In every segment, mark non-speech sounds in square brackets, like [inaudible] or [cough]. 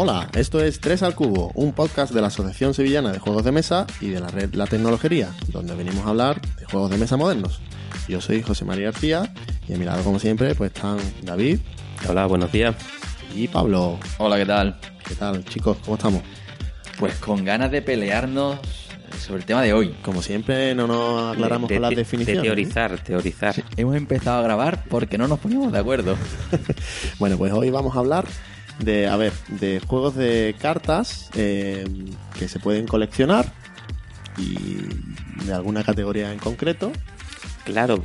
Hola, esto es 3 al Cubo, un podcast de la Asociación Sevillana de Juegos de Mesa y de la red La Tecnología, donde venimos a hablar de juegos de mesa modernos. Yo soy José María García y a mi lado, como siempre, pues están David Hola, buenos días. y Pablo. Hola, ¿qué tal? ¿Qué tal, chicos? ¿Cómo estamos? Pues con ganas de pelearnos sobre el tema de hoy. Como siempre, no nos aclaramos de, con las de- definiciones. De teorizar, teorizar. Hemos empezado a grabar porque no nos poníamos de acuerdo. [laughs] Bueno, pues hoy vamos a hablar de, a ver, de juegos de cartas eh, que se pueden coleccionar y de alguna categoría en concreto. Claro,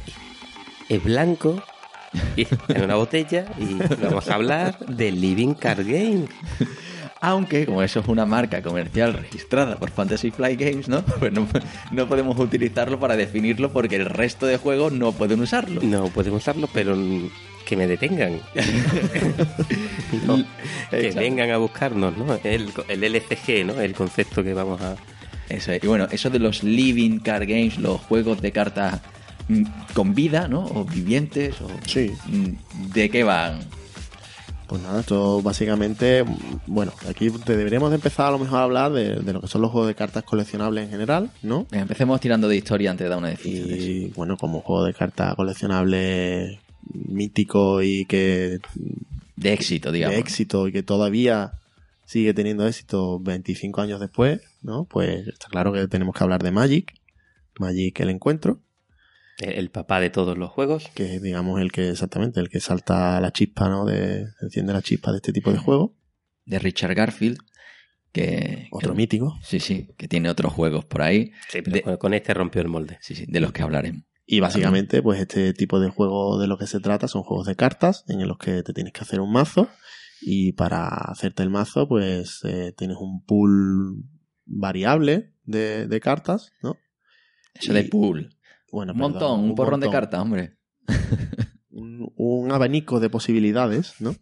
es blanco [laughs] en una botella y vamos a hablar de Living Card Game. Aunque, como eso es una marca comercial registrada por Fantasy Flight Games, ¿no? [laughs] Pues no, no podemos utilizarlo para definirlo porque el resto de juegos no pueden usarlo. No podemos usarlo, pero que me detengan. [laughs] No, que vengan a buscarnos, ¿no? El, el LCG, ¿no? El concepto que vamos a... Eso es. Y bueno, eso de los living card games, los juegos de cartas mm, con vida, ¿no? O vivientes, o... Sí. mm, ¿De qué van? Pues nada, esto básicamente, bueno, aquí te deberíamos de empezar a lo mejor a hablar de, de lo que son los juegos de cartas coleccionables en general, ¿no? Empecemos tirando de historia antes de dar una definición. de eso. Y bueno, como juego de cartas coleccionable mítico y que De éxito, digamos. de éxito y que todavía sigue teniendo éxito 25 años después, ¿no? Pues está claro que tenemos que hablar de Magic, Magic el encuentro, El papá de todos los juegos. que es digamos el que exactamente el que salta la chispa, ¿no? De enciende la chispa de este tipo de juego, de Richard Garfield, que... otro que- mítico. Sí, sí, que tiene otros juegos por ahí. Sí, pero De- con- este rompió el molde. Sí, sí, de los que hablaremos. Y básicamente, pues este tipo de juego de lo que se trata son juegos de cartas en los que te tienes que hacer un mazo y para hacerte el mazo, pues eh, tienes un pool variable de, de cartas, ¿no? Eso Y- de pool. Bueno, Un perdón, montón, un, porrón de cartas, hombre. [laughs] Un, un abanico de posibilidades, ¿no?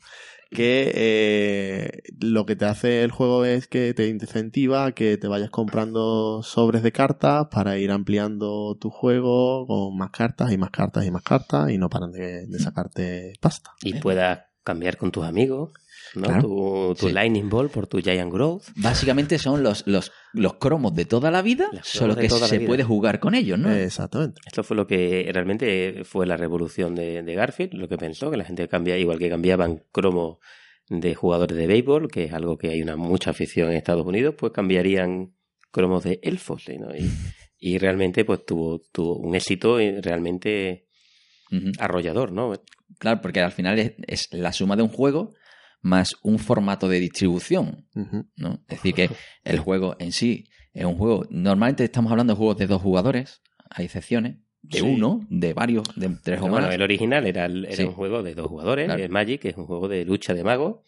Que eh, lo que te hace el juego es que te incentiva a que te vayas comprando sobres de cartas para ir ampliando tu juego con más cartas y más cartas y más cartas y no paran de, de sacarte pasta. Y puedas cambiar con tus amigos, ¿no? Claro. Tu, tu Sí. Lightning Ball por tu Giant Growth. Básicamente son los, los, los cromos de toda la vida, Los solo que se puede jugar con ellos, ¿no? Exactamente. Esto fue lo que realmente fue la revolución de, de Garfield, lo que pensó, que la gente cambia, igual que cambiaban cromos de jugadores de béisbol, que es algo que hay una mucha afición en Estados Unidos, pues cambiarían cromos de elfos. ¿no? Y, y realmente pues tuvo, tuvo un éxito eh, realmente arrollador, ¿no? Claro, porque al final es, es la suma de un juego más un formato de distribución. ¿no? Es decir, que el juego en sí es un juego... Normalmente estamos hablando de juegos de dos jugadores, hay excepciones, de Sí. uno, de varios, de tres o bueno, más. el original era, el- era Sí. un juego de dos jugadores, Claro. el Magic, que es un juego de lucha de magos,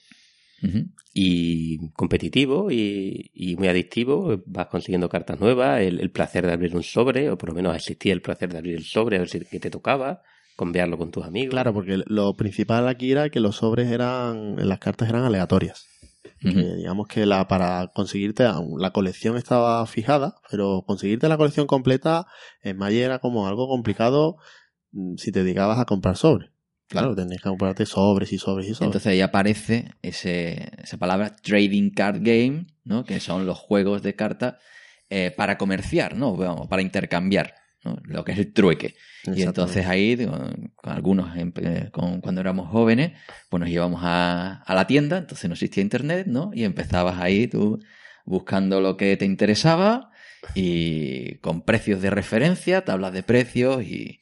y competitivo y, y muy adictivo. Vas consiguiendo cartas nuevas, el, el placer de abrir un sobre, o por lo menos existía el placer de abrir el sobre, a ver si que te tocaba, convearlo con tus amigos. Claro, porque lo principal aquí era que los sobres eran, las cartas eran aleatorias. Que digamos que la para conseguirte la colección estaba fijada, pero conseguirte la colección completa en Magic era como algo complicado mm, si te dedicabas a comprar sobres. Claro, tenías que comprarte sobres y sobres y sobres. Entonces ahí aparece ese, esa palabra trading card game, ¿no? Que son los juegos de cartas eh, para comerciar, ¿no? Vamos, para intercambiar, ¿no? Lo que es el trueque. Y entonces ahí, digo, con algunos, eh, con- cuando éramos jóvenes, pues nos íbamos a, a la tienda, entonces no existía internet, ¿no? Y empezabas ahí tú buscando lo que te interesaba y con precios de referencia, tablas de precios y,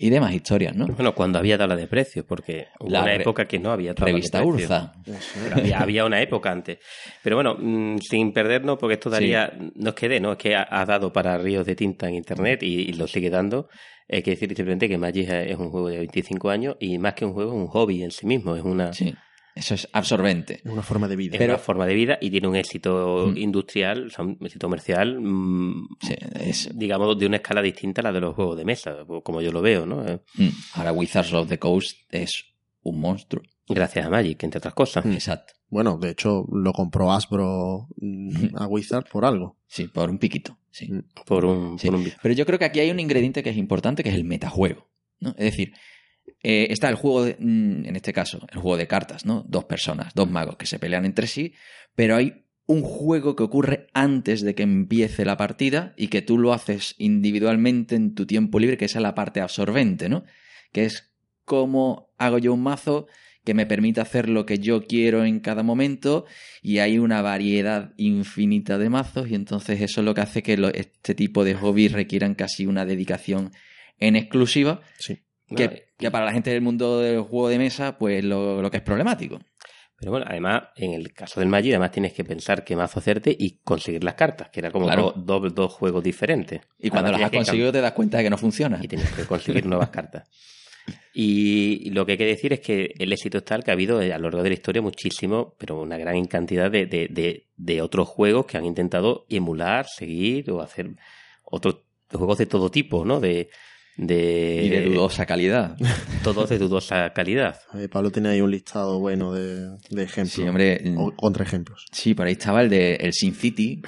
y demás historias, ¿no? Bueno, cuando había tabla de precios, porque hubo La una época que no había tabla Revista de precios. Urza. Había, había una época antes. Pero bueno, mm, sin perdernos, porque esto daría, no es que dé, no, es que ha, ha dado para ríos de tinta en internet y, y lo sigue dando. Hay que decir simplemente que Magic es un juego de 25 años y más que un juego es un hobby en sí mismo, es una, Sí, eso es absorbente. Es una forma de vida. es Pero- una forma de vida y tiene un éxito Mm. industrial, o sea, un éxito comercial, mm, Sí, es- digamos, de una escala distinta a la de los juegos de mesa, como yo lo veo, ¿no? Eh, Mm, Ahora Wizards of the Coast es un monstruo. Gracias a Magic, entre otras cosas. Mm. Exacto. Bueno, de hecho, lo compró Hasbro mm, a Wizard por algo. Sí, por un piquito. Sí. Por un, Sí. por un Pero yo creo que aquí hay un ingrediente que es importante, que es el metajuego. ¿no? Es decir, eh, está el juego, de- mm, en este caso, el juego de cartas, ¿no? Dos personas, dos magos que se pelean entre sí, pero hay un juego que ocurre antes de que empiece la partida y que tú lo haces individualmente en tu tiempo libre, que esa es la parte absorbente, ¿no? Que es cómo hago yo un mazo que me permite hacer lo que yo quiero en cada momento y hay una variedad infinita de mazos y entonces eso es lo que hace que este tipo de hobbies requieran casi una dedicación en exclusiva Sí. Que, No, que para la gente del mundo del juego de mesa pues lo, lo que es problemático. Pero bueno, además, en el caso del Magic, además tienes que pensar qué mazo hacerte y conseguir las cartas, que era como Claro. dos, dos juegos diferentes. Y cuando Además, las has conseguido te das cuenta de que no funciona. Y tenías que conseguir nuevas cartas. Y lo que hay que decir es que el éxito es tal que ha habido eh, a lo largo de la historia muchísimo, pero una gran cantidad de, de, de, de otros juegos que han intentado emular, seguir o hacer otros juegos de todo tipo, ¿no? De, de, Y de dudosa calidad. [laughs] todos de dudosa calidad. Eh, Pablo tiene ahí un listado bueno de, de ejemplos. Sí, hombre. O contraejemplos. Sí, por ahí estaba el de el Sin City.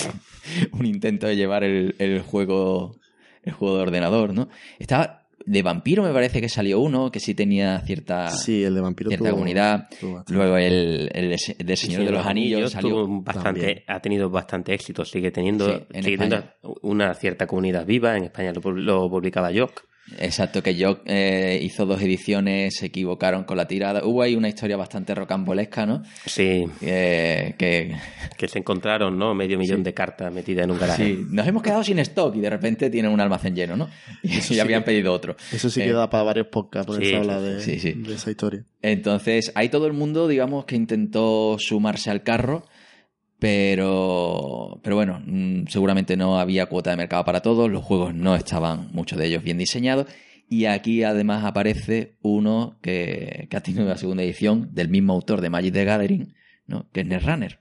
[laughs] un intento de llevar el, el juego el juego de ordenador, ¿no? Estaba de vampiro me parece que salió uno que sí tenía cierta Sí, el de vampiro cierta tuvo- comunidad. tuvo. Luego el, el de- del Señor de los Anillos salió bastante, También. ha tenido bastante éxito, sigue teniendo, Sí, sigue teniendo una cierta comunidad viva. En España lo, lo publicaba Jock. Exacto, que yo eh, hizo dos ediciones, se equivocaron con la tirada. Hubo ahí una historia bastante rocambolesca, ¿no? Sí, Eh, que que se encontraron, ¿no? Medio millón Sí. de cartas metidas en un garaje. sí, nos hemos quedado sin stock y de repente tienen un almacén lleno, ¿no? Y, Eso y sí habían pedido otro. Eso sí Eh, que da para varios podcasts ponerse sí, a hablar sí, de, sí, sí. de esa historia. Entonces, ahí todo el mundo, digamos, que intentó sumarse al carro, pero, pero bueno, mm, seguramente no había cuota de mercado para todos, los juegos no estaban, muchos de ellos, bien diseñados, y aquí además aparece uno que, que ha tenido la segunda edición del mismo autor de Magic the Gathering, ¿no? que es Netrunner.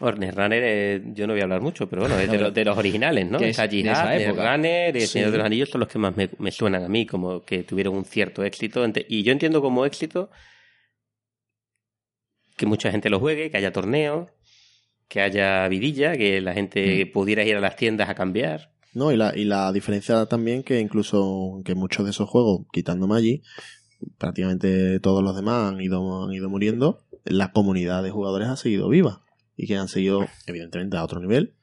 Hornet Runner, eh, yo no voy a hablar mucho, pero bueno, es [laughs] No, de, los, de los originales, ¿no? es Jihad, El Sí. Señor de los Anillos son los que más me, me suenan a mí, como que tuvieron un cierto éxito. Y yo entiendo como éxito que mucha gente lo juegue, que haya torneos, que haya vidilla, que la gente Mm. pudiera ir a las tiendas a cambiar. No, y la, y la diferencia también que incluso que muchos de esos juegos, quitando Magic, prácticamente todos los demás han ido, han ido muriendo, la comunidad de jugadores ha seguido viva. Y que han seguido, evidentemente, a otro nivel,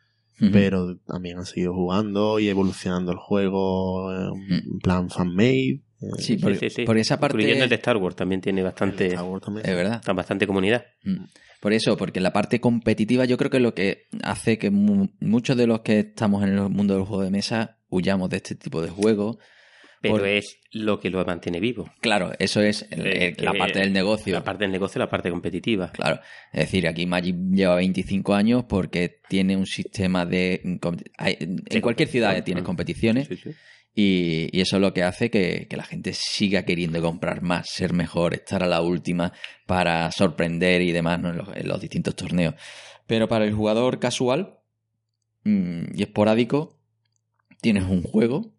pero también han seguido jugando y evolucionando el juego eh, en plan fan-made. eh, Sí, por, sí, sí. por esa parte... Incluyendo el de Star Wars, también tiene bastante, Star Wars también. Es verdad. está bastante comunidad. Mm. Por eso, porque en la parte competitiva yo creo que lo que hace que mu- muchos de los que estamos en el mundo del juego de mesa huyamos de este tipo de juegos. Pero Por- es lo que lo mantiene vivo. Claro, eso es el- Eh, el- la que- parte del negocio. La parte del negocio la parte competitiva. Claro, es decir, aquí Magic lleva 25 años porque tiene un sistema de... hay- En cualquier ciudad tienes competiciones Sí, sí. Y, eso es lo que hace que, que la gente siga queriendo comprar más, ser mejor, estar a la última para sorprender y demás ¿no? en, los, distintos torneos. Pero para el jugador casual mm, y esporádico, tienes un juego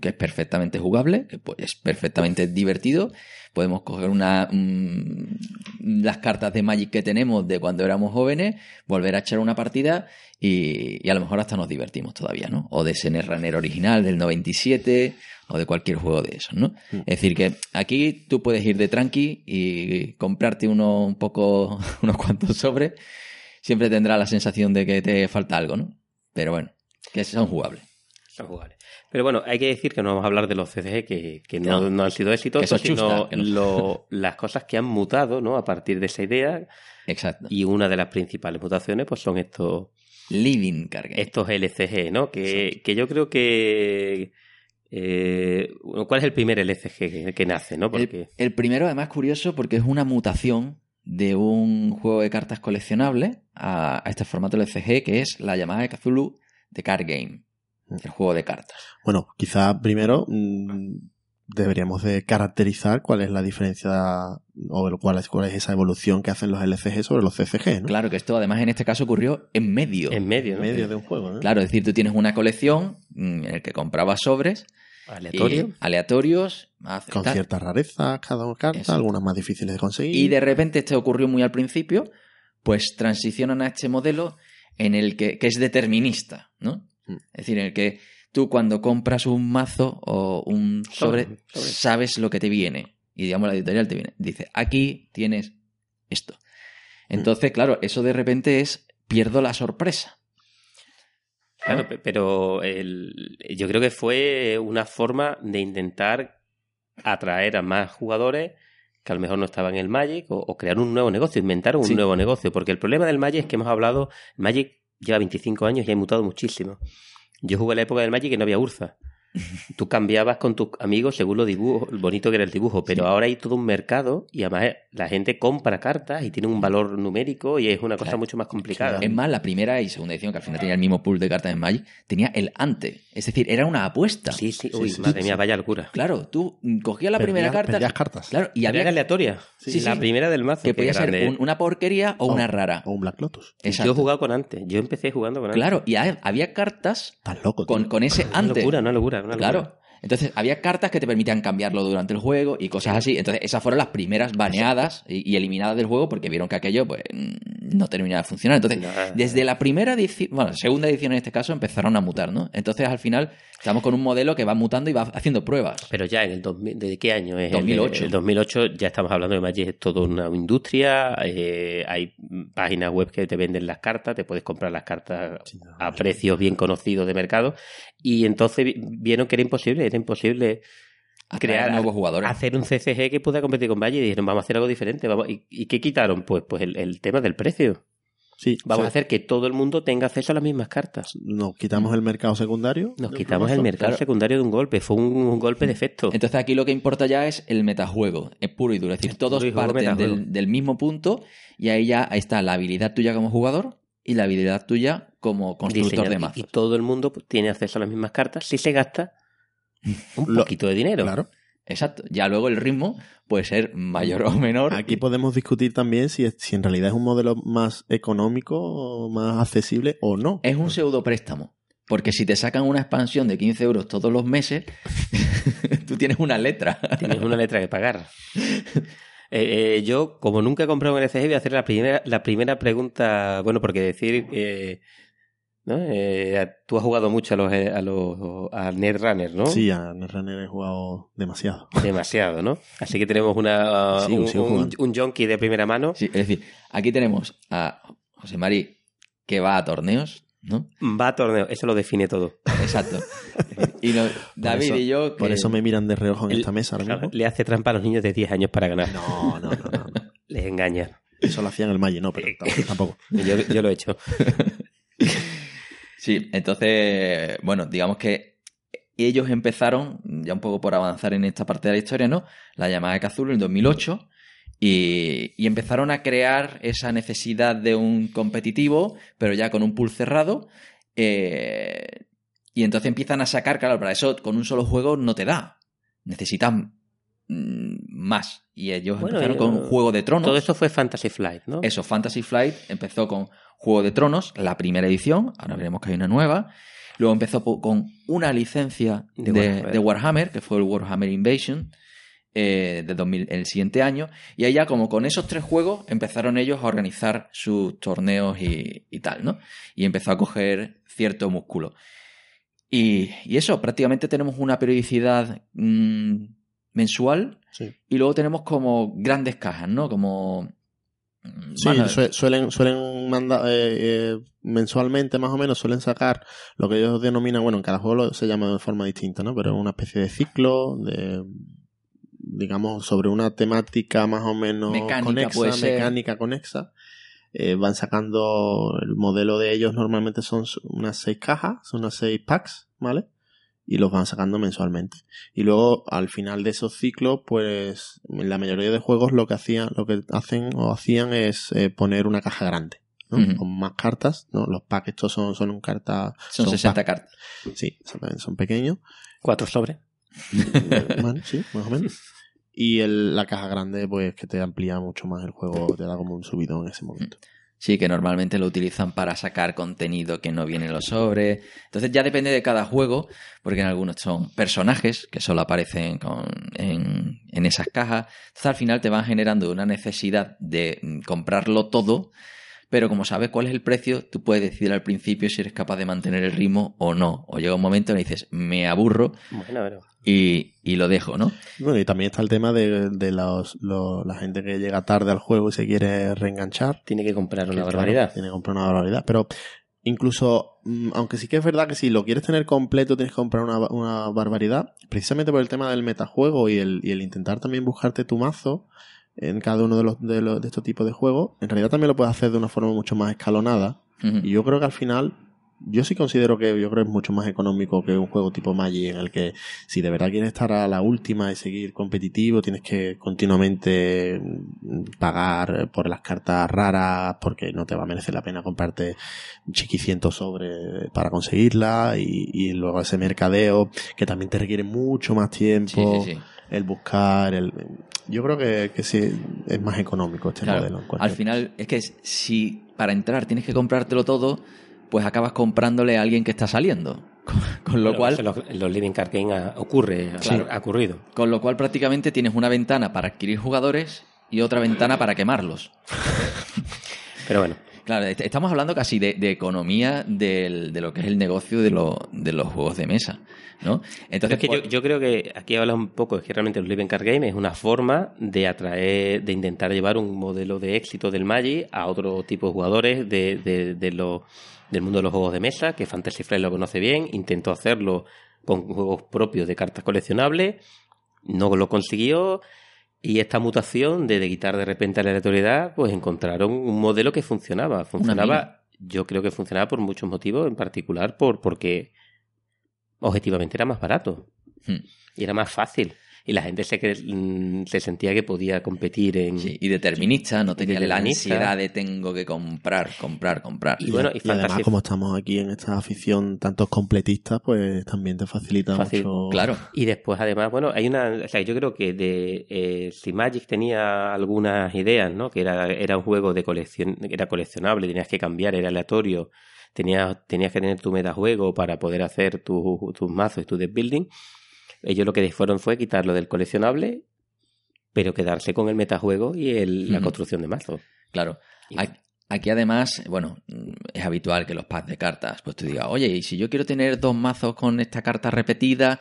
que es perfectamente jugable, que es perfectamente divertido. Podemos coger una mm, las cartas de Magic que tenemos de cuando éramos jóvenes, volver a echar una partida y, y a lo mejor hasta nos divertimos todavía, ¿no? O de ese Netrunner original del 97 o de cualquier juego de esos, ¿no? Mm. Es decir, que aquí tú puedes ir de tranqui y comprarte uno un poco, [laughs] unos cuantos sobres. Siempre tendrá la sensación de que te falta algo, ¿no? Pero bueno, que son jugables. Son jugables. Pero bueno, hay que decir que no vamos a hablar de los CCG que, que no, No. no han sido exitosos, sino lo- las cosas que han mutado ¿no? a partir de esa idea. Exacto. Y una de las principales mutaciones pues son estos, Living Card Game. estos LCG, ¿no? Que, que yo creo que... eh, ¿Cuál es el primer LCG que, que nace, no? Porque... El, el primero, además, es curioso porque es una mutación de un juego de cartas coleccionable a, a este formato LCG que es la llamada de Cthulhu de Card Game, el juego de cartas. Bueno, quizá primero mm, deberíamos de caracterizar cuál es la diferencia o cuál es, cuál es esa evolución que hacen los LCG sobre los CCG, ¿no? Claro que esto, además, en este caso ocurrió en medio. En medio, En medio de un juego, ¿no? Claro, es decir, tú tienes una colección mm, en el que comprabas sobres Aleatorio. y aleatorios Con ciertas rarezas cada carta, Eso. algunas más difíciles de conseguir. y de repente esto ocurrió muy al principio, pues transicionan a este modelo en el que, que es determinista, ¿no? Mm. Es decir, en el que tú cuando compras un mazo o un sobre, Sobre, sobre. sabes lo que te viene. Y digamos, la editorial te viene. Dice, aquí tienes esto. Entonces, claro, eso de repente es, pierdo la sorpresa. Claro, pe- pero el- yo creo que fue una forma de intentar atraer a más jugadores que a lo mejor no estaban en el Magic o, o crear un nuevo negocio, inventar un Sí. nuevo negocio. Porque el problema del Magic es que hemos hablado, Magic lleva 25 años y ha mutado muchísimo. Yo jugué en la época del Magic y no había Urza. [laughs] Tú cambiabas con tus amigos según lo dibujo, lo bonito que era el dibujo, pero Sí. ahora hay todo un mercado y además la gente compra cartas y tiene un valor numérico y es una cosa Claro. mucho más complicada. Es más, la primera y segunda edición, que al final tenía el mismo pool de cartas en Magic, tenía el ante. Es decir, era una apuesta. Sí, sí, Sí, uy, sí, madre sí, mía, sí. vaya locura. Claro, tú cogías la primera carta. cartas. Claro, y había aleatoria. Sí, la sí. primera del mazo. que podía ser un- una porquería o O- una rara. O un Black Lotus. Yo he jugado con antes. Yo empecé jugando con antes. Claro, y ha- había cartas Estás loco, tío. con, con ese Una ante. locura, una locura, una locura. Claro. Entonces, había cartas que te permitían cambiarlo durante el juego y cosas así. Entonces, esas fueron las primeras baneadas y, y eliminadas del juego porque vieron que aquello pues no terminaba de funcionar. Entonces, Nada. desde la primera edición, bueno, segunda edición en este caso, empezaron a mutar, ¿no? Entonces, al final, estamos con un modelo que va mutando y va haciendo pruebas. Pero ya en el 2000, ¿de qué año es? El- 2008. El, 2008 ya estamos hablando de Magic, es toda una industria, eh, hay páginas web que te venden las cartas, te puedes comprar las cartas a precios bien conocidos de mercado y entonces vi- vieron que era imposible, era imposible crear nuevos jugadores. hacer un CCG que pueda competir con Magic y dijeron vamos a hacer algo diferente vamos ¿Y, y qué quitaron? Pues, pues el, el tema del precio Sí, vamos a hacer que todo el mundo tenga acceso a las mismas cartas Nos quitamos el mercado secundario. nos quitamos el mercado claro. secundario de un golpe fue un, un golpe de efecto Entonces aquí lo que importa ya es el metajuego, es puro y duro. Es decir, todos parten del, del mismo punto y ahí ya ahí está la habilidad tuya como jugador y la habilidad tuya como constructor de mazos. Y, todo el mundo tiene acceso a las mismas cartas si se gasta [laughs] un poquito de dinero. Claro. Exacto. Ya luego el ritmo puede ser mayor o menor. Aquí podemos discutir también si, es- si en realidad es un modelo más económico, o más accesible o no. Es un pseudo préstamo. Porque si te sacan una expansión de 15 euros todos los meses, [laughs] tú tienes una letra. Tienes una letra que pagar. [laughs] Eh, eh, yo, como nunca he comprado un LCG, voy a hacer la primera, la primera pregunta. Bueno, porque decir. eh, ¿no? Eh, tú has jugado mucho a los, a los a Netrunner, ¿no? Sí, a Netrunner he jugado demasiado. Demasiado, ¿no? Así que tenemos una, Sí, un, un, junkie de primera mano. Sí, es decir, aquí tenemos a José Mari que va a torneos, ¿no? Va a torneo, eso lo define todo. Exacto. [laughs] Y no- David eso- y yo... Por eso me miran de reojo en El- esta mesa ahora mismo. Le hace trampa a los niños de 10 años para ganar. No, no, no, no. no. [laughs] Les engaña. Eso lo hacían el Malle, no, pero [laughs] tampoco. Yo, yo lo he hecho. Sí, entonces, bueno, digamos que ellos empezaron, ya un poco por avanzar en esta parte de la historia, ¿no? La llamada de Cthulhu en 2008 y, y empezaron a crear esa necesidad de un competitivo, pero ya con un pool cerrado. eh, y entonces empiezan a sacar, claro, para eso con un solo juego no te da. Necesitan mm, más. Y ellos Bueno, empezaron con Juego de Tronos. Todo eso fue Fantasy Flight, ¿no? Eso, Fantasy Flight empezó con Juego de Tronos, la primera edición, ahora veremos que hay una nueva. Luego empezó con una licencia De de, Warhammer. de Warhammer, que fue el Warhammer Invasion, eh, de 2000, el siguiente año. Y ya como con esos tres juegos empezaron ellos a organizar sus torneos y, y tal, ¿no? Y empezó a coger cierto músculo. Y, y eso, prácticamente tenemos una periodicidad mm, mensual Sí. y luego tenemos como grandes cajas, ¿no? Como... mm, Sí, bueno, suelen, suelen mandar eh, eh, mensualmente más o menos, suelen sacar lo que ellos denominan, bueno, en cada juego se llama de forma distinta, ¿no? Pero es una especie de ciclo, de digamos, sobre una temática más o menos Mecánica, conexa, mecánica conexa. Eh, van sacando el modelo de ellos normalmente son unas seis cajas, son unas seis packs, ¿vale? Y los van sacando mensualmente. Y luego al final de esos ciclos, pues en la mayoría de juegos lo que hacían, lo que hacen o hacían es eh, poner una caja grande, ¿no? Con más cartas, ¿no? Los packs estos son, son un carta, son 60 packs. cartas. Sí, exactamente, son pequeños. Cuatro sobres. [laughs] Bueno, sí, más o menos. Y el- la caja grande, pues que te amplía mucho más el juego, te da como un subidón en ese momento. Sí, que normalmente lo utilizan para sacar contenido que no viene en los sobres. Entonces ya depende de cada juego, porque en algunos son personajes que solo aparecen con- en, en esas cajas. Entonces al final te van generando una necesidad de mm, comprarlo todo, pero como sabes cuál es el precio, tú puedes decidir al principio si eres capaz de mantener el ritmo o no. O llega un momento en que dices, me aburro y, y, lo dejo, ¿no? Bueno, y también está el tema de, de los, la gente que llega tarde al juego y se quiere reenganchar. Tiene que comprar una barbaridad. tiene que comprar una barbaridad. Pero incluso, mm, aunque sí que es verdad que si lo quieres tener completo tienes que comprar una, una barbaridad, precisamente por el tema del metajuego y el, y el intentar también buscarte tu mazo en cada uno de, los, de, los, de estos tipos de juegos, en realidad también lo puedes hacer de una forma mucho más escalonada. Y yo creo que al final yo sí considero que yo creo que es mucho más económico que un juego tipo Magic en el que si de verdad quieres estar a la última y seguir competitivo tienes que continuamente pagar por las cartas raras porque no te va a merecer la pena comprarte chiquicientos sobre para conseguirla y, y, luego ese mercadeo que también te requiere mucho más tiempo sí, sí, sí. el buscar el yo creo que, que sí es más económico este claro, modelo al final es que si para entrar tienes que comprártelo todo pues acabas comprándole a alguien que está saliendo. Con, con lo cual. Los, los Living Card Game ocurre, Sí. ha ocurrido. Con lo cual prácticamente tienes una ventana para adquirir jugadores y otra ventana para quemarlos. [laughs] Pero bueno, Claro, est- estamos hablando casi de, de economía del- de lo que es el negocio de, lo- de los juegos de mesa, ¿no? Entonces, es que yo, yo creo que aquí habla un poco, es que realmente el Living Card Game es una forma de atraer, de intentar llevar un modelo de éxito del Magic a otro tipo de jugadores de, de, de lo- del mundo de los juegos de mesa, que Fantasy Flight lo conoce bien, intentó hacerlo con juegos propios de cartas coleccionables, no lo consiguió, y esta mutación de, de quitar de repente la aleatoriedad, pues encontraron un modelo que funcionaba. Funcionaba, yo creo que funcionaba por muchos motivos, en particular por porque objetivamente era más barato Hmm. y era más fácil. Y la gente se, cre- mm, se sentía que podía competir en... sí, y determinista, no tenía la ansiedad de tengo que comprar, comprar, comprar. Y bueno, y y además como estamos aquí en esta afición tantos completistas pues también te facilita Fácil, mucho Claro, Y después, además, bueno, hay una. O sea, yo creo que de. Eh, si Magic tenía algunas ideas, ¿no? Que era, era un juego de colección. Era coleccionable, tenías que cambiar, era aleatorio. Tenías, tenías que tener tu metajuego para poder hacer tu- tus mazos y tu deck building. Ellos lo que fueron fue quitarlo del coleccionable, pero quedarse con el metajuego y el, la construcción de mazos. claro. Y- Aquí- además, bueno, es habitual que los packs de cartas, pues tú digas, oye, y si yo quiero tener dos mazos con esta carta repetida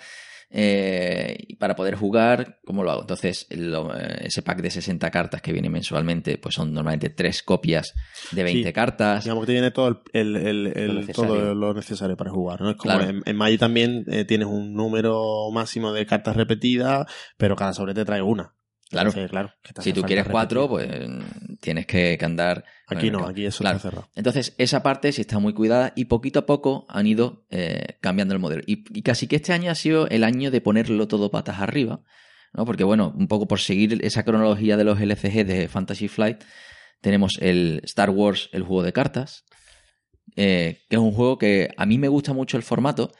eh, para poder jugar, ¿cómo lo hago? Entonces, lo- eh, ese pack de 60 cartas que viene mensualmente, pues son normalmente tres copias de 20 Sí. cartas. digamos que te viene todo el, el- el- el- Lo necesario. todo lo necesario para jugar ¿no? es como Claro. en, en Magic también eh, tienes un número máximo de cartas repetidas pero cada sobre te trae una Claro. Claro Si tú quieres cuatro, repetir. pues tienes que, que andar. aquí no aquí eso Claro. está cerrado Entonces, esa parte sí está muy cuidada y poquito a poco han ido eh, cambiando el modelo. Y, y casi que este año ha sido el año de ponerlo todo patas arriba, ¿no? Porque, bueno, un poco por seguir esa cronología de los LCG de Fantasy Flight, tenemos el Star Wars, el juego de cartas, eh, que es un juego que a mí me gusta mucho el formato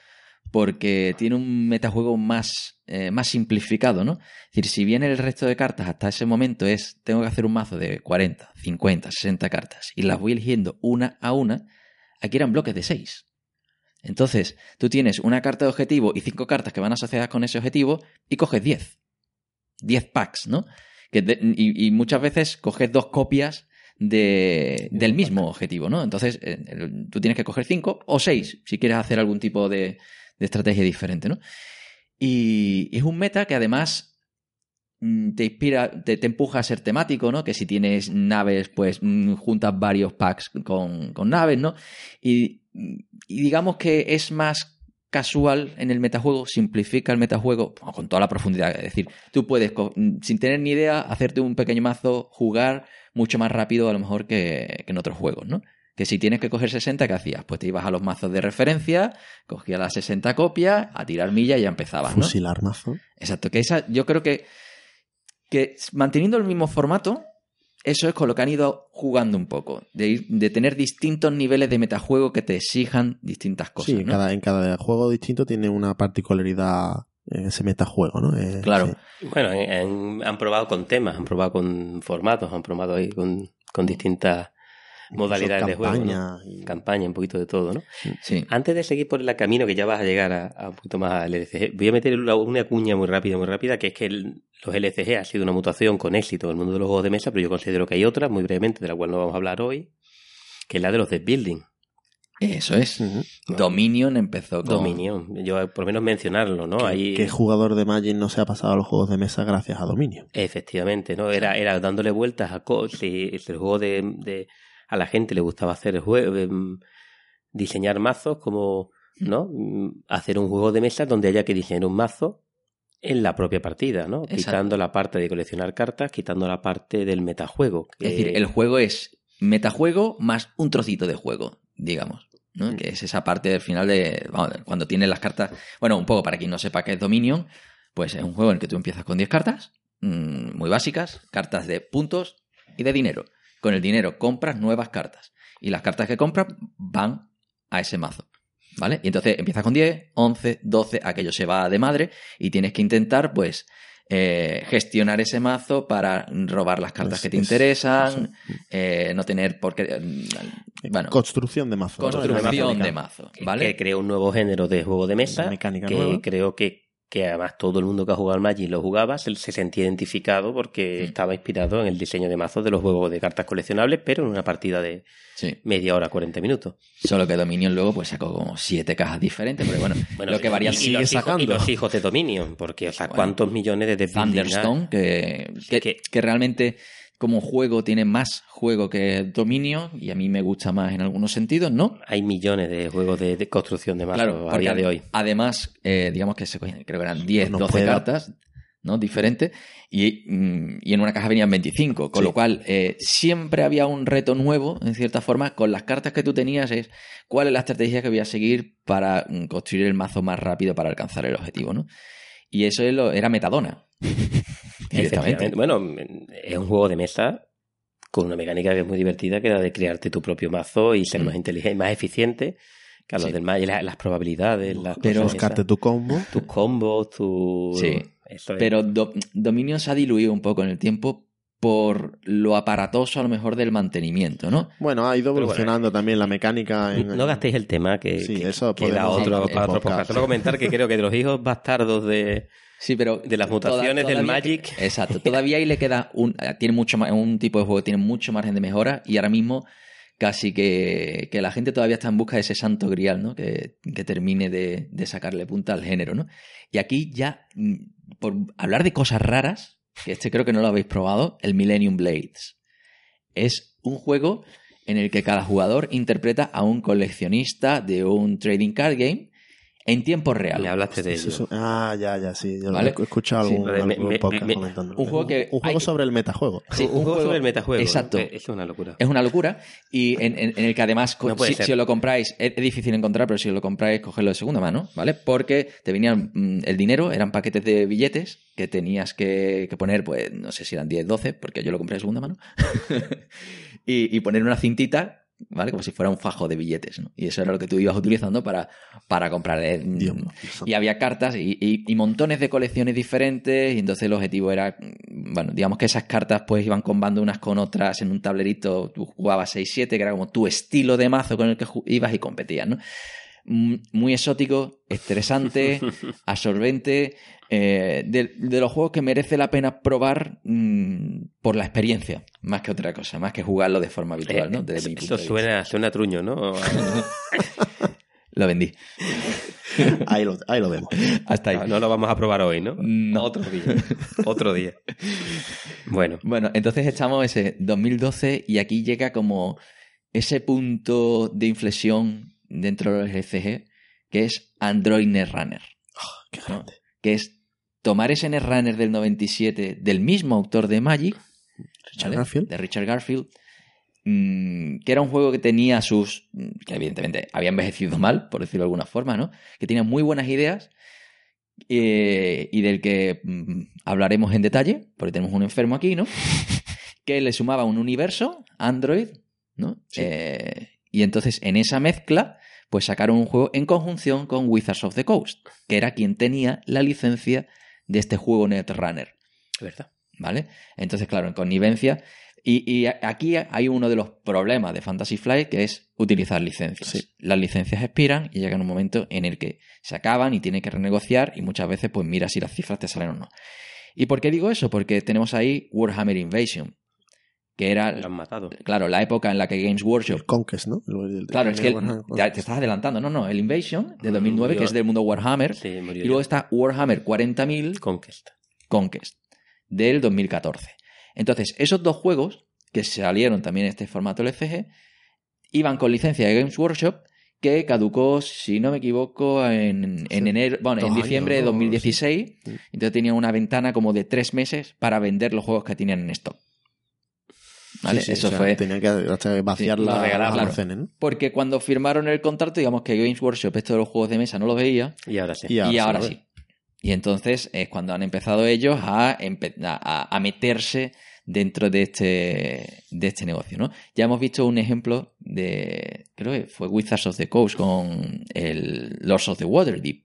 porque tiene un metajuego más, eh, más simplificado, ¿no? Es decir, si bien el resto de cartas hasta ese momento es, tengo que hacer un mazo de 40, 50, 60 cartas y las voy eligiendo una a una, aquí eran bloques de 6. Entonces, tú tienes una carta de objetivo y cinco cartas que van asociadas con ese objetivo y coges 10. 10 packs, ¿no? Que de- y, y muchas veces coges dos copias de, del mismo objetivo, ¿no? Entonces, eh, tú tienes que coger 5 o 6 si quieres hacer algún tipo de, de estrategia diferente, ¿no? Y es un meta que además mm, te inspira, te, empuja a ser temático, ¿no? Que si tienes naves, pues mm, juntas varios packs con, con naves, ¿no? Y, digamos que es más casual en el metajuego, simplifica el metajuego con toda la profundidad. Es decir, tú puedes, mm, sin tener ni idea, hacerte un pequeño mazo, jugar mucho más rápido a lo mejor que, que en otros juegos, ¿no? Que si tienes que coger 60, ¿qué hacías? Pues te ibas a los mazos de referencia, cogías las 60 copias, a tirar milla y ya empezabas, ¿no? fusilar mazo Exacto, que esa, yo creo que, que manteniendo el mismo formato, eso es con lo que han ido jugando un poco, de, ir- de tener distintos niveles de metajuego que te exijan distintas cosas. sí, cada, en cada juego distinto tiene una particularidad en ese metajuego ¿no? Eh, Claro. sí. Bueno, en- en- han probado con temas, han probado con formatos, han probado ahí con, con distintas modalidades de juego. ¿no? campaña y- Campaña, un poquito de todo, ¿no? Sí. Antes de seguir por el camino que ya vas a llegar a, a un poquito más al LCG, voy a meter una, una cuña muy rápida, muy rápida, que es que el- los LCG ha sido una mutación con éxito en el mundo de los juegos de mesa, pero yo considero que hay otras, muy brevemente, de la cual no vamos a hablar hoy, que es la de los deck building. Eso es. Dominion empezó con... Dominion. Yo por lo menos mencionarlo, ¿no? ¿Qué, Ahí qué jugador de Magic no se ha pasado a los juegos de mesa gracias a Dominion? efectivamente, ¿no? Era, era dándole vueltas a si, si el juego de, de- a la gente le gustaba hacer el juego, em, diseñar mazos como, ¿no? Mm, Hacer un juego de mesa donde haya que diseñar un mazo en la propia partida, ¿no? Exacto. Quitando la parte de coleccionar cartas, quitando la parte del metajuego. que- Es decir, el juego es metajuego más un trocito de juego, digamos. ¿no? Mm. Que es esa parte del final de. cuando tienes las cartas. Bueno, un poco para quien no sepa qué es Dominion, pues es un juego en el que tú empiezas con 10 cartas, mm, muy básicas, cartas de puntos y de dinero. Con el dinero compras nuevas cartas. Y las cartas que compras van a ese mazo. ¿Vale? Y entonces empiezas con 10, 11, 12, aquello se va de madre y tienes que intentar, pues, eh, gestionar ese mazo para robar las cartas Es- que te es- interesan, eh, no tener por qué. Bueno, Construcción de mazo. construcción de de mazo, que- ¿vale? que creó un nuevo género de juego de mesa mecánica que nueva. creo que, que además todo el mundo que ha jugado al Magic lo jugaba se, se sentía identificado porque estaba inspirado en el diseño de mazos de los juegos de cartas coleccionables pero en una partida de Sí. media hora 40 minutos Solo que Dominion luego pues sacó como siete cajas diferentes, pero bueno, [laughs] bueno lo que varía y, y sigue hijos, sacando. y los hijos de Dominion porque o sea Bueno. cuántos millones de? Thunderstone, que, que, que- que realmente como juego tiene más juego que Dominion, y a mí me gusta más en algunos sentidos, ¿no? hay millones de juegos de, de construcción de mazos Claro, a día de hoy Además, eh, digamos que se cogían, creo que eran 10, No 12 puede- cartas, ¿no? Diferentes. Y, mm, y en una caja venían 25. Con Sí. lo cual, eh, siempre había un reto nuevo, en cierta forma, con las cartas que tú tenías, es cuál es la estrategia que voy a seguir para mm, construir el mazo más rápido para alcanzar el objetivo, ¿no? Y eso era metadona. [laughs] Directamente. Bueno, es un juego de mesa con una mecánica que es muy divertida, que era de crearte tu propio mazo y ser Mm. más inteligente, más eficiente que a los Sí. del Magic, las, las probabilidades, las Pero- cosas Buscarte esas, tu combo. tus combos, tu... Sí. Eso es. Pero Do- Dominion se ha diluido un poco en el tiempo por lo aparatoso a lo mejor del mantenimiento, ¿no? Bueno, ha ido bueno, evolucionando también la mecánica. En, No gastéis el tema que, Sí, que- eso que da podemos otro, para otro podcast. podcast. Solo comentar que creo que de los hijos bastardos de, Sí, pero de las mutaciones del Magic. Exacto. Todavía ahí le queda un tiene mucho un tipo de juego que tiene mucho margen de mejora y ahora mismo casi que, que la gente todavía está en busca de ese santo grial, ¿no? Que, que termine de, de sacarle punta al género, ¿no? Y aquí ya mm, por hablar de cosas raras, que este creo que no lo habéis probado, el Millennium Blades. Es un juego en el que cada jugador interpreta a un coleccionista de un trading card game en tiempo real. Me hablaste de Eso- ello. eso- ah, ya, ya, sí. Yo Vale. he escuchado Sí. algún, me- podcast me- comentando. un juego que Un juego hay- sobre el metajuego. Sí, un, juego juego- sobre el metajuego. Exacto. Eh, es una locura. Es una locura y en, en- en el que además, No si, os lo compráis, es, es difícil encontrar, pero si os lo compráis, cogerlo de segunda mano, ¿vale? Porque te venían mm, el dinero, eran paquetes de billetes que tenías que, que poner, pues no sé si eran 10, 12, porque yo lo compré de segunda mano, [laughs] y, y poner una cintita, ¿vale? Como si fuera un fajo de billetes, ¿no? Y eso era lo que tú ibas utilizando para, para comprar. Dios y había cartas y, y- y montones de colecciones diferentes y entonces el objetivo era, mm, bueno, digamos que esas cartas pues iban combando unas con otras en un tablerito, tú jugabas 6-7, que era como tu estilo de mazo con el que ibas y competías, ¿no? Muy exótico, estresante, [laughs] absorbente, eh, de, de los juegos que merece la pena probar mm, por la experiencia, más que otra cosa, más que jugarlo de forma habitual, ¿no? Eh, Desde punto eso suena, suena a truño, ¿no? [laughs] Lo vendí. [laughs] Ahí lo, ahí lo vemos. Hasta ahí. No lo vamos a probar hoy, ¿no? No. Otro día. Otro día. Bueno, Bueno, entonces estamos ese 2012 y aquí llega como ese punto de inflexión dentro del GCG que es Android Netrunner, Qué ¿no? grande. que es tomar ese Netrunner del 97 del mismo autor de Magic, Richard ¿vale? Garfield. de Richard Garfield, mm, que era un juego que tenía sus, mm, que evidentemente había envejecido mal, por decirlo de alguna forma, ¿no? Que tenía muy buenas ideas eh, y del que mm, hablaremos en detalle, porque tenemos un enfermo aquí, ¿no? [laughs] que le sumaba un universo, Android, ¿no? Sí. Eh, y entonces en esa mezcla, pues sacaron un juego en conjunción con Wizards of the Coast, que era quien tenía la licencia de este juego Netrunner. verdad. ¿Vale? Entonces, claro, en connivencia. Y, y aquí hay uno de los problemas de Fantasy Flight que es utilizar licencias. Sí. Las licencias expiran y llega un momento en el que se acaban y tiene que renegociar y muchas veces pues mira si las cifras te salen o no. ¿Y por qué digo eso? Porque tenemos ahí Warhammer Invasion, que era, Lo han matado. claro, la época en la que Games Workshop El Conquest, ¿no? El- el- Claro, es que Warhammer ya te estás adelantando. No, no, el Invasion de 2009, Murió. que es del mundo Warhammer. Sí, murió y luego ya. está Warhammer 40.000 Conquest. Conquest del 2014. Entonces, esos dos juegos, que salieron también en este formato LCG, iban con licencia de Games Workshop, que caducó, si no me equivoco, en, en Sí, enero, bueno, en diciembre de años, ¿no? 2016. Sí. Entonces tenían una ventana como de tres meses para vender los juegos que tenían en stock. ¿Vale? Sí, sí, Eso o sea, fue. Tenían que vaciar Sí, la, regalaban. los Claro. ¿no? Porque cuando firmaron el contrato, digamos que Games Workshop, esto de los juegos de mesa, no lo veía. Y ahora sí. Y ahora y sí. Y entonces es cuando han empezado ellos a, empe- a, a meterse dentro de este, de este negocio, ¿no? Ya hemos visto un ejemplo de, creo que fue Wizards of the Coast con el Lords of the Waterdeep.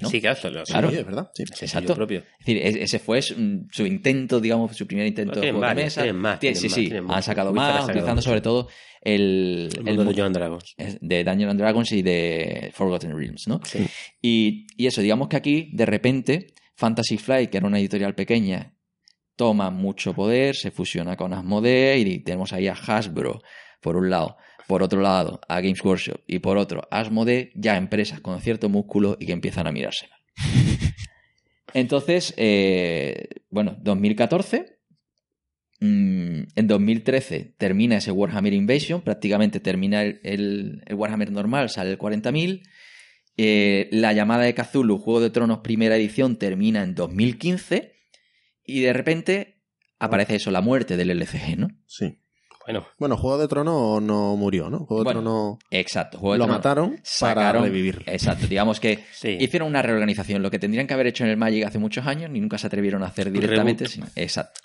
¿No? Sí, claro, lo- Claro. Sí, es verdad. Sí. Exacto. propio. Es decir, es- ese fue su, su intento, digamos, su primer intento de juego de mesa. tienen más, Tie- tienen sí, más, sí, tienen han sacado más, utilizando sobre todo el, El el mundo de John Dragons. de Dungeons and Dragons y de Forgotten Realms, ¿no? Sí. Y, y eso, digamos que aquí, de repente, Fantasy Flight, que era una editorial pequeña, toma mucho poder, se fusiona con Asmodee y tenemos ahí a Hasbro, por un lado. Por otro lado, a Games Workshop y por otro, Asmodee, ya empresas con cierto músculo y que empiezan a mirársela. [laughs] Entonces, eh, bueno, 2014. mm, en 2013 termina ese Warhammer Invasion, prácticamente termina el, el- el Warhammer normal, sale el 40.000. Eh, la llamada de Cthulhu, Juego de Tronos primera edición, termina en 2015. Y de repente aparece eso, la muerte del LCG, ¿no? Sí. Bueno, Bueno, Juego de Tronos no murió, ¿no? Juego de Bueno, Tronos Exacto. Juego de lo Tronos. mataron para Sacaron- revivirlo. Exacto, digamos que [laughs] sí. hicieron una reorganización, lo que tendrían que haber hecho en el Magic hace muchos años, ni nunca se atrevieron a hacer directamente. Sino- exacto.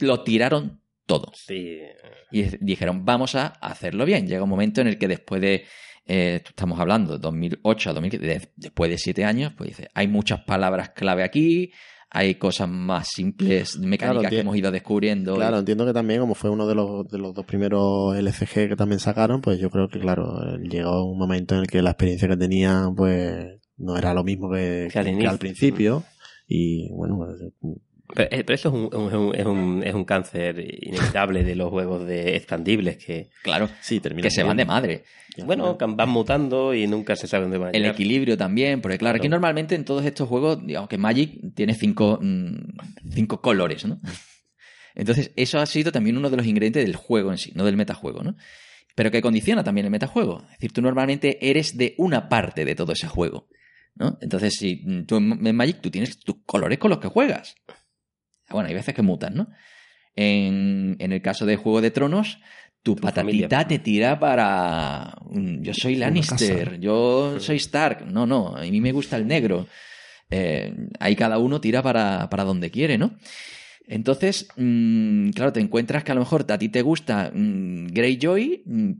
Lo tiraron todo. Sí. Y dijeron, vamos a hacerlo bien. Llega un momento en el que después de, eh, estamos hablando, 2008 a 2015, de- después de siete años, pues dice, hay muchas palabras clave aquí, hay cosas más simples, mecánicas Claro, que hemos ido descubriendo. Claro, entiendo que también, como fue uno de los, de los dos primeros LCG que también sacaron, pues yo creo que, claro, llegó un momento en el que la experiencia que tenían, pues, no era lo mismo que, Que al que al principio. Y bueno, pues, Pero, eh, pero eso es un, es, un, es, un, es un cáncer inevitable de los juegos de expandibles que, Claro, sí, termina. que se van de madre. Bueno, van mutando y nunca se sabe dónde van a El llegar. equilibrio también, porque claro, aquí normalmente en todos estos juegos, digamos que Magic tiene cinco, mm, cinco colores, ¿no? Entonces, eso ha sido también uno de los ingredientes del juego en sí, no del metajuego, ¿no? Pero que condiciona también el metajuego. Es decir, tú normalmente eres de una parte de todo ese juego, ¿no? Entonces, si tú en Magic tú tienes tus colores con los que juegas. Bueno, hay veces que mutan, ¿no? En, en el caso de Juego de Tronos, tu, Tu patatita familia. te tira para... mm, Yo soy Lannister, yo soy Stark. No, no, a mí me gusta el negro. Eh, ahí cada uno tira para, para donde quiere, ¿no? Entonces, mm, claro, te encuentras que a lo mejor a ti te gusta mm, Greyjoy, mm,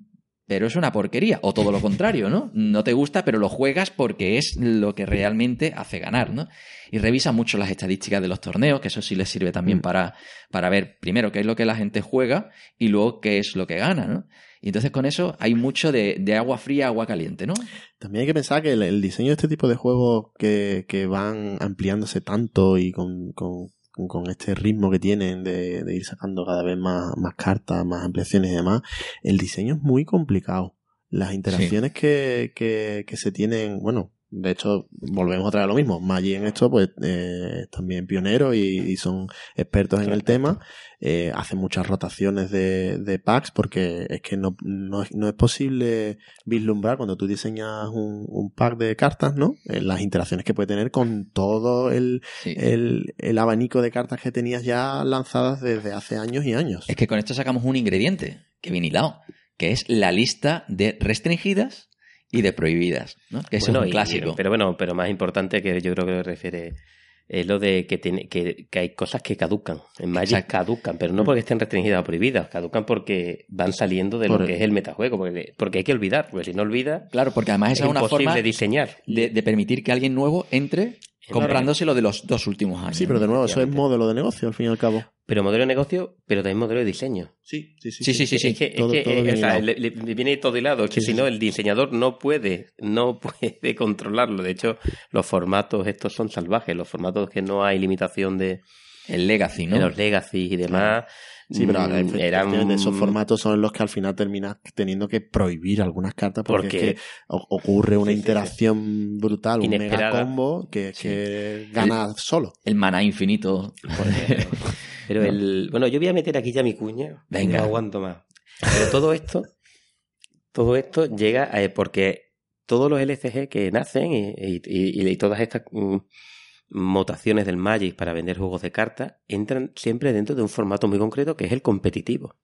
pero es una porquería. O todo lo contrario, ¿no? No te gusta, pero lo juegas porque es lo que realmente hace ganar, ¿no? Y revisa mucho las estadísticas de los torneos, que eso sí les sirve también Mm. para, para ver primero qué es lo que la gente juega y luego qué es lo que gana, ¿no? Y entonces con eso hay mucho de, de agua fría, agua caliente, ¿no? También hay que pensar que el, el diseño de este tipo de juegos que, que van ampliándose tanto y con, con, con este ritmo que tienen de, de ir sacando cada vez más, más cartas, más ampliaciones y demás, el diseño es muy complicado. Las interacciones que, que, que se tienen, bueno, de hecho, volvemos otra vez a lo mismo. Magic en esto, pues, eh, también pionero y, y son expertos en el tema. Eh, hacen muchas rotaciones de, de packs porque es que no, no, es- no es posible vislumbrar cuando tú diseñas un, un pack de cartas, ¿no? Eh, las interacciones que puede tener con todo el, Sí. el, el abanico de cartas que tenías ya lanzadas desde hace años y años. Es que con esto sacamos un ingrediente que viene hilado, que es la lista de restringidas y de prohibidas, ¿no? Que Bueno, es y- clásico. pero bueno, pero más importante que yo creo que refiere es lo de que, tiene, que, que hay cosas que caducan. En Magic Exacto. caducan, pero no porque estén restringidas o prohibidas, caducan porque van saliendo de Por lo que es el metajuego, porque, porque hay que olvidar, porque si no olvidas, Claro, porque además es esa es una forma diseñar. de, de permitir que alguien nuevo entre comprándose lo de los dos últimos años. sí, pero de nuevo, eso es modelo de negocio, al fin y al cabo. Pero modelo de negocio, pero también modelo de diseño. Sí, sí, Sí, sí, sí, sí. Es que, es Todo- que, todo eh, bien o sea, hilado. le, le- le viene todo hilado. Es que Sí, si sí, no, el diseñador no puede, no [laughs] puede controlarlo. De hecho, los formatos estos son salvajes. Los formatos que no hay limitación de, El Legacy, ¿no? En los Legacy y demás. Sí, pero mm, eran efectivamente, esos formatos son los que al final terminas teniendo que prohibir algunas cartas porque, Porque- es que o- ocurre una Sí, sí, sí. interacción brutal, un mega Inesperada. combo que, que gana solo. El maná infinito. [laughs] Pero el. Bueno, yo voy a meter aquí ya mi cuña. Venga. No aguanto más. Pero todo esto. Todo esto llega a- porque todos los LCG que nacen y, y- y- y todas estas mm, mutaciones del Magic para vender juegos de cartas entran siempre dentro de un formato muy concreto que es el competitivo.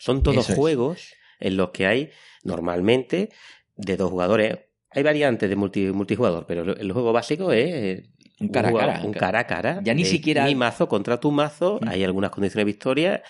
Son todos Eso es. juegos en los que hay normalmente de dos jugadores. Hay variantes de multi- multijugador, pero el juego básico es eh, Un cara a cara. Un cara a cara. Ya ni siquiera- Mi mazo contra tu mazo. Mm. Hay algunas condiciones de victoria.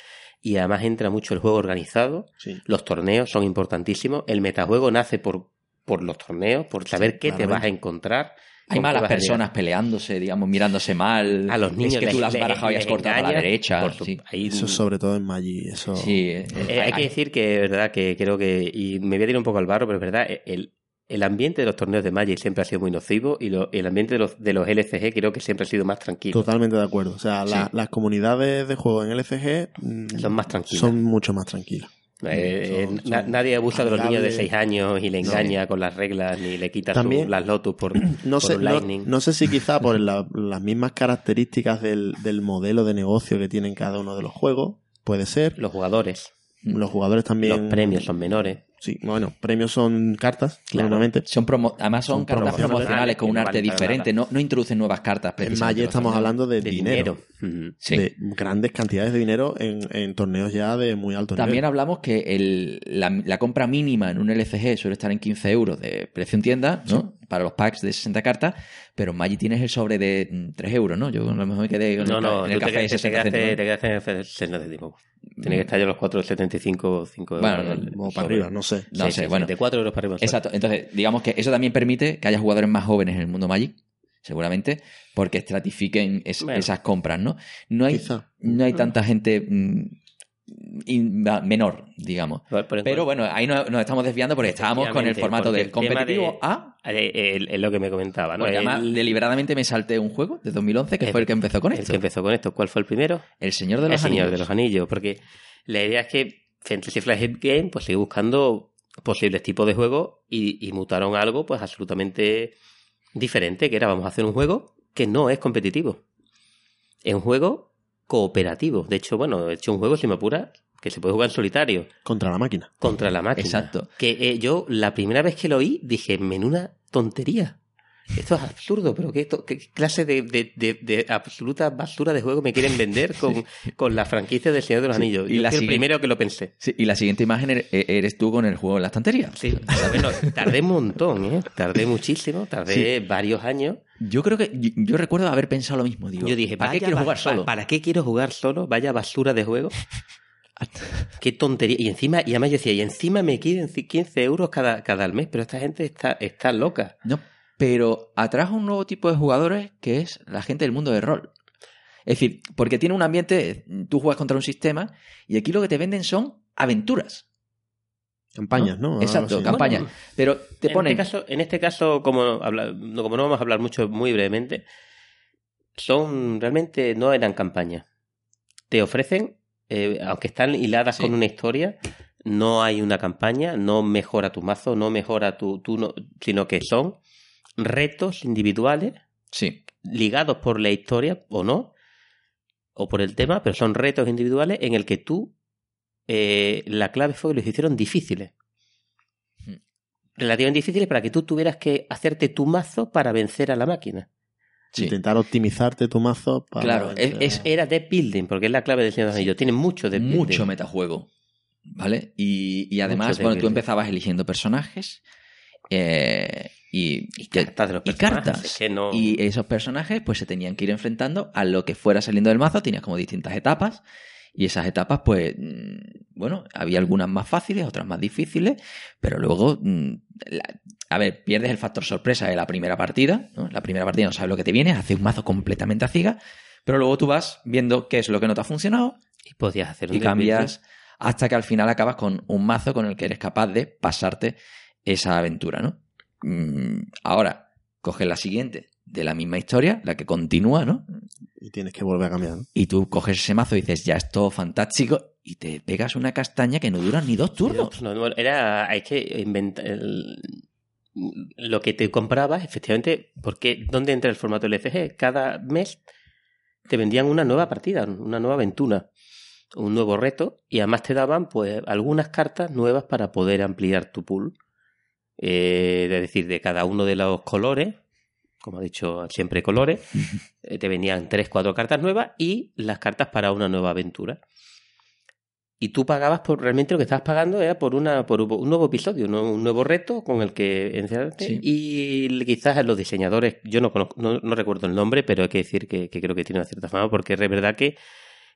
Y además entra mucho el juego organizado. Sí. Los torneos son importantísimos. El metajuego nace por, por los torneos, por saber qué te vas a encontrar. Hay malas personas peleándose, digamos, mirándose mal. A los niños Es que tú les- las has les- barajado y has les cortado a la derecha. por su- sí. ahí- Eso sobre todo en Magic. Eso... Sí, eh, Eh, hay que decir que, verdad, que creo que, y me voy a tirar un poco al barro, pero es verdad, el, el ambiente de los torneos de Magic siempre ha sido muy nocivo y lo- el ambiente de los, de los LCG creo que siempre ha sido más tranquilo. Totalmente de acuerdo. O sea, la- Sí. las comunidades de juego en LCG mm, Son más tranquilas. son mucho más tranquilas. Eh, Son- eh, na- nadie abusa de los niños de amigables. 6 años y le No. engaña con las reglas ni le quita También- su- las Lotus por, [clears throat] No por sé, un no, Lightning. no sé si quizá por la- las mismas características del, del modelo de negocio que tienen cada uno de los juegos, puede ser. Los jugadores, Los jugadores también. los premios son menores. Sí, bueno, premios son cartas, Claro. normalmente. Son promo- además son, Son cartas promocionales. promocionales con un arte diferente, no, no introducen nuevas cartas. En Magic estamos hablando de, De dinero. dinero. Ujú. Sí. De grandes cantidades de dinero en, en torneos ya de muy alto También nivel. hablamos que el- la, la compra mínima en un LCG suele estar en 15 euros de precio en tienda, ¿no? Para los packs de 60 cartas, pero en Magic tienes el sobre de mm, 3 euros, ¿no? Yo a lo mejor me quedé en No, el, no, en el café de quedaste- te 60 quedaste, céntimos. te quedaste en el 60 céntimos. Tiene que estar ya los 4,75 5 Bueno, euros. no, O para arriba, no sé. No Sí, sé, sí, bueno. De 4 euros para arriba. Exacto. Entonces, digamos que eso también permite que haya jugadores más jóvenes en el mundo Magic, seguramente, porque estratifiquen es- Bueno. esas compras, ¿no? No hay, Quizá. no hay tanta gente mm, menor, digamos. Pero, pero en Pero bueno, ahí nos, nos estamos desviando porque estábamos con el formato del el competitivo de- A. El- el- lo que me comentaba, ¿no? Porque además, el, deliberadamente me salté un juego de 2011 que El- fue el que empezó con el esto. que empezó con esto. ¿Cuál fue el primero? El Señor de El los Señor Anillos. de los Anillos. Porque la idea es que Fantasy Flight Game pues sigue buscando posibles tipos de juegos y, y mutaron algo pues absolutamente diferente, que era vamos a hacer un juego que no es competitivo. Es un juego cooperativo. De hecho, bueno, he hecho un juego, si me apura, que se puede jugar en solitario Contra la máquina. contra la máquina. Exacto. Que eh, yo la primera vez que lo oí dije, menuda tontería. Esto es absurdo, pero ¿qué, clase de, de- de- de absoluta basura de juego me quieren vender [laughs] con, con la franquicia del Señor de los Sí, Anillos? y Yo la fui el primero que lo pensé. Sí, y la siguiente imagen er- eres tú con el juego en la estantería. Sí, bueno, tardé un montón, ¿eh? Tardé muchísimo, tardé varios años. Yo creo que yo, yo recuerdo haber pensado lo mismo. Digo, yo dije, ¿para qué quiero jugar solo? ¿Para qué quiero jugar solo? Vaya basura de juego. [laughs] Qué tontería. Y encima, y además yo decía, y encima me quieren 15 euros cada, cada mes, pero esta gente está, está loca. No, pero atrajo un nuevo tipo de jugadores que es la gente del mundo del rol. Es decir, porque tiene un ambiente, tú juegas contra un sistema y aquí lo que te venden son aventuras. Campañas, ¿no? Exacto, campañas. Bueno, Pero te en ponen... Este caso, en este caso, como, habla- no, como no vamos a hablar mucho, muy brevemente, son realmente no eran campañas. Te ofrecen, eh, aunque están hiladas Sí. con una historia, no hay una campaña, no mejora tu mazo, no mejora tu, no- sino que son retos individuales Sí, ligados por la historia o no, o por el tema, pero son retos individuales en el que tú, eh, la clave fue que los hicieron difíciles. Hmm. Relativamente difíciles para que tú tuvieras que hacerte tu mazo para vencer a la máquina. Sí. Intentar optimizarte tu mazo para. Claro, es- es- Era deck building, porque es la clave del Señor de los Anillos. Tiene mucho de mucho metajuego. ¿Vale? Y, y además, de bueno, tú building. empezabas eligiendo personajes eh, y, Y cartas de los y personajes, cartas. es que no- Y esos personajes pues se tenían que ir enfrentando a lo que fuera saliendo del mazo. Tenías como distintas etapas. Y esas etapas, pues, mm, bueno, había algunas más fáciles, otras más difíciles, pero luego, mm, la- a ver, pierdes el factor sorpresa de la primera partida, ¿no? La primera partida no sabes lo que te viene, haces un mazo completamente a ciega, pero luego tú vas viendo qué es lo que no te ha funcionado Y podías hacer y cambias hasta que al final acabas con un mazo con el que eres capaz de pasarte esa aventura, ¿no? Mm, ahora, coges la siguiente de la misma historia, la que continúa, ¿no? Y tienes que volver a cambiar. ¿no? Y tú coges ese mazo y dices, ya es todo fantástico, y te pegas una castaña que no dura ni dos turnos. No, no, era, hay que inventar el- lo que te comprabas, efectivamente, porque ¿dónde entra el formato LCG? Cada mes te vendían una nueva partida, una nueva aventura, un nuevo reto, y además te daban pues algunas cartas nuevas para poder ampliar tu pool. Eh, es decir, de cada uno de los colores, como ha dicho siempre colores, eh, te venían tres, cuatro cartas nuevas y las cartas para una nueva aventura. Y tú pagabas por realmente lo que estabas pagando era por una por un nuevo episodio, ¿no? un nuevo reto con el que encerrarte. Sí. Y quizás los diseñadores, yo no conozco, no, no recuerdo el nombre, pero hay que decir que, que creo que tiene una cierta fama porque es verdad que,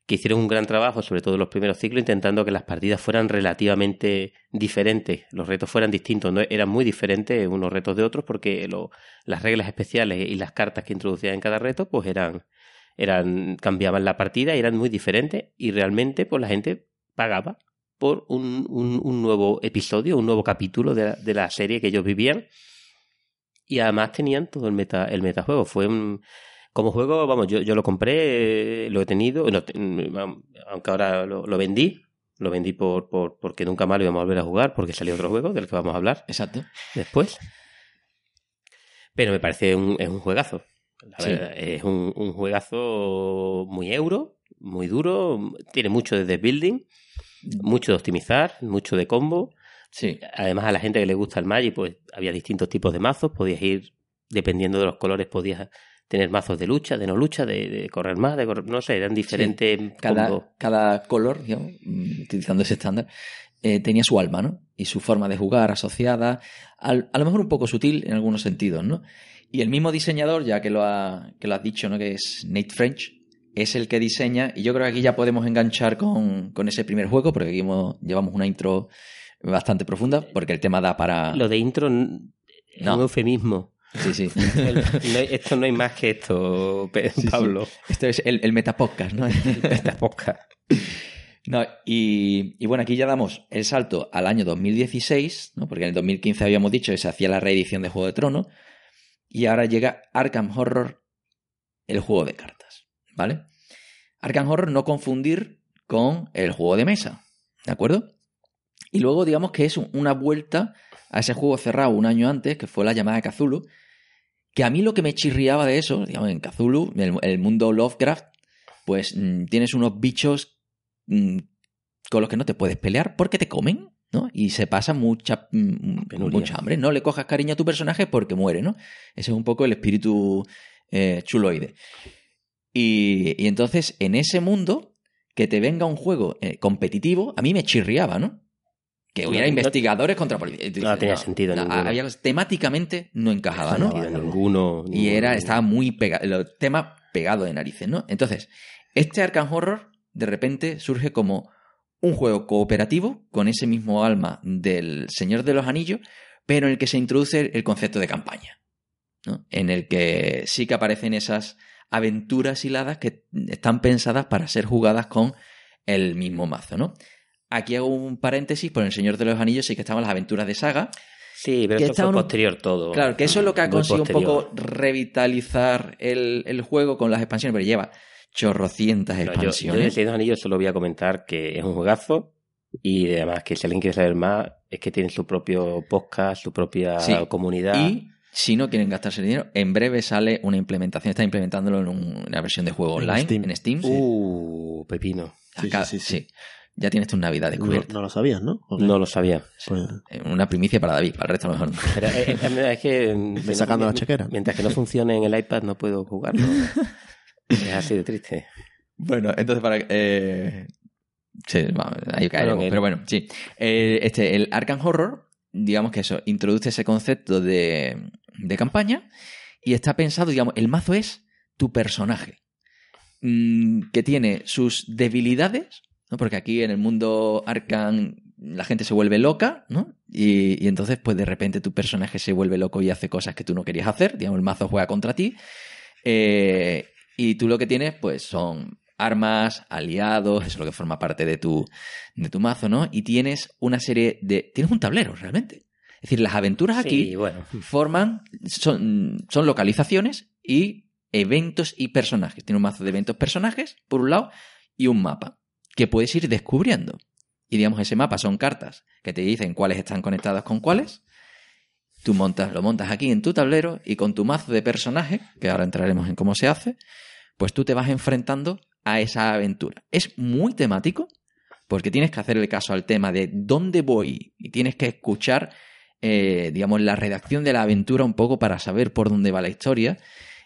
que hicieron un gran trabajo, sobre todo en los primeros ciclos, intentando que las partidas fueran relativamente diferentes, los retos fueran distintos, no eran muy diferentes unos retos de otros porque las reglas especiales y las cartas que introducían en cada reto pues eran eran cambiaban la partida eran muy diferentes y realmente pues la gente pagaba por un, un- un nuevo episodio, un nuevo capítulo de la, de la serie que ellos vivían y además tenían todo el meta el metajuego. Fue un, como juego, vamos, yo, yo lo compré, eh, lo he tenido, no, mm, aunque ahora lo, lo vendí, lo vendí por, por, porque nunca más lo íbamos a volver a jugar porque salió otro juego del que vamos a hablar Exacto. después. Pero me parece un, es un juegazo. La Sí. verdad, es un, un juegazo muy euro, muy duro, tiene mucho de building, mucho de optimizar, mucho de combo. Sí. Además, a la gente que le gusta el Magic, pues había distintos tipos de mazos, podías ir, dependiendo de los colores, podías tener mazos de lucha, de no lucha, de, de correr más, de correr, no sé, eran diferentes. Cada, cada color, digamos, mm, utilizando ese estándar, eh, tenía su alma, ¿no? Y su forma de jugar asociada, al- a lo mejor un poco sutil en algunos sentidos, ¿no? Y el mismo diseñador, ya que lo, ha, que lo has dicho, ¿no? Que es Nate French, es el que diseña, y yo creo que aquí ya podemos enganchar con, con ese primer juego, porque aquí hemos- llevamos una intro bastante profunda, porque el tema da para... Lo de intro n- es No. un eufemismo. Sí, sí. El- no esto no hay más que esto, Pe- Sí, sí. Pablo. Esto es el, el metapodcast, ¿no? Esta podcast. [laughs] No, y, y bueno, aquí ya damos el salto al año 2016, ¿no? porque en el 2015 habíamos dicho que se hacía la reedición de Juego de Tronos, y ahora llega Arkham Horror, el juego de cartas, ¿vale? Arkham Horror no confundir con el juego de mesa, ¿de acuerdo? Y luego digamos que es un- una vuelta a ese juego cerrado un año antes, que fue la llamada de Cthulhu, que a mí lo que me chirriaba de eso, digamos, en Cthulhu, el, el mundo Lovecraft, pues mm, tienes unos bichos mm, con los que no te puedes pelear porque te comen, ¿no? Y se pasa mucha, mm, mucha hambre. No le cojas cariño a tu personaje porque muere, ¿no? Ese es un poco el espíritu eh, chuloide. Y, y entonces, en ese mundo, que te venga un juego eh, competitivo, a mí me chirriaba, ¿no? Que hubiera no- investigadores contra policías. Tú no tenía sentido ninguno. había- temáticamente no encajaba, ¿no? No, no, ninguno. Y ninguno. era, estaba muy pegado, el tema pegado de narices, ¿no? Entonces, este Arkham Horror de repente surge como un juego cooperativo con ese mismo alma del Señor de los Anillos, pero en el que se introduce el concepto de campaña, ¿no? En el que sí que aparecen esas aventuras hiladas que están pensadas para ser jugadas con el mismo mazo, ¿no? Aquí hago un paréntesis, por el Señor de los Anillos sí que estaban las aventuras de saga, Sí, pero que eso está fue un- posterior todo. Claro, que eso es lo que ha conseguido un poco revitalizar el, el juego con las expansiones, pero lleva chorrocientas No, yo, yo expansiones. de Señor de los Anillos solo voy a comentar que es un juegazo y además que si alguien quiere saber más es que tiene su propio podcast, su propia Sí. comunidad. Y si no quieren gastarse el dinero, en breve sale una implementación. Está implementándolo en un- una versión de juego En online Steam. en Steam. Uh, pepino. Sí, Acá- sí, sí, sí. Ya tienes tu Navidad No, descubierta. no lo sabías, ¿no? No lo sabía. Pues, Eh, Una primicia para David, para el resto a lo mejor. no. Pero eh, eh, es que Ve sacando la chequera. Mientras que no funcione en el iPad no puedo jugarlo. [laughs] es así de triste. Bueno, entonces para... Eh... Sí, va, ahí caeremos, Bueno, pero bueno, sí. Eh, este, el Arkham Horror, digamos que eso, introduce ese concepto de, de campaña y está pensado, digamos, el mazo es tu personaje, mm, que tiene sus debilidades, ¿no? porque aquí en el mundo Arkham la gente se vuelve loca, ¿no? Y, y entonces, pues de repente tu personaje se vuelve loco y hace cosas que tú no querías hacer, digamos, el mazo juega contra ti. Eh, y tú lo que tienes, pues, son armas, aliados, eso es lo que forma parte de tu, de tu mazo, ¿no? Y tienes una serie de... Tienes un tablero, realmente. Es decir, las aventuras aquí Sí, bueno. forman, son, son localizaciones y eventos y personajes. Tiene un mazo de eventos personajes, por un lado, y un mapa que puedes ir descubriendo. Y digamos, ese mapa son cartas que te dicen cuáles están conectadas con cuáles. Tú montas, lo montas aquí en tu tablero y con tu mazo de personajes, que ahora entraremos en cómo se hace, pues tú te vas enfrentando a esa aventura. Es muy temático, porque tienes que hacerle caso al tema de dónde voy y tienes que escuchar, eh, digamos, la redacción de la aventura un poco para saber por dónde va la historia.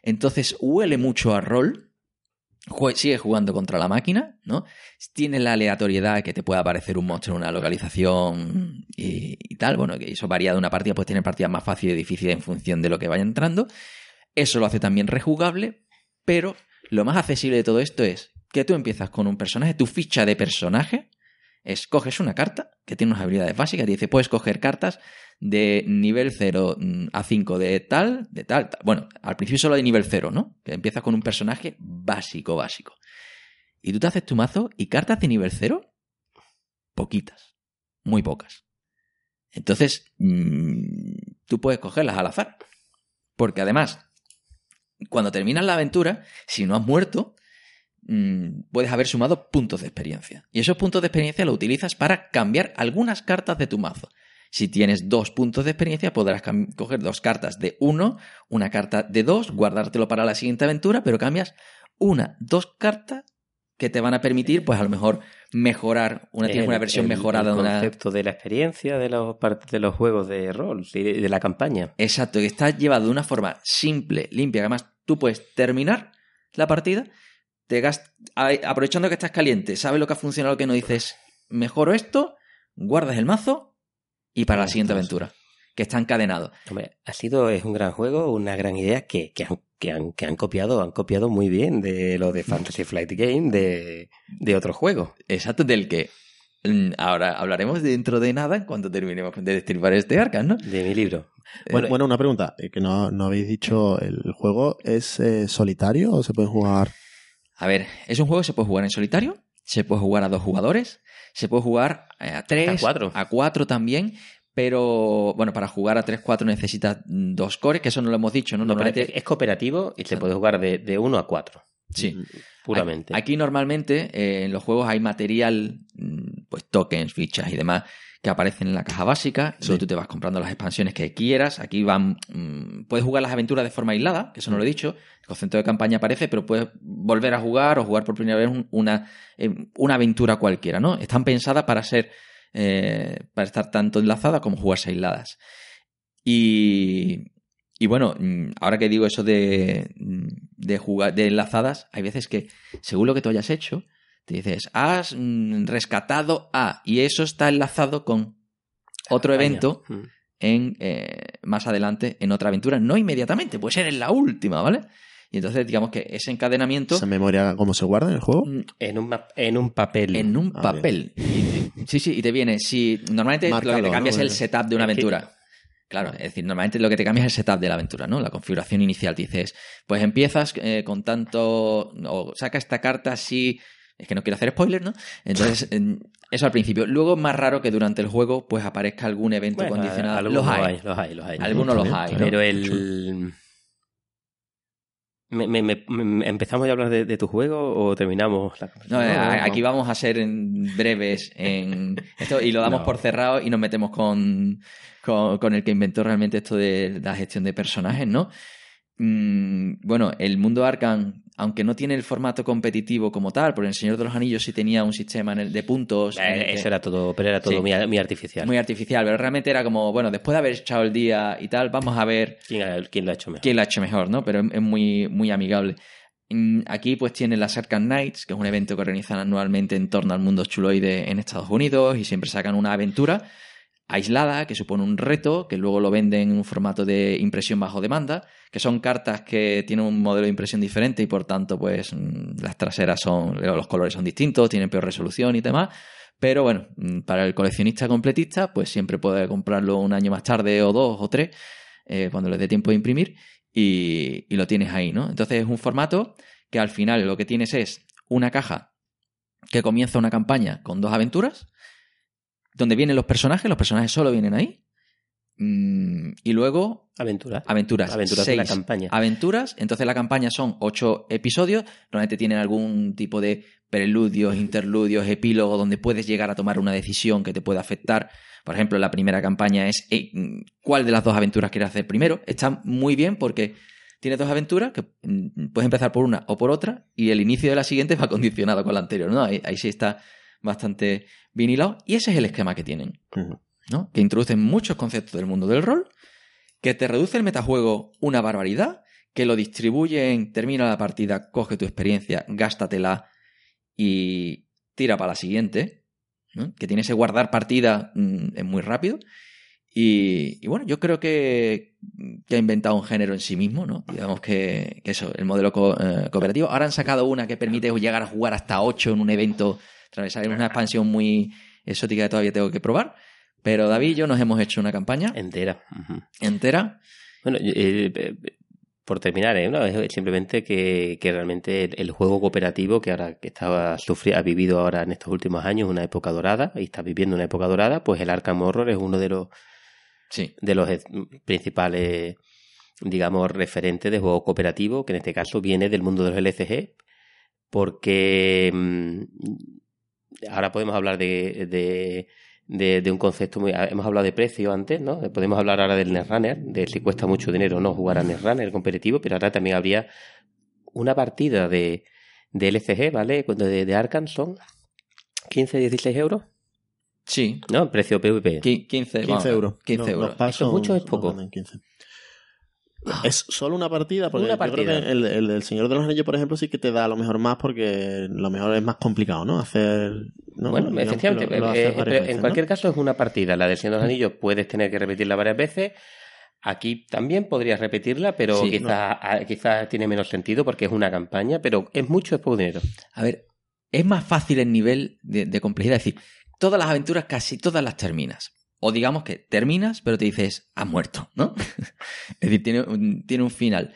Entonces huele mucho a rol, sigue jugando contra la máquina, ¿no? Tiene la aleatoriedad que te puede aparecer un monstruo en una localización y, tal. Bueno, que eso varía de una partida, pues tiene partidas más fáciles y difíciles en función de lo que vaya entrando. Eso lo hace también rejugable, pero lo más accesible de todo esto es que tú empiezas con un personaje, tu ficha de personaje, escoges una carta que tiene unas habilidades básicas, y dice, puedes coger cartas de nivel 0 mm, a 5 de tal, de tal, tal. Bueno, al principio solo de nivel 0, ¿no? Que empiezas con un personaje básico, básico. Y tú te haces tu mazo y cartas de nivel 0, poquitas, muy pocas. Entonces, mm, tú puedes cogerlas al azar. Porque además, cuando terminas la aventura, si no has muerto, mm, puedes haber sumado puntos de experiencia. Y esos puntos de experiencia los utilizas para cambiar algunas cartas de tu mazo. Si tienes dos puntos de experiencia, podrás coger dos cartas de uno, una carta de dos, guardártelo para la siguiente aventura, pero cambias una, dos cartas que te van a permitir, pues a lo mejor mejorar, una, tienes una versión mejorada el de una... concepto de la experiencia de los, de los juegos de rol y de, la campaña. Exacto, que está llevado de una forma simple, limpia, que además tú puedes terminar la partida, te aprovechando que estás caliente, sabes lo que ha funcionado, lo que no dices, mejoro esto, guardas el mazo y para la siguiente aventura, que está encadenado. Hombre, ha sido, es un gran juego, una gran idea que, que, han, que, han, que han copiado, han copiado muy bien de lo de Fantasy Flight Game, de, de otro juego. Exacto, del que mm, ahora hablaremos dentro de nada cuando terminemos de destripar este Arcan, ¿no? De mi libro. Eh, bueno, bueno, una pregunta, eh, que no, no habéis dicho, ¿el juego es eh, solitario o se puede jugar? A ver, es un juego que se puede jugar en solitario, se puede jugar a dos jugadores, se puede jugar eh, a 3, a 4. A 4 también, pero bueno, para jugar a 3-4 necesitas dos cores, que eso no lo hemos dicho, ¿no? Normalmente es cooperativo y se puede jugar de, de 1 a 4. Sí. Mm, puramente. Aquí normalmente eh, en los juegos hay material, mm, pues tokens, fichas y demás, que aparecen en la caja básica. Sí. Luego tú te vas comprando las expansiones que quieras. Aquí van. Mmm, puedes jugar las aventuras de forma aislada, que eso no lo he dicho. El concepto de campaña aparece, pero puedes volver a jugar o jugar por primera vez una, eh, una aventura cualquiera, ¿no? Están pensadas para ser. Eh, para estar tanto enlazadas como jugarse aisladas. Y. Y bueno, mm, ahora que digo eso de, de jugar, de enlazadas, hay veces que, según lo que tú hayas hecho, te dices, has mm, rescatado a, y eso está enlazado con otro evento Mm. en eh, más adelante en otra aventura, no inmediatamente, puede ser en la última, ¿vale? Y entonces, digamos que ese encadenamiento. ¿Esa memoria cómo se guarda en el juego? mm, En un, en un papel. En un Ah, papel. Y- sí, sí, y te viene. Si normalmente lo que te cambia es el setup de una aventura. Claro, es decir, normalmente lo que te cambia es el setup de la aventura, ¿no? La configuración inicial. Te dices, pues empiezas eh, con tanto. O saca esta carta así. Es que no quiero hacer spoiler, ¿no? Entonces, en- eso al principio. Luego es más raro que durante el juego, pues aparezca algún evento Bueno, condicionado. algunos Los hay. los hay, los hay. Algunos los hay. ¿no? Pero el. Me, me- me- me- ¿Empezamos ya a hablar de, de tu juego o terminamos la eh, no, no. aquí vamos a ser en breves en esto y lo damos No. por cerrado y nos metemos con, con, con el que inventó realmente esto de la gestión de personajes, ¿no? Mm, bueno, el mundo Arkham, aunque no tiene el formato competitivo como tal, porque el Señor de los Anillos sí tenía un sistema en el- de puntos. el Eh, que- Eso era todo, pero era todo Sí. muy, muy artificial. muy artificial, pero realmente era como, bueno, después de haber echado el día y tal, vamos a ver ¿Quién, lo ha hecho mejor? quién lo ha hecho mejor, ¿no? Pero es es muy, muy amigable. Mm, Aquí pues tienen las Arkham Nights, que es un evento que organizan anualmente en torno al mundo chuloide en Estados Unidos y siempre sacan una aventura aislada que supone un reto, que luego lo venden en un formato de impresión bajo demanda, que son cartas que tienen un modelo de impresión diferente y por tanto pues mm, las traseras son, los colores son distintos, tienen peor resolución y demás. Pero bueno, mm, para el coleccionista completista, pues siempre puede comprarlo un año más tarde o dos o tres, eh, cuando le dé tiempo de imprimir, y, y lo tienes ahí, ¿no? Entonces es un formato que al final lo que tienes es una caja que comienza una campaña con dos aventuras, donde vienen los personajes, los personajes solo vienen ahí. Mm, y luego Aventura. aventuras. Aventuras de la Seis campaña. Aventuras. Entonces la campaña son ocho episodios. Normalmente tienen algún tipo de preludios, interludios, epílogo donde puedes llegar a tomar una decisión que te puede afectar. Por ejemplo, la primera campaña es eh, cuál de las dos aventuras quieres hacer primero. Está muy bien porque tienes dos aventuras que mm, puedes empezar por una o por otra y el inicio de la siguiente va condicionado con la anterior. ¿no? Ahí, ahí sí está bastante bien hilado. Y ese es el esquema que tienen. Que introducen muchos conceptos del mundo del rol, que te reduce el metajuego una barbaridad, que lo distribuye en termina la partida, coge tu experiencia, gástatela y tira para la siguiente, ¿no? que tiene ese guardar partida mm, es muy rápido. Y, y bueno, yo creo que, que ha inventado un género en sí mismo, ¿no? Digamos que, que eso, el modelo co- eh, cooperativo. Ahora han sacado una que permite llegar a jugar hasta 8 en un evento transversal. Es una expansión muy exótica que todavía tengo que probar. Pero David y yo nos hemos hecho una campaña Entera. Entera. Bueno, eh, eh, por terminar, ¿eh? No, es simplemente que, que realmente el, el juego cooperativo que ahora que estaba sufri- ha vivido ahora en estos últimos años una época dorada y está viviendo una época dorada, pues el Arkham Horror es uno de los Sí. de los eh, principales digamos referentes de juego cooperativo que en este caso viene del mundo de los LCG porque mm, ahora podemos hablar de, de, de- de un concepto muy hemos hablado de precio antes no podemos hablar ahora del Netrunner de si cuesta mucho dinero o no jugar a Netrunner competitivo pero ahora también habría una partida de, de LCG vale Cuando de, de Arkham son 15 16 euros Sí. no precio PvP Qui- 15, 15 vamos, euros. 15 No, euros. ¿Eso es mucho o es poco? también 15. Es solo una partida, porque Una yo creo partida. que el, el del Señor de los Anillos, por ejemplo, sí que te da a lo mejor más porque lo mejor es más complicado, ¿no? Hacer... ¿no? Bueno, Digamos efectivamente, lo- lo eh, eh, varias pero veces, en ¿no? cualquier caso es una partida. La del Señor de los Anillos puedes tener que repetirla varias veces. Aquí también podrías repetirla, pero Sí, quizás quizás tiene menos sentido porque es una campaña, pero es mucho es poco dinero. A ver, es más fácil el nivel de, de complejidad. Es decir, todas las aventuras casi todas las terminas. O digamos que terminas, pero te dices, has muerto, ¿no? [laughs] es decir, tiene un, tiene un final.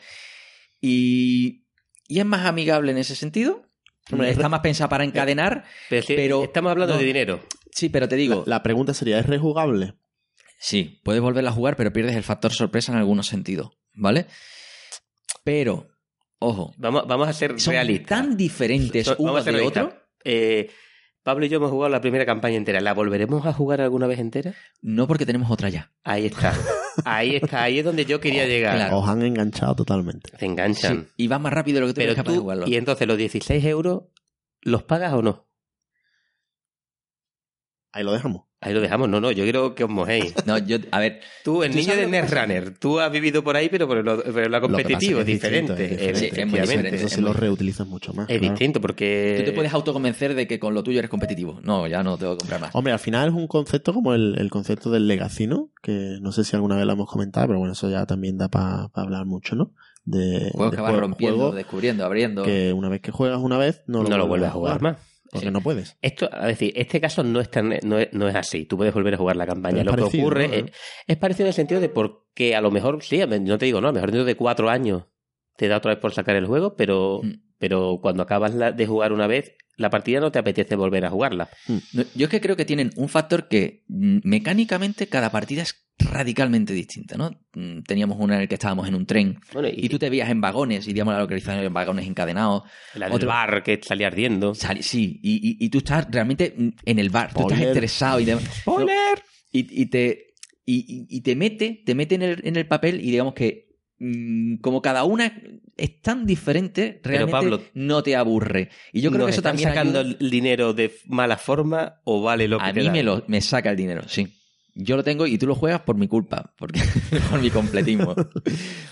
Y, y es más amigable en ese sentido. Hombre, Está es- más pensada para encadenar. Pero, si Pero- estamos hablando no. de dinero. Sí, pero te digo, La, la pregunta sería, ¿es rejugable? Sí, puedes volverla a jugar, pero pierdes el factor sorpresa en algunos sentidos, ¿vale? Pero, ojo, Vamos, vamos a ser son realistas. tan diferentes So- uno de realistas. otro. Eh, Pablo y yo hemos jugado la primera campaña entera. ¿La volveremos a jugar alguna vez entera? No porque tenemos otra ya. Ahí está. Ahí está. Ahí es donde yo quería Oh, llegar. claro. Os han enganchado totalmente. Se enganchan. Sí, y va más rápido de lo que tú Pero eres capaz de tú, jugarlo. y entonces los 16 euros, ¿los pagas o no? Ahí lo dejamos. Ahí lo dejamos. No, no, yo quiero que os mojéis. No, yo, a ver, Tú, el ¿Tú niño de? Netrunner, tú has vivido por ahí, pero por lo, pero lo Lo que pasa competitivo es que es diferente. es diferente. Sí, es muy diferente. Eso es sí lo reutilizas mucho más. Es claro. distinto porque... tú te puedes autoconvencer de que con lo tuyo eres competitivo. No, ya no tengo que comprar más. Hombre, al final es un concepto como el, el concepto del legacino, que no sé si alguna vez lo hemos comentado, pero bueno, eso ya también da para hablar mucho, ¿no? De, Juegos de que van juego- rompiendo, juego descubriendo, abriendo. que una vez que juegas una vez, no lo, no lo vuelves a jugar más. Porque Sí. no puedes. Esto, a decir, este caso no es, tan, no, es, no es así. Tú puedes volver a jugar la campaña. Lo que ocurre ¿no? es, es parecido en el sentido de porque a lo mejor, sí, no te digo, no, a lo mejor dentro de cuatro años te da otra vez por sacar el juego, pero, Mm. pero cuando acabas la- de jugar una vez, la partida no te apetece volver a jugarla. Yo es que creo que tienen un factor que mm, mecánicamente cada partida es radicalmente distinta, ¿no? Mm, Teníamos una en la que estábamos en un tren Bueno, y tú te veías en vagones y digamos la localización en vagones encadenados. la del otro- bar que salía ardiendo. Sí, y, y- y tú estás realmente en el bar, tú estás estresado y demás. ¡Spoiler! y, y te y, y- y te mete te mete en el, en el papel y digamos que mm, como cada una es tan diferente realmente Pablo, no te aburre y yo creo ¿Nos que eso están también sacando ayuda- el dinero de mala forma o vale lo que a te mí me lo me saca el dinero sí yo lo tengo y tú lo juegas por mi culpa porque [laughs] por mi completismo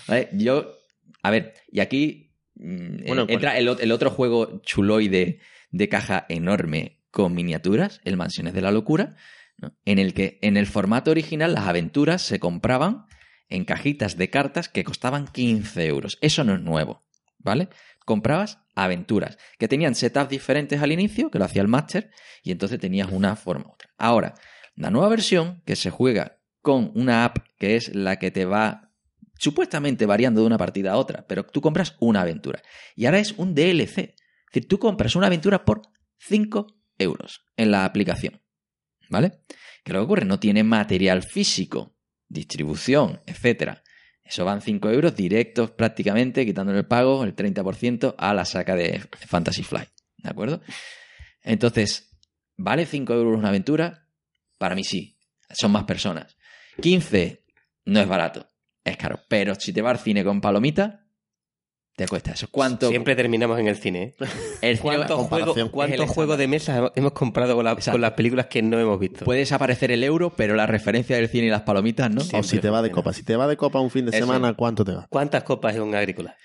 ¿Vale? yo a ver y aquí mm, Bueno, eh, entra el, otro juego chuloide de caja enorme con miniaturas el mansiones de la locura ¿no? en el que en el formato original las aventuras se compraban en cajitas de cartas que costaban 15 euros. Eso no es nuevo, ¿vale? Comprabas aventuras que tenían setups diferentes al inicio, que lo hacía el máster, y entonces tenías una forma u otra. Ahora, la nueva versión que se juega con una app que es la que te va supuestamente variando de una partida a otra, pero tú compras una aventura. Y ahora es un DLC. Es decir, tú compras una aventura por 5 euros en la aplicación. ¿Vale? Que lo que ocurre, no tiene material físico. distribución, etcétera. Eso van 5 euros directos prácticamente, quitándole el pago, el 30% a la saca de Fantasy Flight. ¿De acuerdo? Entonces, ¿vale 5 euros una aventura? Para mí sí. Son más personas. 15 no es barato. Es caro. Pero si te vas al cine con palomita, te cuesta eso. ¿Cuánto? Siempre terminamos en el cine. ¿eh? El cine- ¿Cuántos, juegos, Es cuántos el juegos de mesa hemos comprado con, la- Exacto. con las películas que no hemos visto? Puede desaparecer el euro, pero la referencia del cine y las palomitas, ¿no? Sí. O si te va de copa. Si te va de copa un fin de Eso. semana, ¿cuánto te va? ¿Cuántas copas en un agrícola?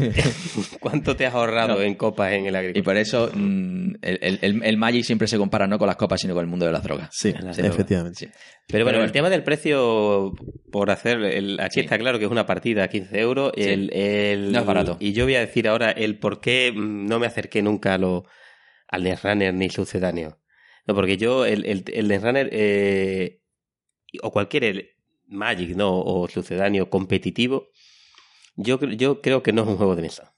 [laughs] ¿Cuánto te has ahorrado No. en copas en el Y agrícola? por eso mm, el, el- el- Magic siempre se compara no con las copas, sino con el mundo de las drogas. Sí, En la sí, droga. efectivamente. Sí. Pero bueno, Pero el tema del precio por hacer, el, aquí Sí. está claro que es una partida a 15 euros. Sí. El, el- No es barato. Y yo voy a decir ahora el por qué mm, no me acerqué nunca a lo, al Netrunner ni sucedáneo. No, porque yo, el, el, el Netrunner, eh, o cualquier el Magic, ¿no? O sucedáneo competitivo, yo, yo creo que no es un juego de mesa.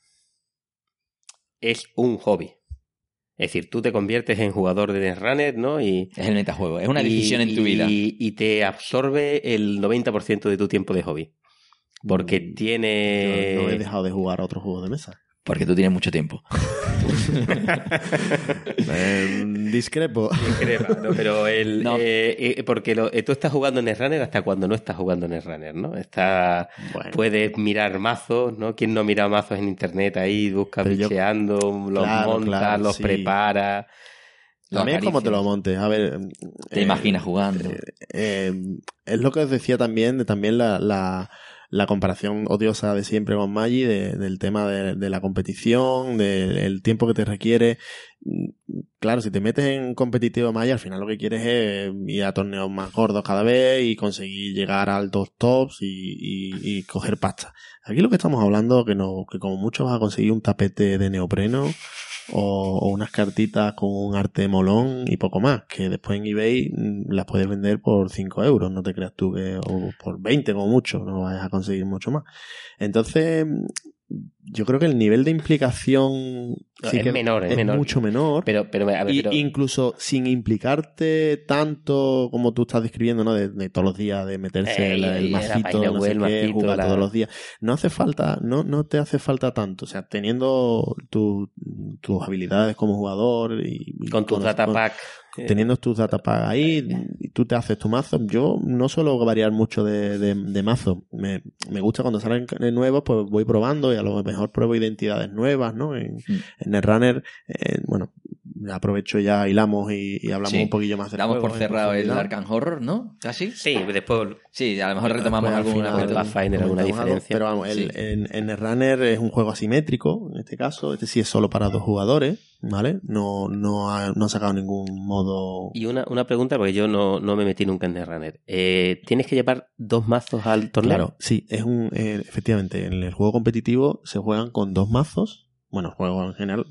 Es un hobby. Es decir, tú te conviertes en jugador de Netrunner, ¿no? Y, Es el metajuego, es una y- decisión en tu y- vida. Y te absorbe el 90% de tu tiempo de hobby. Porque Mm, tiene... Yo no he dejado de jugar a otros juegos de mesa. Porque tú tienes mucho tiempo. [laughs] Eh, discrepo. ¿no? Pero el, [laughs] No. eh, eh, porque lo- eh, tú estás jugando en Netrunner hasta cuando no estás jugando en Netrunner, ¿no? Está, Bueno, puedes mirar mazos, ¿no? ¿Quién no mira mazos en internet ahí? Busca Pero yo- los Claro, monta, claro, los sí. prepara. también es como te lo montes. A ver. Te eh, imaginas jugando. eh, eh, es lo que os decía también, de también la, la, la comparación odiosa de siempre con Maggi, de- del tema de, la competición, del tiempo que te requiere. Claro, si te metes en competitivo Maggi, al final lo que quieres es ir a torneos más gordos cada vez y conseguir llegar a altos tops y, y, y coger pasta. Aquí lo que estamos hablando, que no, que como mucho vas a conseguir un tapete de neopreno o, unas cartitas con un arte molón y poco más, que después en eBay mm, las puedes vender por 5 euros, no te creas tú que, o por 20 como mucho, no vas a conseguir mucho más. Entonces, yo creo que el nivel de implicación sí es que menor, es, es menor. mucho menor. Pero, pero, a ver, Y- pero- incluso sin implicarte tanto como tú estás describiendo, ¿no? De, de todos los días, de meterse Eh, el, el macito, no web, sé el qué, macito, jugar la- todos los días. No hace falta, no, no te hace falta tanto. O sea, teniendo tu- tus habilidades como jugador y, con tus cono- data eh, teniendo tus datapack ahí y tú te haces tu mazo. Yo no suelo variar mucho de, de, de mazo. Me, me gusta cuando salen ca- nuevos, pues voy probando y a lo mejor pruebo identidades nuevas, ¿no? En, Mm. en Netrunner, eh, bueno, aprovecho ya, hilamos y, y hablamos Sí. un poquillo más de Damos por cerrado el Arkham Horror, ¿no? ¿Casi? Sí, después Sí, a lo mejor retomamos al alguna final, Pathfinder, alguna diferencia. Pero vamos, el- en, en Netrunner es un juego asimétrico, en este caso. Este sí es solo para dos jugadores, ¿vale? No, no, ha, no ha sacado ningún modo... Y una, una pregunta, porque yo no, no me metí nunca en Netrunner. Eh, ¿Tienes que llevar dos mazos al torneo? Claro, sí, es un, eh, efectivamente, en el juego competitivo se juegan con dos mazos. Bueno, el juego en general,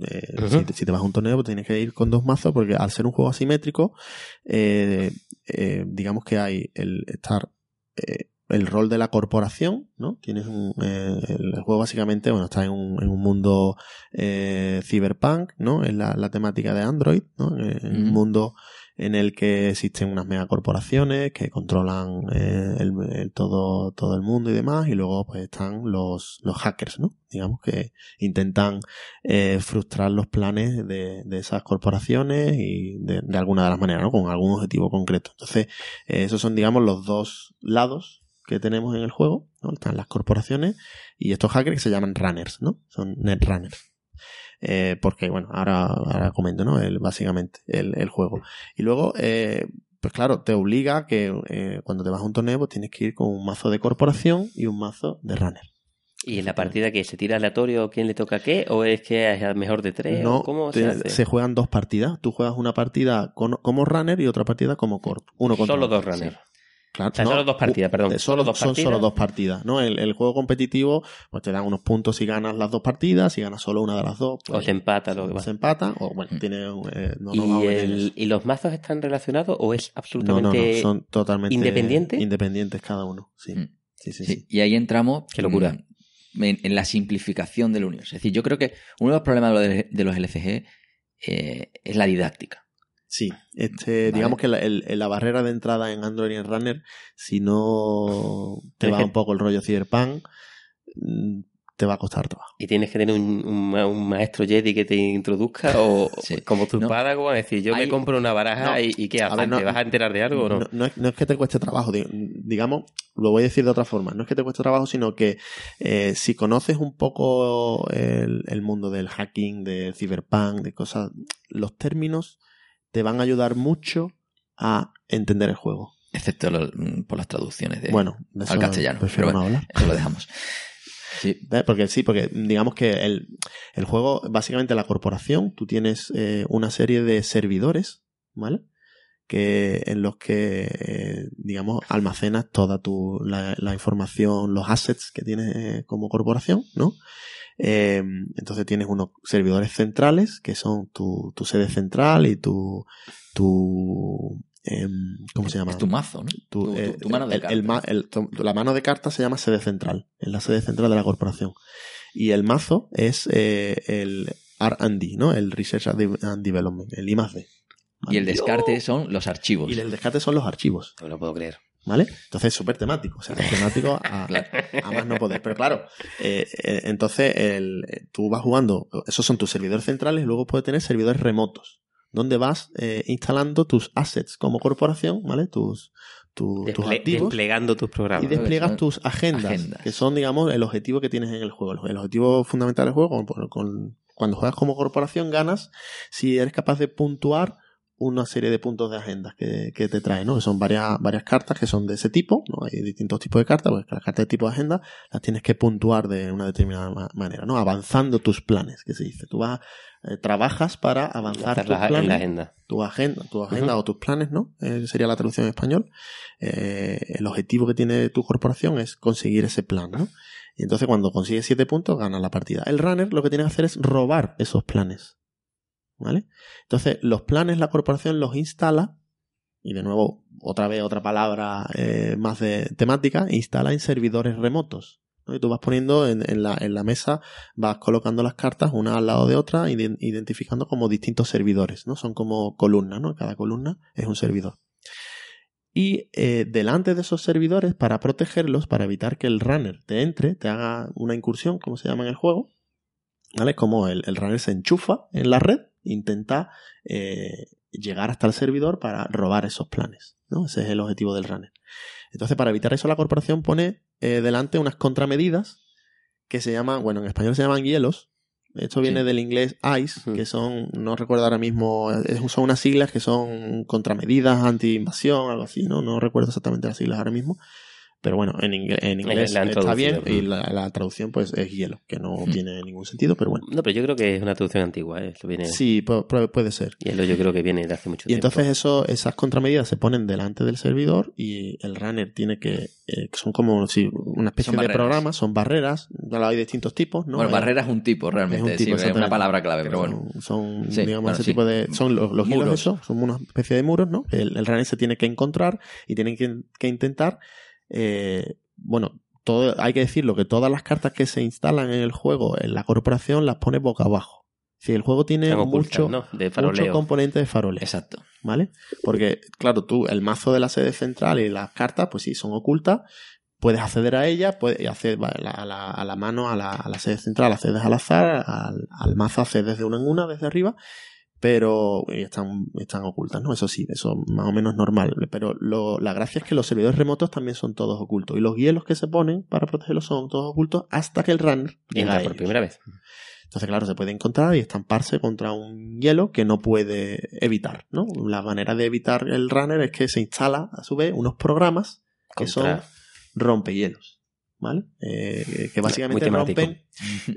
eh, si, te, si te vas a un torneo, pues tienes que ir con dos mazos, porque al ser un juego asimétrico, eh, eh, digamos que hay el estar eh, el rol de la corporación, ¿no? Tienes un, eh, el juego básicamente, bueno, está en un, en un mundo eh, cyberpunk, ¿no? Es la, la temática de Android, ¿no? Eh, En un mundo en el que existen unas megacorporaciones que controlan eh, todo, todo el mundo y demás, y luego pues están los, los hackers, ¿no? Digamos que intentan eh, frustrar los planes de, de esas corporaciones y de, de alguna de las maneras, ¿no? Con algún objetivo concreto. Entonces, eh, esos son, digamos, los dos lados que tenemos en el juego, ¿no? Están las corporaciones y estos hackers que se llaman runners, ¿no? Son netrunners. Eh, porque, bueno, ahora, ahora comento, ¿no? El, básicamente, el, el juego. Y luego, eh, pues claro, te obliga que eh, cuando te vas a un torneo, pues tienes que ir con un mazo de corporación y un mazo de runner. ¿Y en la partida que se tira aleatorio quién le toca qué? ¿O es que es al mejor de tres? No, ¿O ¿Cómo te- se hace? se juegan dos partidas. Tú juegas una partida con- como runner y otra partida como corp. Uno contra Solo dos runners. Claro, O sea, solo dos partidas, perdón. eh, Solo dos son partidas. solo dos partidas, ¿no? El, el juego competitivo, pues te dan unos puntos si ganas las dos partidas, si ganas solo una de las dos, O pues se empata lo que se pasa. empata, o bueno, Mm. tiene eh, no, no ¿Y, a meter en el- eso. ¿Y los mazos están relacionados o es no, no, absolutamente no, son totalmente independientes? independientes cada uno, sí. Mm. Sí, sí, Sí, sí. Y ahí entramos. Qué locura. mm, En, en la simplificación del universo. Es decir, yo creo que uno de los problemas de los, de los LCG eh, es la didáctica. Sí, este, digamos que la, el- la barrera de entrada en Android y en Runner, si no te va un poco el rollo Cyberpunk, mm, te va a costar trabajo. ¿Y tienes que tener un, un ma- un maestro Jedi que te introduzca o [laughs] Sí. como tu No. Padawan? Es decir, yo me compro una baraja No. y, y ¿qué haces? no- ¿Te vas a enterar de algo o no? No, es, no es que te cueste trabajo, di- digamos, lo voy a decir de otra forma, no es que te cueste trabajo, sino que eh, si conoces un poco el, el mundo del hacking, del cyberpunk, de cosas, los términos te van a ayudar mucho a entender el juego. Excepto lo- mm, por las traducciones de, bueno, al castellano, pero no hablar. eso lo dejamos. Sí. [laughs] Porque sí, porque digamos que el, el juego, básicamente la corporación, tú tienes eh, una serie de servidores, ¿vale? Que en los que, eh, digamos, almacenas toda tu, la, la información, los assets que tienes eh, como corporación, ¿no? Eh, entonces tienes unos servidores centrales que son tu, tu sede central y tu, tu, em, ¿cómo se llama? es tu mazo, ¿no? tu, tu- eh, tu mano de el- el cartas. el- tu- la mano de cartas se llama sede central, es la sede central de la corporación. Y el mazo es eh, el R&D, ¿no? El Research and De- and Development, el I más D. Y el descarte son los archivos. Y el descarte son los archivos, No lo puedo creer. ¿Vale? Entonces es súper temático, o sea, es temático [laughs] a, más no poder. Pero claro, eh, eh, entonces el, eh, tú vas jugando, esos son tus servidores centrales, y luego puedes tener servidores remotos, donde vas eh, instalando tus assets como corporación, ¿vale? Tus, tu- tus activos. desplegando tus programas. y despliegas son tus agendas, agendas. que son, digamos, el objetivo que tienes en el juego. El, el objetivo fundamental del juego, con- con- cuando juegas como corporación, ganas si eres capaz de puntuar una serie de puntos de agendas que, que te trae, ¿no? Que son varias, varias cartas que son de ese tipo, ¿no? Hay distintos tipos de cartas, pues las cartas de tipo de agenda las tienes que puntuar de una determinada ma- manera, ¿no? Avanzando tus planes, que se dice. Tú vas, eh, trabajas para avanzar tus Gastarlas en planes la agenda. tu agenda, tu agenda o tus planes, ¿no? Eh, sería la traducción en español. Eh, el objetivo que tiene tu corporación es conseguir ese plan, ¿no? Y entonces cuando consigues siete puntos, ganas la partida. El runner lo que tiene que hacer es robar esos planes. ¿Vale? Entonces, los planes la corporación los instala, y de nuevo, otra vez otra palabra eh, más de temática, instala en servidores remotos. Y tú vas poniendo en, la, mesa, vas colocando las cartas una al lado de otra, iden- identificando como distintos servidores, ¿no? Son como columnas, ¿no? Cada columna es un servidor. Y eh, delante de esos servidores, para protegerlos, para evitar que el runner te entre, te haga una incursión, como se llama en el juego, ¿vale? Como el runner se enchufa en la red, intenta eh, llegar hasta el servidor para robar esos planes, ¿no? Ese es el objetivo del runner. Entonces, para evitar eso, la corporación pone eh, delante unas contramedidas que se llaman, bueno, en español se llaman hielos. Esto viene Sí. del inglés ICE, que son, no recuerdo ahora mismo, son unas siglas que son contramedidas anti-invasión, algo así, ¿no? No recuerdo exactamente las siglas ahora mismo. Pero bueno, en, ingle- en inglés la está bien y la, la traducción pues es hielo, que no Mm. tiene ningún sentido, pero bueno. No, pero yo creo que es una traducción antigua. ¿eh? Esto viene... Sí, pu- pu- puede ser. Hielo yo creo que viene de hace mucho Y tiempo. entonces eso, esas contramedidas se ponen delante del servidor y el runner tiene que, eh, que son como si una especie Son de barreras. programas, son barreras, hay distintos tipos, ¿no? bueno, Hay- barrera es un tipo realmente, Es un tipo, sí, es una palabra clave, pero bueno. Son, son, Sí, digamos, bueno, ese sí. tipo de. Son los, los hilos Muros. esos, son una especie de muros, ¿no? El, el runner se tiene que encontrar y tiene que, que intentar. Eh, bueno, todo, hay que decirlo que todas las cartas que se instalan en el juego, en la corporación, las pone boca abajo. Si el juego tiene ocultas, mucho, ¿no? De mucho componente de faroleo. Exacto. ¿vale? Porque, claro, tú, el mazo de la sede central y las cartas, pues sí, son ocultas. Puedes acceder a ellas, puedes hacer a la, a la- a la mano, a la, a la sede central, accedes al azar, al, al mazo accedes de una en una, desde arriba, pero y están, están ocultas, ¿no? Eso sí, eso más o menos normal. Pero lo- la gracia es que los servidores remotos también son todos ocultos. Y los hielos que se ponen para protegerlos son todos ocultos hasta que el runner llega por primera vez. Entonces, claro, se puede encontrar y estamparse contra un hielo que no puede evitar, ¿no? La manera de evitar el runner es que se instala, a su vez, unos programas que Contra- son rompehielos, ¿vale? Eh, que básicamente rompen...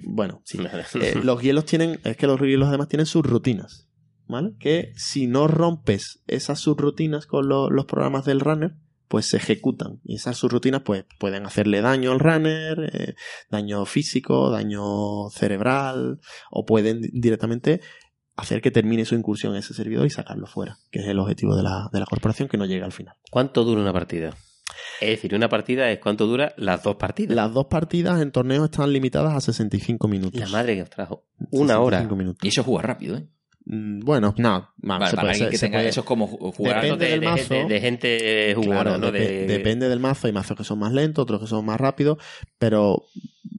Bueno, sí. [laughs] Eh, los hielos tienen... Es que los hielos además tienen sus rutinas, ¿vale? Que si no rompes esas subrutinas con lo- los programas del runner, pues se ejecutan. Y esas subrutinas pues pueden hacerle daño al runner, eh, daño físico, daño cerebral, o pueden di- directamente hacer que termine su incursión en ese servidor y sacarlo fuera, que es el objetivo de la, de la corporación que no llega al final. ¿Cuánto dura una partida? Es decir, una partida es cuánto dura las dos partidas. Las dos partidas en torneos están limitadas a 65 minutos. La madre que os trajo. Una hora. 65 minutos. Y eso juega rápido, ¿eh? Mm, Bueno, no, vamos, Vale, se para puede- alguien que se tenga puede- eso es como ju- jugar Depende de, del de mazo. gente, de gente jugona, Claro, ¿no? depe- De- Depende del mazo, hay mazos que son más lentos, otros que son más rápidos, pero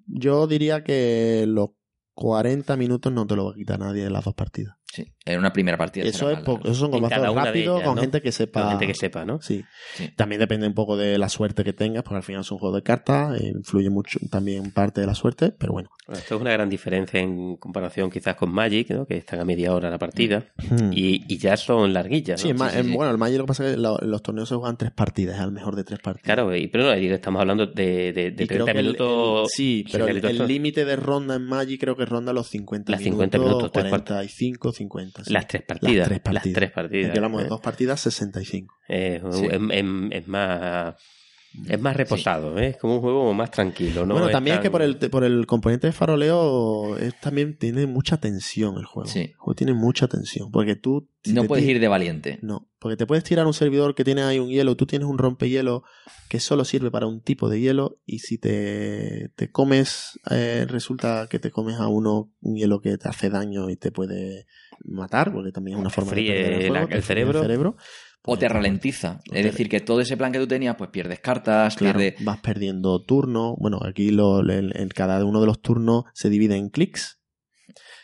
yo diría que los 40 minutos no te lo va a quitar nadie en las dos partidas. Sí, en una primera partida. Eso, es En combazos cada una de rápidos ellas, con ¿no? gente que sepa. Con gente que sepa, ¿no? Sí. Sí. También depende un poco de la suerte que tengas, porque al final es un juego de cartas, eh, influye mucho también parte de la suerte, pero bueno. Bueno, Esto es una gran diferencia en comparación quizás con Magic, ¿no? que están a media hora la partida Hmm. y, y ya son larguillas. Sí, ¿no? en ma- sí, en- sí. bueno, el Magic lo que pasa es que lo- los torneos se juegan tres partidas, es al mejor de tres partidas. Claro, y, pero no, estamos hablando de, de, de Y creo 30 que el- minutos. el- sí, pero el- límite de ronda en Magic creo que ronda los 50 Las 50 minutos, tres 45, 50. sí. Las tres partidas. Las tres partidas. Las tres partidas. Aquí hablamos de Eh, dos partidas, 65. eh, Sí. es, es- es más. Es más reposado, ¿eh? es como un juego más tranquilo. ¿no? bueno, también es que por el, por el componente de faroleo es, también tiene mucha tensión el juego. Sí. El juego tiene mucha tensión. Porque tú. si No puedes ir de valiente. No, porque te puedes tirar un servidor que tiene ahí un hielo, tú tienes un rompehielo que solo sirve para un tipo de hielo y si te, te comes, eh, resulta que te comes a uno un hielo que te hace daño y te puede matar, porque también es una forma fríe de el, la- el cerebro. O te pues, ralentiza. Es decir, que todo ese plan que tú tenías, pues pierdes cartas, Claro, pierdes. vas perdiendo turnos. Bueno, aquí lo, en, en cada uno de los turnos se divide en clics,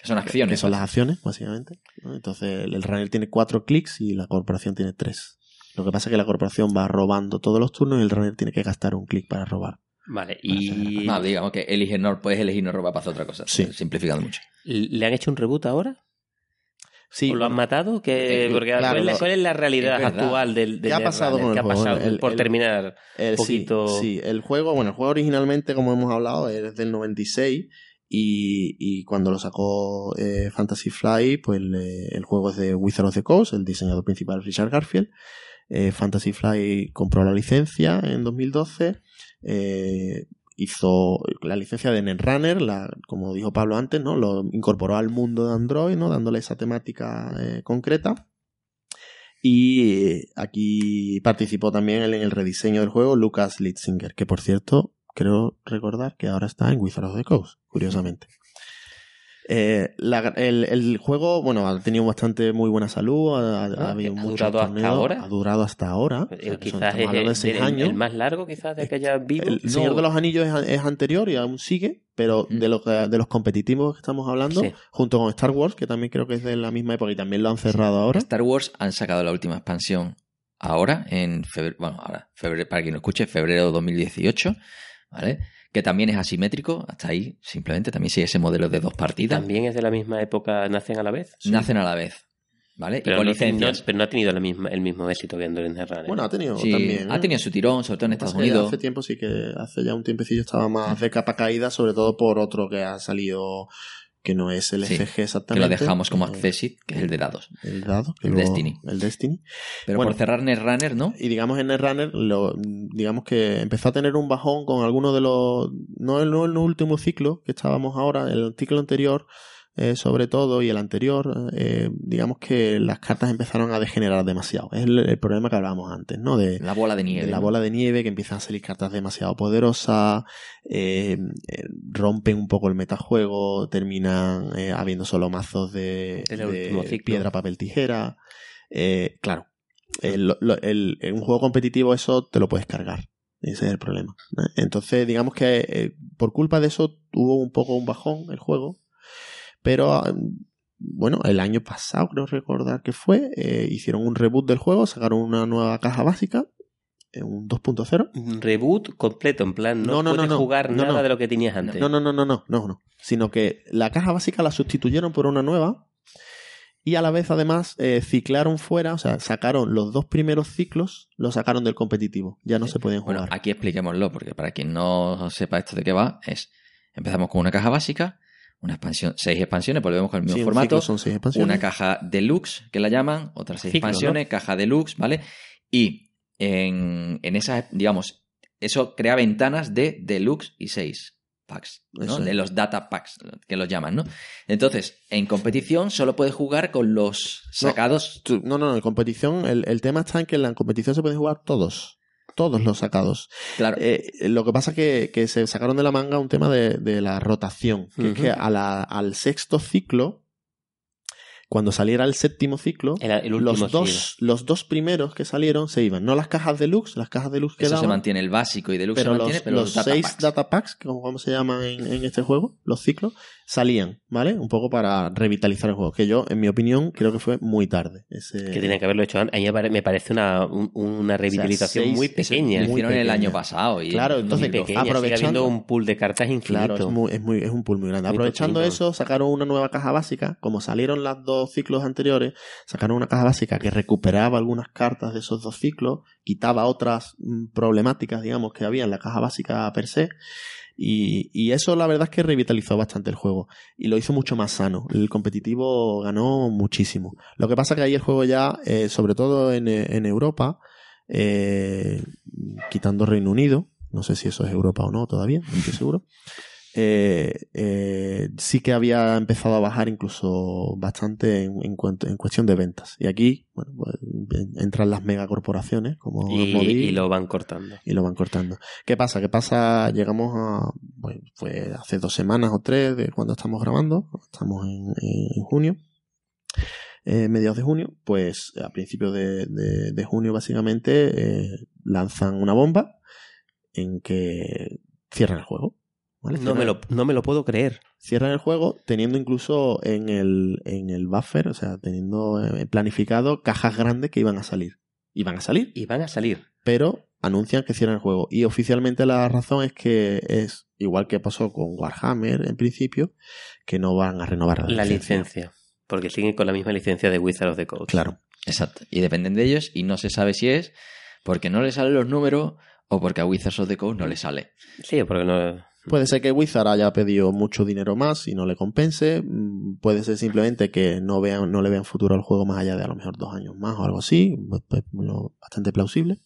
Son acciones. que son las acciones, básicamente. ¿no? Entonces, el, el runner tiene cuatro clics y la corporación tiene tres. Lo que pasa es que la corporación va robando todos los turnos y el runner tiene que gastar un clic para robar. Vale, y. No, digamos que elige no, puedes elegir no robar para hacer otra cosa. Sí. Simplificando mucho. ¿Le han hecho un reboot ahora? Sí, ¿O lo han matado? que Eh, porque claro, ¿cuál, es la, cuál es la realidad es actual del, del ¿Qué ha pasado con el ¿Qué ha juego? pasado? El- por el- terminar. Eh, sí, poquito- Sí, el juego, bueno, el juego originalmente, como hemos hablado, es del 96 y, y cuando lo sacó eh, Fantasy Fly, pues el juego es de Wizard of the Coast, el diseñador principal Richard Garfield. Eh, Fantasy Fly compró la licencia en 2012, eh, hizo la licencia de Netrunner, como dijo Pablo antes, ¿no? Lo incorporó al mundo de Android, ¿no? Dándole esa temática eh, concreta. Y eh, aquí participó también en el rediseño del juego Lucas Litzinger, que por cierto, creo recordar que ahora está en Wizard of the Coast, curiosamente. Eh, la- el, el juego, bueno, ha tenido bastante muy buena salud, ha, ha Ah, habido ¿ha muchos durado hasta ahora? Ha durado hasta ahora. O sea, que son- quizás es de el, seis el- años. el más largo quizás de que haya vivo. El No. Señor de los Anillos es, es anterior y aún sigue, pero Mm. de, lo que- de los competitivos que estamos hablando, Sí. junto con Star Wars, que también creo que es de la misma época y también lo han cerrado ahora. Star Wars han sacado la última expansión ahora, en febrero, bueno, ahora, febrero, para quien lo escuche, febrero de 2018, ¿vale? Que también es asimétrico, hasta ahí, simplemente, también sigue ese modelo de dos partidas. También es de la misma época, nacen a la vez. Nacen a la vez, ¿vale? Pero y con no, licencias. no- pero no ha tenido la misma, el mismo éxito que Endurance Netrunner. Bueno, ha tenido Sí, también. ha ¿eh? tenido su tirón, sobre todo en Estados Unidos. Hace tiempo sí que hace ya un tiempecillo estaba más de capa caída, sobre todo por otro que ha salido que no es el Sí, SG Que exactamente. lo dejamos como Accessit, que es el de dados. El dado, que el luego- Destiny. El Destiny. Pero Bueno. por cerrar Netrunner, ¿no? Y digamos en Netrunner, lo, digamos que empezó a tener un bajón con algunos de los. No el, no el último ciclo que estábamos ahora, el ciclo anterior, eh, sobre todo, y el anterior, eh, digamos que las cartas empezaron a degenerar demasiado. Es el, el problema que hablábamos antes, ¿no? De, La bola de nieve. de la ¿no? bola de nieve, que empiezan a salir cartas demasiado poderosas, eh, eh, rompen un poco el metajuego, terminan eh, habiendo solo mazos de, piedra, papel, tijera. Claro, el- lo- el- en un juego competitivo eso te lo puedes cargar. Ese es el problema. Entonces, digamos que por culpa de eso tuvo un poco un bajón el juego. Pero bueno, el año pasado, creo recordar que fue, eh, hicieron un reboot del juego, sacaron una nueva caja básica, eh, un 2.0. Un reboot completo, en plan, no, No, no, no, puedes no. jugar No, nada no. de lo que tenías antes. No, no, no, no, no, no, no. Sino que la caja básica la sustituyeron por una nueva y a la vez además eh, ciclaron fuera, o sea, sacaron los dos primeros ciclos, los sacaron del competitivo. Ya no se pueden jugar. Bueno, aquí expliquémoslo, porque para quien no sepa esto de qué va, es empezamos con una caja básica, una expansión, seis expansiones, volvemos con el mismo Sí, formato, son seis expansiones. una caja deluxe, que la llaman, otras seis Ciclo, expansiones, caja deluxe, ¿vale? Y en, en esas, digamos, eso crea ventanas de deluxe y seis packs, ¿no? De los data packs, que los llaman, ¿no? Entonces, en competición solo puedes jugar con los No. sacados. Tú- No, no, en competición, el, el tema está en que en la competición se pueden jugar todos. Todos los sacados. Claro, Eh, lo que pasa que, que se sacaron de la manga un tema de, de la rotación. Que es que a la- al sexto ciclo, cuando saliera el séptimo ciclo, El, el último los dos, los dos primeros que salieron se iban. No las cajas deluxe, las cajas deluxe Eso se quedaban, mantiene el básico y deluxe pero se los, mantiene, pero los los, data seis packs. data packs, que como, como se llaman en, en este juego, los ciclos, salían, ¿vale? Un poco para revitalizar el juego. Que yo, en mi opinión, creo que fue muy tarde. Ese... Que tenían que haberlo hecho antes. A mí me pare- me parece una, un- una revitalización seis- muy pequeña. Lo muy hicieron el año pasado. Y Claro, entonces, pequeña. aprovechando- Sigue habiendo un pool de cartas infinito. Claro, es, muy, es, muy, es un pool muy grande. Muy Aprovechando pequeño. eso, sacaron una nueva caja básica. Como salieron las dos ciclos anteriores, sacaron una caja básica que recuperaba algunas cartas de esos dos ciclos, quitaba otras mm, problemáticas, digamos, que había en la caja básica per se. Y, y eso la verdad es que revitalizó bastante el juego y lo hizo mucho más sano. El competitivo ganó muchísimo. Lo que pasa que ahí el juego ya, eh, sobre todo en, en Europa, eh, quitando Reino Unido, no sé si eso es Europa o no todavía, no estoy seguro. Eh, eh, sí que había empezado a bajar incluso bastante en, en, cuanto- en cuestión de ventas. Y aquí, bueno, pues, entran las megacorporaciones como Y, y lo van cortando. y lo van cortando. ¿Qué pasa? ¿Qué pasa? Llegamos a, bueno, fue hace dos semanas o tres de cuando estamos grabando, estamos en, en junio, eh, mediados de junio, pues a principios de, de- de junio básicamente lanzan una bomba en que cierran el juego. ¿Vale? No me, lo, no me lo puedo creer. cierran el juego teniendo incluso en el, en el buffer, o sea, teniendo eh, planificado cajas grandes que iban a salir. Iban a salir, Y van a salir. pero anuncian que cierran el juego. Y oficialmente la razón es que es igual que pasó con Warhammer en principio, que no van a renovar la, La licencia. Porque siguen con la misma licencia de Wizard of the Coast. Claro. Exacto. Y dependen de ellos y no se sabe si es porque no le salen los números o porque a Wizards of the Coast no le sale. Sí, porque no. Puede ser que Wizard haya pedido mucho dinero más y no le compense. Mm, Puede ser simplemente que no vean, no le vean futuro al juego más allá de a lo mejor dos años más o algo así. Pues, pues, Bastante plausible.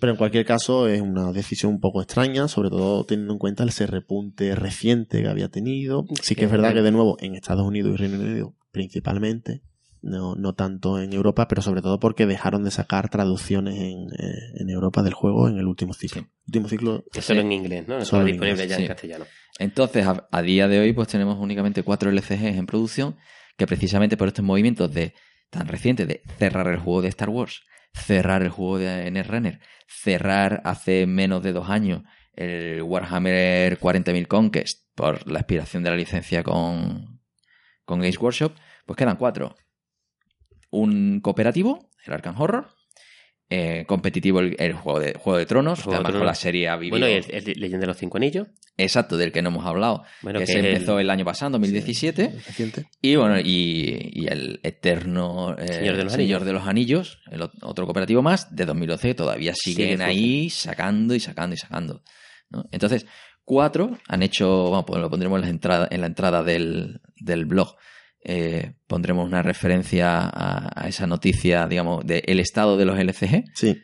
Pero en cualquier caso es una decisión un poco extraña, sobre todo teniendo en cuenta ese repunte reciente que había tenido. Sí que es verdad que de nuevo en Estados Unidos y Reino Unido principalmente, no, no tanto en Europa, pero sobre todo porque dejaron de sacar traducciones en, eh, en Europa del juego en el último ciclo. Sí. Último ciclo Que solo en inglés, ¿no? Solo disponible inglés, ya sí. en castellano. Entonces, a, a día de hoy, pues tenemos únicamente cuatro LCGs en producción que precisamente por estos movimientos de tan recientes de cerrar el juego de Star Wars, cerrar el juego de Netrunner, cerrar hace menos de dos años el Warhammer 40.000 Conquest por la expiración de la licencia con, con Games Workshop, pues quedan cuatro. Un cooperativo, el Arkham Horror, eh, competitivo el, el juego, de, juego de Tronos, Juego de además Tronos. con la serie ha vivido... Bueno, y el, el Leyenda de los Cinco Anillos. Exacto, del que no hemos hablado, Bueno, que, que se empezó el año pasado, 2017. reciente. Y bueno, y, y el eterno eh, Señor de los Señor Anillos. de los Anillos, el ot- otro cooperativo más, de 2012, que todavía siguen Sigue ahí sacando y sacando y sacando. ¿no? Entonces, cuatro han hecho, bueno, pues lo pondremos en la entrada, en la entrada del, del blog. Eh, pondremos una referencia a, a esa noticia, digamos, del estado de los LCG Sí,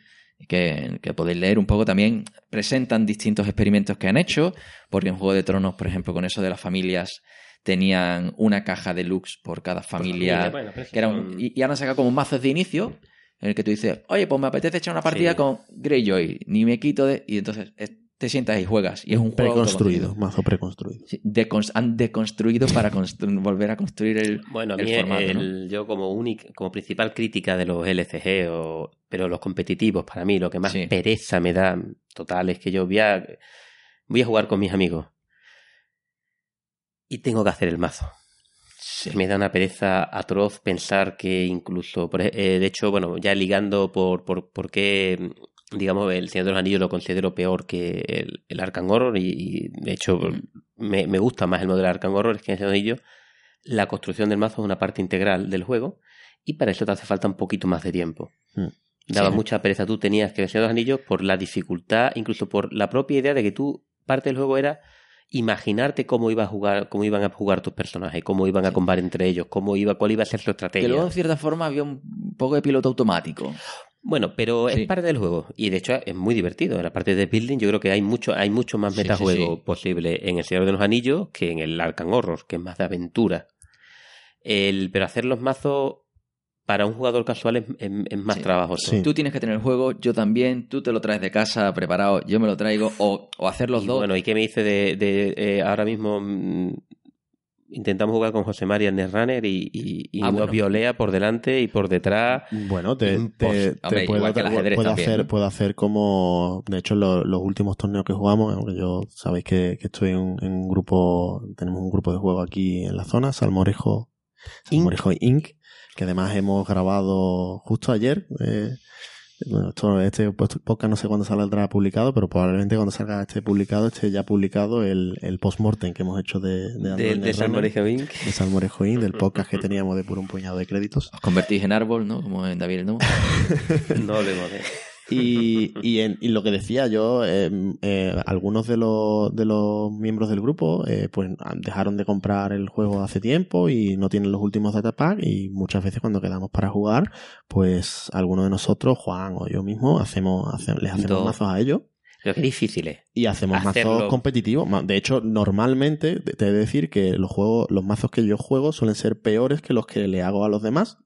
que, que podéis leer un poco también. Presentan distintos experimentos que han hecho, porque en Juego de Tronos, por ejemplo, con eso de las familias, tenían una caja deluxe por cada familia. Es que era un- y, y ahora han sacado como mazos de inicio, en el que tú dices, oye, pues me apetece echar una partida Sí. con Greyjoy, ni me quito de. Y entonces eh, te sientas y juegas. Y es un juego. preconstruido, mazo preconstruido. Sí, decons- han deconstruido para [laughs] volver a construir el. Bueno, a el mí formato, ¿no? el- yo como única, como principal crítica de los LCG, o, pero los competitivos, para mí lo que más Sí. pereza me da total es que yo voy a, voy a jugar con mis amigos y tengo que hacer el mazo. Me da una pereza atroz pensar que incluso, por eh, de hecho, bueno, ya ligando por, por, por qué, digamos, el Señor de los Anillos lo considero peor que el, el Arkham Horror y, y, de hecho me, me gusta más el modelo de Arkham Horror es que en el Señor de los Anillos la construcción del mazo es una parte integral del juego y para eso te hace falta un poquito más de tiempo. Mm. Daba Sí. mucha pereza. Tú tenías que el Señor de los Anillos por la dificultad, incluso por la propia idea de que tú, parte del juego era imaginarte cómo iba a jugar, cómo iban a jugar tus personajes, cómo iban a combatir entre ellos, cómo iba, cuál iba a ser su Que estrategia. luego, en cierta forma, había un poco de piloto automático. Bueno, pero Sí. es parte del juego y de hecho es muy divertido. En la parte de building yo creo que hay mucho, hay mucho más metajuego sí, sí. posible en el Señor de los Anillos que en el Arkham Horror, que es más de aventura. El, pero hacer los mazos para un jugador casual es, es- es más. Sí. Tú tienes que tener el juego, yo también, tú te lo traes de casa preparado, yo me lo traigo, o, o hacer los y dos. bueno, ¿y qué me dice de, de, eh, ahora mismo mm, intentamos jugar con José María en Netrunner y, y, y Ah, nos bueno. violea por delante y por detrás. Bueno, te, te, te hombre, puedo, hacer, puedo hacer como, de hecho, lo- los últimos torneos que jugamos, aunque yo sabéis que, que estoy en, en un grupo, tenemos un grupo de juego aquí en la zona, Salmorejo, Salmorejo Inc., que además hemos grabado justo ayer. eh, bueno, esto, este podcast no sé cuándo saldrá publicado, pero probablemente cuando salga este publicado, esté ya publicado el, el post-mortem que hemos hecho de, de, De, de Netrunner, Salmorejo Inc. de Salmorejo Inc., del podcast que teníamos de puro un puñado de créditos. Os convertís en árbol, ¿no? Como en David el Nomo. [laughs] No hablemos de. Y, y, en- y lo que decía yo, eh, eh, algunos de los, de los miembros del grupo eh, pues dejaron de comprar el juego hace tiempo y no tienen los últimos datapack y muchas veces cuando quedamos para jugar, pues alguno de nosotros, Juan o yo mismo, hacemos, hace- les hacemos mazos a ellos Pero qué difícil es. y hacemos Hacerlo. mazos competitivos. De hecho, normalmente te te he de decir que los juegos, los mazos que yo juego suelen ser peores que los que le hago a los demás.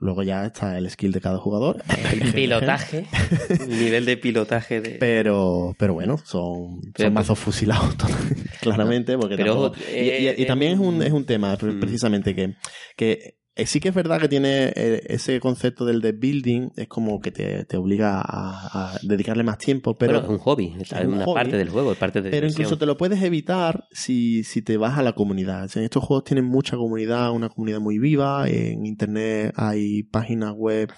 Luego ya está el skill de cada jugador. [laughs] El [laughs] pilotaje, [laughs] nivel de pilotaje de. Pero, pero bueno, son, Pero- son mazos fusilados, claramente, porque Pero, tampoco- y, y- y eh, también es un, eh, es un tema, mm. precisamente, que, que sí que es verdad que tiene eh, ese concepto del de building, es como que te, te obliga a, a dedicarle más tiempo, pero, Bueno, es un hobby, es es un una hobby, parte del juego, es parte de pero diversión. incluso te lo puedes evitar si, si te vas a la comunidad. O sea, estos juegos tienen mucha comunidad, una comunidad muy viva. En internet hay páginas web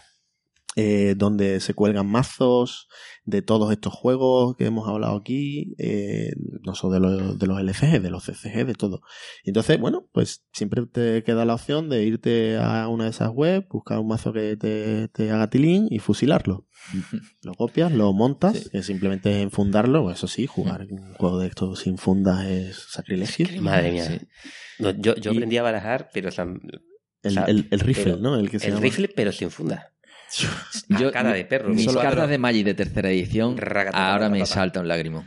eh, donde se cuelgan mazos de todos estos juegos que hemos hablado aquí, eh, no solo de los, de los LCG, de los CCG, de todo. Y entonces, bueno, pues siempre te queda la opción de irte a una de esas webs, buscar un mazo que te, te haga tilín y fusilarlo. [laughs] Lo copias, lo montas, Sí. que simplemente es enfundarlo. Eso sí, jugar un juego de estos sin fundas es sacrilegio. Madre mía. Sí. No, yo yo Y- aprendí a barajar, pero o sea, El, el, el rifle, pero ¿no? El que se el llama. rifle, pero sin funda. [laughs] Yo- cara de perro. Mis cartas de Magic de tercera edición Ragata, ahora me salta un lágrimo.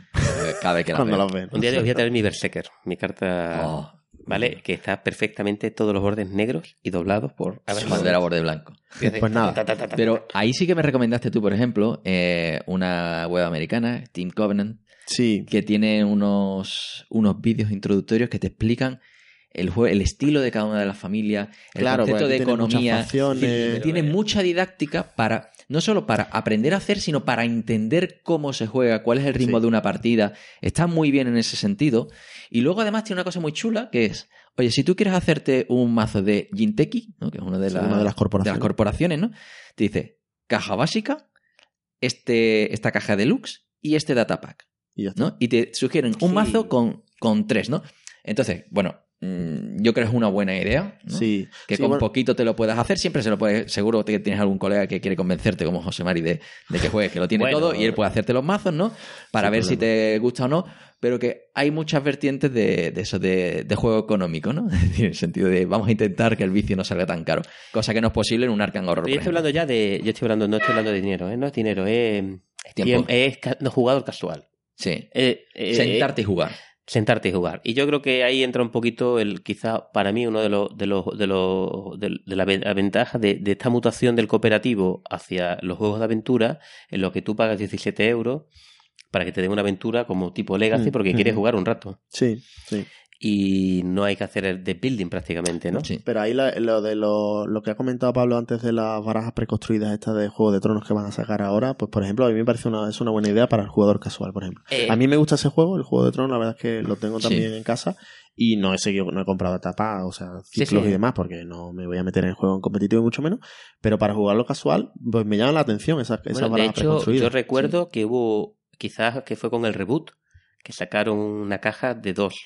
Cada vez que la Cuando veo. ven. Un día te voy a traer mi Berserker, mi carta, Oh, ¿vale? Que está perfectamente todos los bordes negros y doblados por... a ver, bandera borde blanco. Pues nada. Ta, ta, ta, ta. Pero ahí sí que me recomendaste tú, por ejemplo, eh, una web americana, Team Covenant, Sí, que tiene unos, unos vídeos introductorios que te explican el, jue- el estilo de cada una de las familias, el Claro, concepto de economía. facciones. Tiene mucha didáctica para, no solo para aprender a hacer, sino para entender cómo se juega, cuál es el ritmo Sí. de una partida. Está muy bien en ese sentido. Y luego además tiene una cosa muy chula que es, oye, si tú quieres hacerte un mazo de Jinteki, ¿no? que es una de, Sí, las- una de las corporaciones. de las corporaciones, ¿no? Te dice, caja básica, este, esta caja deluxe y este datapack. y. ¿no? Y te sugieren un Sí. mazo con, con tres, ¿no? Entonces, bueno, yo creo que es una buena idea, ¿no? Sí. Que Sí, con bueno, poquito te lo puedas hacer, siempre se lo puedes, seguro que tienes algún colega que quiere convencerte, como José Mari, de, de que juegues, que lo tiene Bueno. todo y él puede hacerte los mazos, ¿no? Para ver si te gusta o no, pero que hay muchas vertientes de, de eso, de, de juego económico, ¿no? [laughs] En el sentido de vamos a intentar que el vicio no salga tan caro, cosa que no es posible en un Arkham Horror. Pero yo estoy hablando ya de... Yo estoy hablando, no estoy hablando de dinero, ¿eh? No es dinero, es... Tiempo. tiempo, es no, jugador casual. Sí. Eh, eh, Sentarte y jugar. Sentarte y jugar. Y yo creo que ahí entra un poquito el, quizá para mí, uno de los, de los, de los, de, de la, ve- la ventaja de, de esta mutación del cooperativo hacia los juegos de aventura, en lo que tú pagas 17 euros para que te den una aventura como tipo Legacy Mm, porque mm. quieres jugar un rato. Sí, sí. Y no hay que hacer el de building prácticamente, ¿no? Sí. Pero ahí la- lo de lo, lo que ha comentado Pablo antes de las barajas preconstruidas estas de Juego de Tronos que van a sacar ahora, pues por ejemplo, a mí me parece una, es una buena idea para el jugador casual, por ejemplo. Eh, A mí me gusta ese juego, el Juego de Tronos, la verdad es que lo tengo Sí. también en casa y no he seguido, no he comprado etapas, o sea, ciclos sí. y demás, porque no me voy a meter en el juego en competitivo y mucho menos, pero para jugarlo casual, pues me llama la atención esas, esas bueno, de barajas hecho, preconstruidas. yo recuerdo que hubo, quizás que fue con el reboot, que sacaron una caja de dos,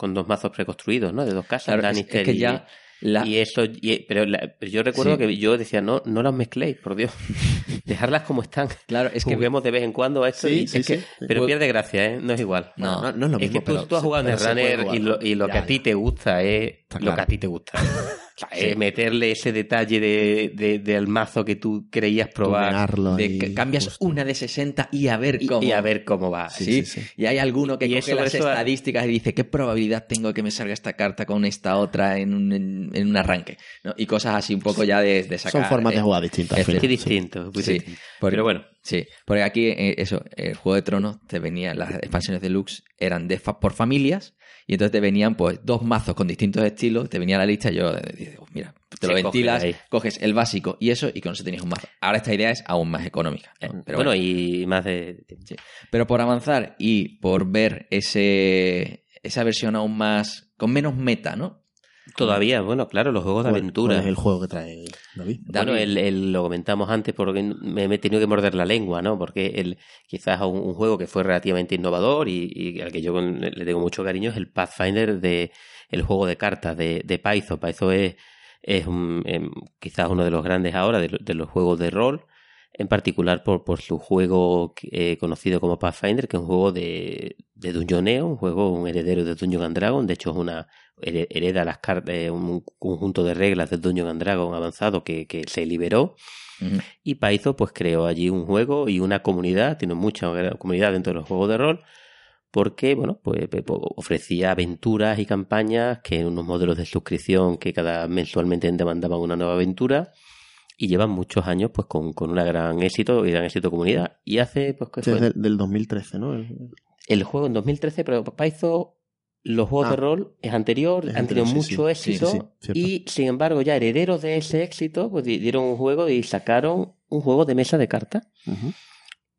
con dos mazos preconstruidos, ¿no? De dos casas, Claro, es, Lannister es que y- ya la, Y eso, y- pero, la- pero yo recuerdo Sí. que yo decía, no, no las mezcléis, por Dios. [laughs] Dejarlas como están. claro, es que Juguemos de vez en cuando a esto. Sí, y- sí, es que- sí. Pero Pues- pierde gracia, ¿eh? No es igual. No. no, no es lo es mismo, que tú, pero tú has jugado en el runner y lo, y lo que a ti te gusta es lo claro. que a ti te gusta. Sea, es meterle ese detalle de, de- del mazo que tú creías probar de cambias justo. una de 60 y a ver cómo. y a ver cómo va. Sí, Sí, sí, sí. Y hay alguno que Y coge eso- las eso- estadísticas y dice qué probabilidad tengo que me salga esta carta con esta otra en un, en, en un arranque. ¿no? Y cosas así un poco ya de, de sacar. Son formas de eh, jugar distintas. al este- distinto. distinto. porque- Pero bueno, Sí, porque aquí, eh, eso, el Juego de Tronos te venía, las expansiones deluxe eran de fa- por familias y entonces te venían pues dos mazos con distintos estilos, te venía la lista y yo eh, digo, mira, te lo ventilas, coges el básico y eso y con eso tenías un mazo. Ahora esta idea es aún más económica. ¿eh? Pero bueno, bueno. y más de... Sí. Pero por avanzar y por ver ese esa versión aún más, con menos meta, ¿no? Todavía, bueno, claro, los juegos de ¿Cuál- aventura. cuál es el juego que trae David? Bueno, el, el- lo comentamos antes porque me, he tenido que morder la lengua, ¿no? Porque el, quizás un, un juego que fue relativamente innovador y, y al que yo le tengo mucho cariño es el Pathfinder de el juego de cartas de, de Paizo. Paizo es, es un- em, quizás uno de los grandes ahora de, de los juegos de rol, en particular por, por su juego eh, conocido como Pathfinder, que es un juego de, de dungeoneo, un juego, un heredero de Dungeon and Dragon. De hecho, es una hereda las cartas, eh, un conjunto de reglas de Dungeon and Dragon avanzado que, que se liberó. Y Paizo pues creó allí un juego y una comunidad, tiene mucha comunidad dentro de los juegos de rol, porque bueno, pues pe- po- ofrecía aventuras y campañas que unos modelos de suscripción que cada mensualmente demandaban una nueva aventura y llevan muchos años pues con, con una gran éxito y gran éxito comunidad. Y hace pues que Este fue del, del 2013, ¿no? El- el juego en 2013, pero Paizo los juegos Ah. de rol es anterior, Es han tenido sí, mucho sí. éxito Sí, y sin embargo ya herederos de ese éxito pues di- dieron un juego y sacaron un juego de mesa de cartas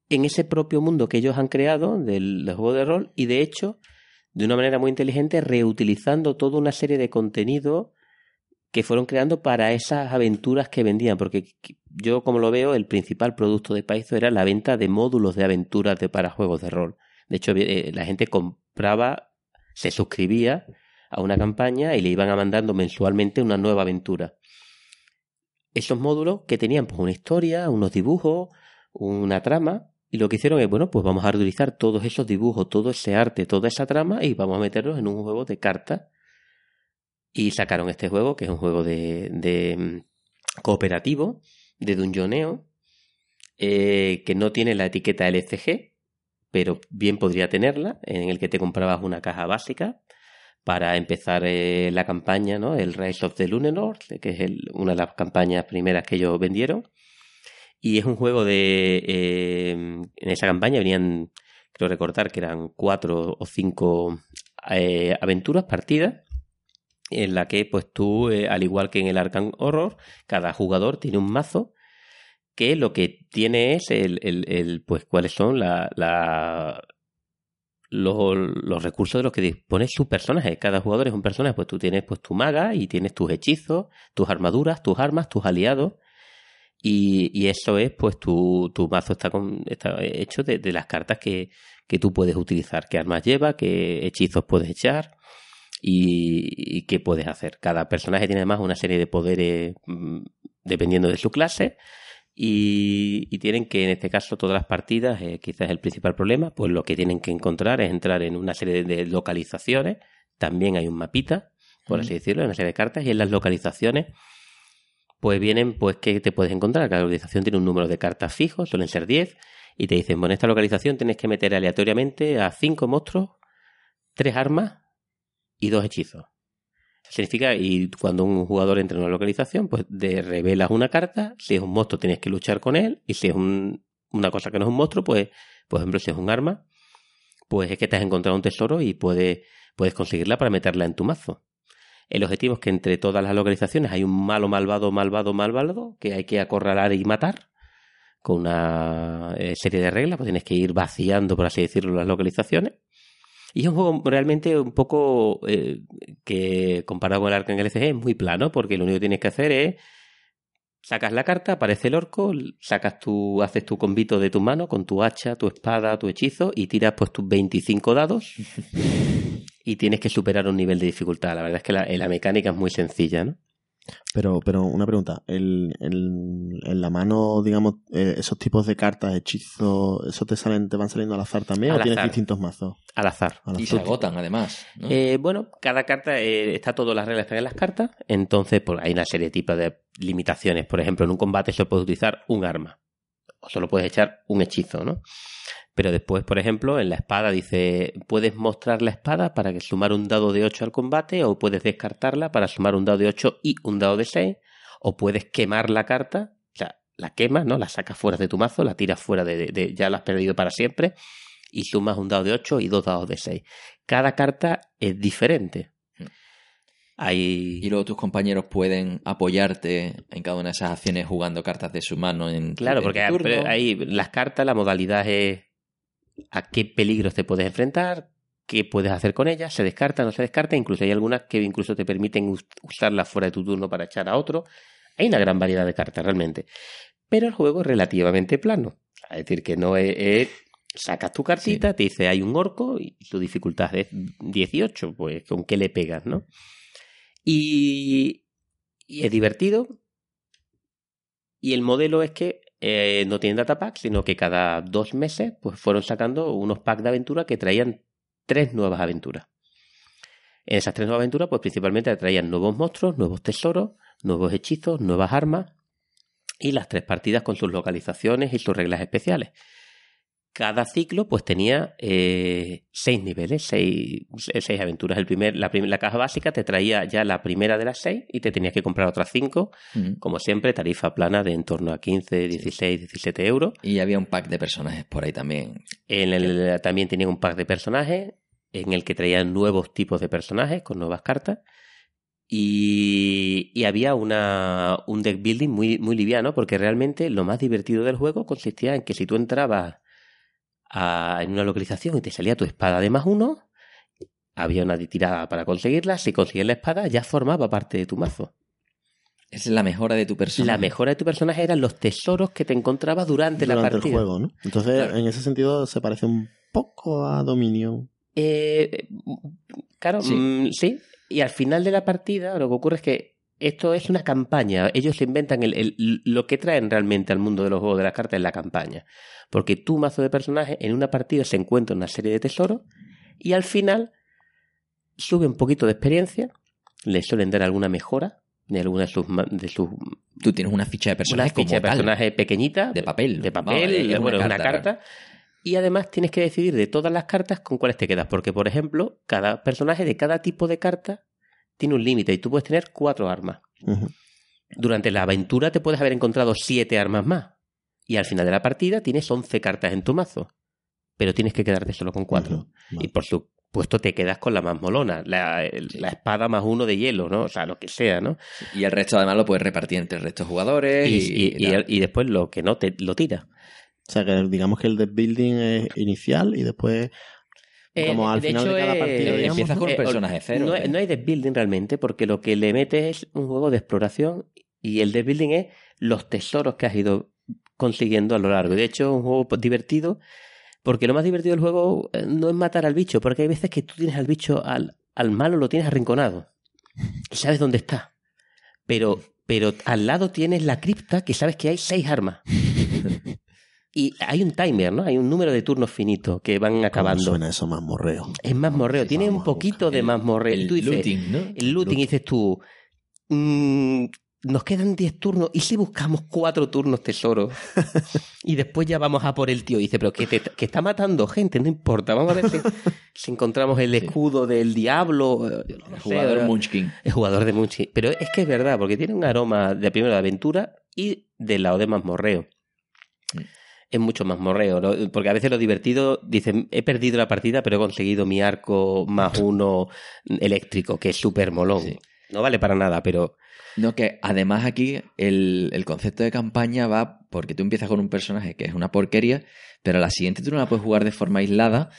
en ese propio mundo que ellos han creado del, del juego de rol y de hecho de una manera muy inteligente reutilizando toda una serie de contenido que fueron creando para esas aventuras que vendían porque yo como lo veo el principal producto de Paizo era la venta de módulos de aventuras de, para juegos de rol de hecho eh, la gente compraba se suscribía a una campaña y le iban a mandando mensualmente una nueva aventura esos módulos que tenían pues una historia, unos dibujos, una trama, y lo que hicieron es, bueno, pues vamos a reutilizar todos esos dibujos, todo ese arte, toda esa trama, y vamos a meterlos en un juego de cartas. Y sacaron este juego, que es un juego de, de mm, cooperativo, de dungeoneo, eh, que no tiene la etiqueta LCG, pero bien podría tenerla, en el que te comprabas una caja básica para empezar eh, la campaña, ¿no? El Rise of the Lunenor, que es el- una de las campañas primeras que ellos vendieron. Y es un juego de... eh, en esa campaña venían, creo recordar que eran cuatro o cinco eh, aventuras, partidas, en la que pues tú, eh, al igual que en el Arkham Horror, cada jugador tiene un mazo que lo que tiene es el, el- pues cuáles son la, la- los, los recursos de los que dispone su personaje. Cada jugador es un personaje, pues tú tienes pues tu maga y tienes tus hechizos, tus armaduras, tus armas, tus aliados. Y, y eso es, pues tu, tu mazo está, con, está hecho de, de las cartas que, que tú puedes utilizar, qué armas lleva, qué hechizos puedes echar y, y qué puedes hacer. Cada personaje tiene además una serie de poderes mm, dependiendo de su clase y, y tienen que, en este caso, todas las partidas, eh, quizás el principal problema, pues lo que tienen que encontrar es entrar en una serie de localizaciones. También hay un mapita, por así decirlo, una serie de cartas, y en las localizaciones, pues vienen, pues, que te puedes encontrar? Cada localización tiene un número de cartas fijos, suelen ser 10, y te dicen, bueno, en esta localización tienes que meter aleatoriamente a 5 monstruos, 3 armas y 2 hechizos. Significa, y cuando un jugador entra en una localización, pues de revelas una carta, si es un monstruo tienes que luchar con él, y si es un- una cosa que no es un monstruo, pues, por ejemplo, si es un arma, pues es que te has encontrado un tesoro y puedes, puedes conseguirla para meterla en tu mazo. El objetivo es que entre todas las localizaciones hay un malo, malvado, malvado, malvado, que hay que acorralar y matar, con una eh, serie de reglas, pues tienes que ir vaciando, por así decirlo, las localizaciones. Y es un juego realmente un poco eh, que comparado con el Arkham LCG es muy plano, porque lo único que tienes que hacer es sacas la carta, aparece el orco, sacas tu, haces tu convito de tu mano con tu hacha, tu espada, tu hechizo y tiras pues tus 25 dados [laughs] y tienes que superar un nivel de dificultad. La verdad es que la, la mecánica es muy sencilla, ¿no? Pero, pero una pregunta, el, el- en la mano, digamos, eh, esos tipos de cartas, hechizos, ¿esos te salen, te van saliendo al azar también Al o tienes azar. distintos mazos? Al azar. Al Y azar. se agotan, además. ¿no? Eh, bueno, cada carta eh, está todas las reglas están en las cartas, entonces pues, hay una serie de tipos de limitaciones. Por ejemplo, en un combate solo puedes utilizar un arma o solo puedes echar un hechizo, ¿no? Pero después, por ejemplo, en la espada dice, puedes mostrar la espada para que sumar un dado de 8 al combate o puedes descartarla para sumar un dado de 8 y un dado de 6 o puedes quemar la carta. O sea, la quemas, ¿no? La sacas fuera de tu mazo, la tiras fuera de, de- ya la has perdido para siempre y sumas un dado de 8 y dos dados de 6. Cada carta es diferente. Hmm. Hay... Y luego tus compañeros pueden apoyarte en cada una de esas acciones jugando cartas de su mano en Claro, porque hay- ahí las cartas, la modalidad es a qué peligros te puedes enfrentar, qué puedes hacer con ellas, se descarta, no se descarta, incluso hay algunas que incluso te permiten us- usarlas fuera de tu turno para echar a otro. Hay una gran variedad de cartas realmente. Pero el juego es relativamente plano. Es decir, que no es... es- sacas tu cartita, te dice hay un orco y su dificultad es 18, pues con qué le pegas, ¿no? Y, y es divertido. Y el modelo es que eh, no tienen data pack, sino que cada dos meses pues fueron sacando unos packs de aventura que traían tres nuevas aventuras. En esas tres nuevas aventuras, pues principalmente traían nuevos monstruos, nuevos tesoros, nuevos hechizos, nuevas armas y las tres partidas con sus localizaciones y sus reglas especiales. Cada ciclo pues tenía eh, seis niveles, seis, seis aventuras. El primer, la, prim- la caja básica te traía ya la primera de las seis y te tenías que comprar otras cinco Mm. como siempre, tarifa plana de en torno a 15, 16, 17 euros. Y había un pack de personajes por ahí también. En el, también tenía un pack de personajes en el que traían nuevos tipos de personajes con nuevas cartas. Y, y había una, un deck building muy, muy liviano porque realmente lo más divertido del juego consistía en que si tú entrabas a- en una localización y te salía tu espada de más uno, había una tirada para conseguirla. Si conseguías la espada ya formaba parte de tu mazo. Es la mejora de tu personaje. La mejora de tu personaje eran los tesoros que te encontrabas durante, la durante partida. el juego, ¿no? Entonces, Claro. en ese sentido, se parece un poco a Dominion. Eh, claro, Sí. mm, sí. Y al final de la partida, lo que ocurre es que esto es una campaña. Ellos se inventan el, el- lo que traen realmente al mundo de los juegos de las cartas en la campaña. Porque tu mazo de personajes en una partida se encuentra una serie de tesoros y al final sube un poquito de experiencia, le suelen dar alguna mejora de alguna de sus, de sus Tú tienes una ficha de una personaje ficha de tal. personaje pequeñita De papel. de papel, es una bueno, es una carta. Y además tienes que decidir de todas las cartas con cuáles te quedas. Porque, por ejemplo, cada personaje de cada tipo de carta tiene un límite y tú puedes tener cuatro armas. Durante la aventura te puedes haber encontrado siete armas más. Y al final de la partida tienes 11 cartas en tu mazo. Pero tienes que quedarte solo con cuatro. Y por supuesto te quedas con la más molona. La, la espada más uno de hielo, ¿no? O sea, lo que sea, ¿no? Y el resto además lo puedes repartir entre el resto de jugadores. Y, Y, y- y- y después lo que no, te lo tira. O sea, que digamos que el deck building es inicial y después, como Eh, al de final hecho, de cada eh, partida, digamos, empiezas con un Eh, personaje cero. No, ¿eh? no hay deck building realmente, porque lo que le metes es un juego de exploración y el deck building es los tesoros que has ido consiguiendo a lo largo. De hecho, es un juego divertido, porque lo más divertido del juego no es matar al bicho, porque hay veces que tú tienes al bicho, al, al malo lo tienes arrinconado y sabes dónde está. Pero, pero al lado tienes la cripta que sabes que hay seis armas. [laughs] Y hay un timer, ¿no? Hay un número de turnos finito que van ¿cómo acabando. suena eso? Es más morreo, tiene un poquito de El- más morreo. El Tú dices, looting, ¿no? el looting, y dices tú, mm, nos quedan 10 turnos, ¿y si buscamos cuatro turnos tesoro? [laughs] y después ya vamos a por el tío. Y dice, pero que, te- que está matando gente, no importa, vamos a ver si, [laughs] si encontramos el escudo del diablo. no El sé, jugador. Munchkin. El jugador de Munchi. Pero es que es verdad, porque tiene un aroma de primero de aventura y del lado de mazmorreo. Es mucho más morreo, ¿no? porque a veces lo divertido, dicen, he perdido la partida, pero he conseguido mi arco más [laughs] uno eléctrico, que es súper molón. Sí. No vale para nada, pero No, que además aquí el, el concepto de campaña va porque tú empiezas con un personaje que es una porquería, pero a la siguiente tú no la puedes jugar de forma aislada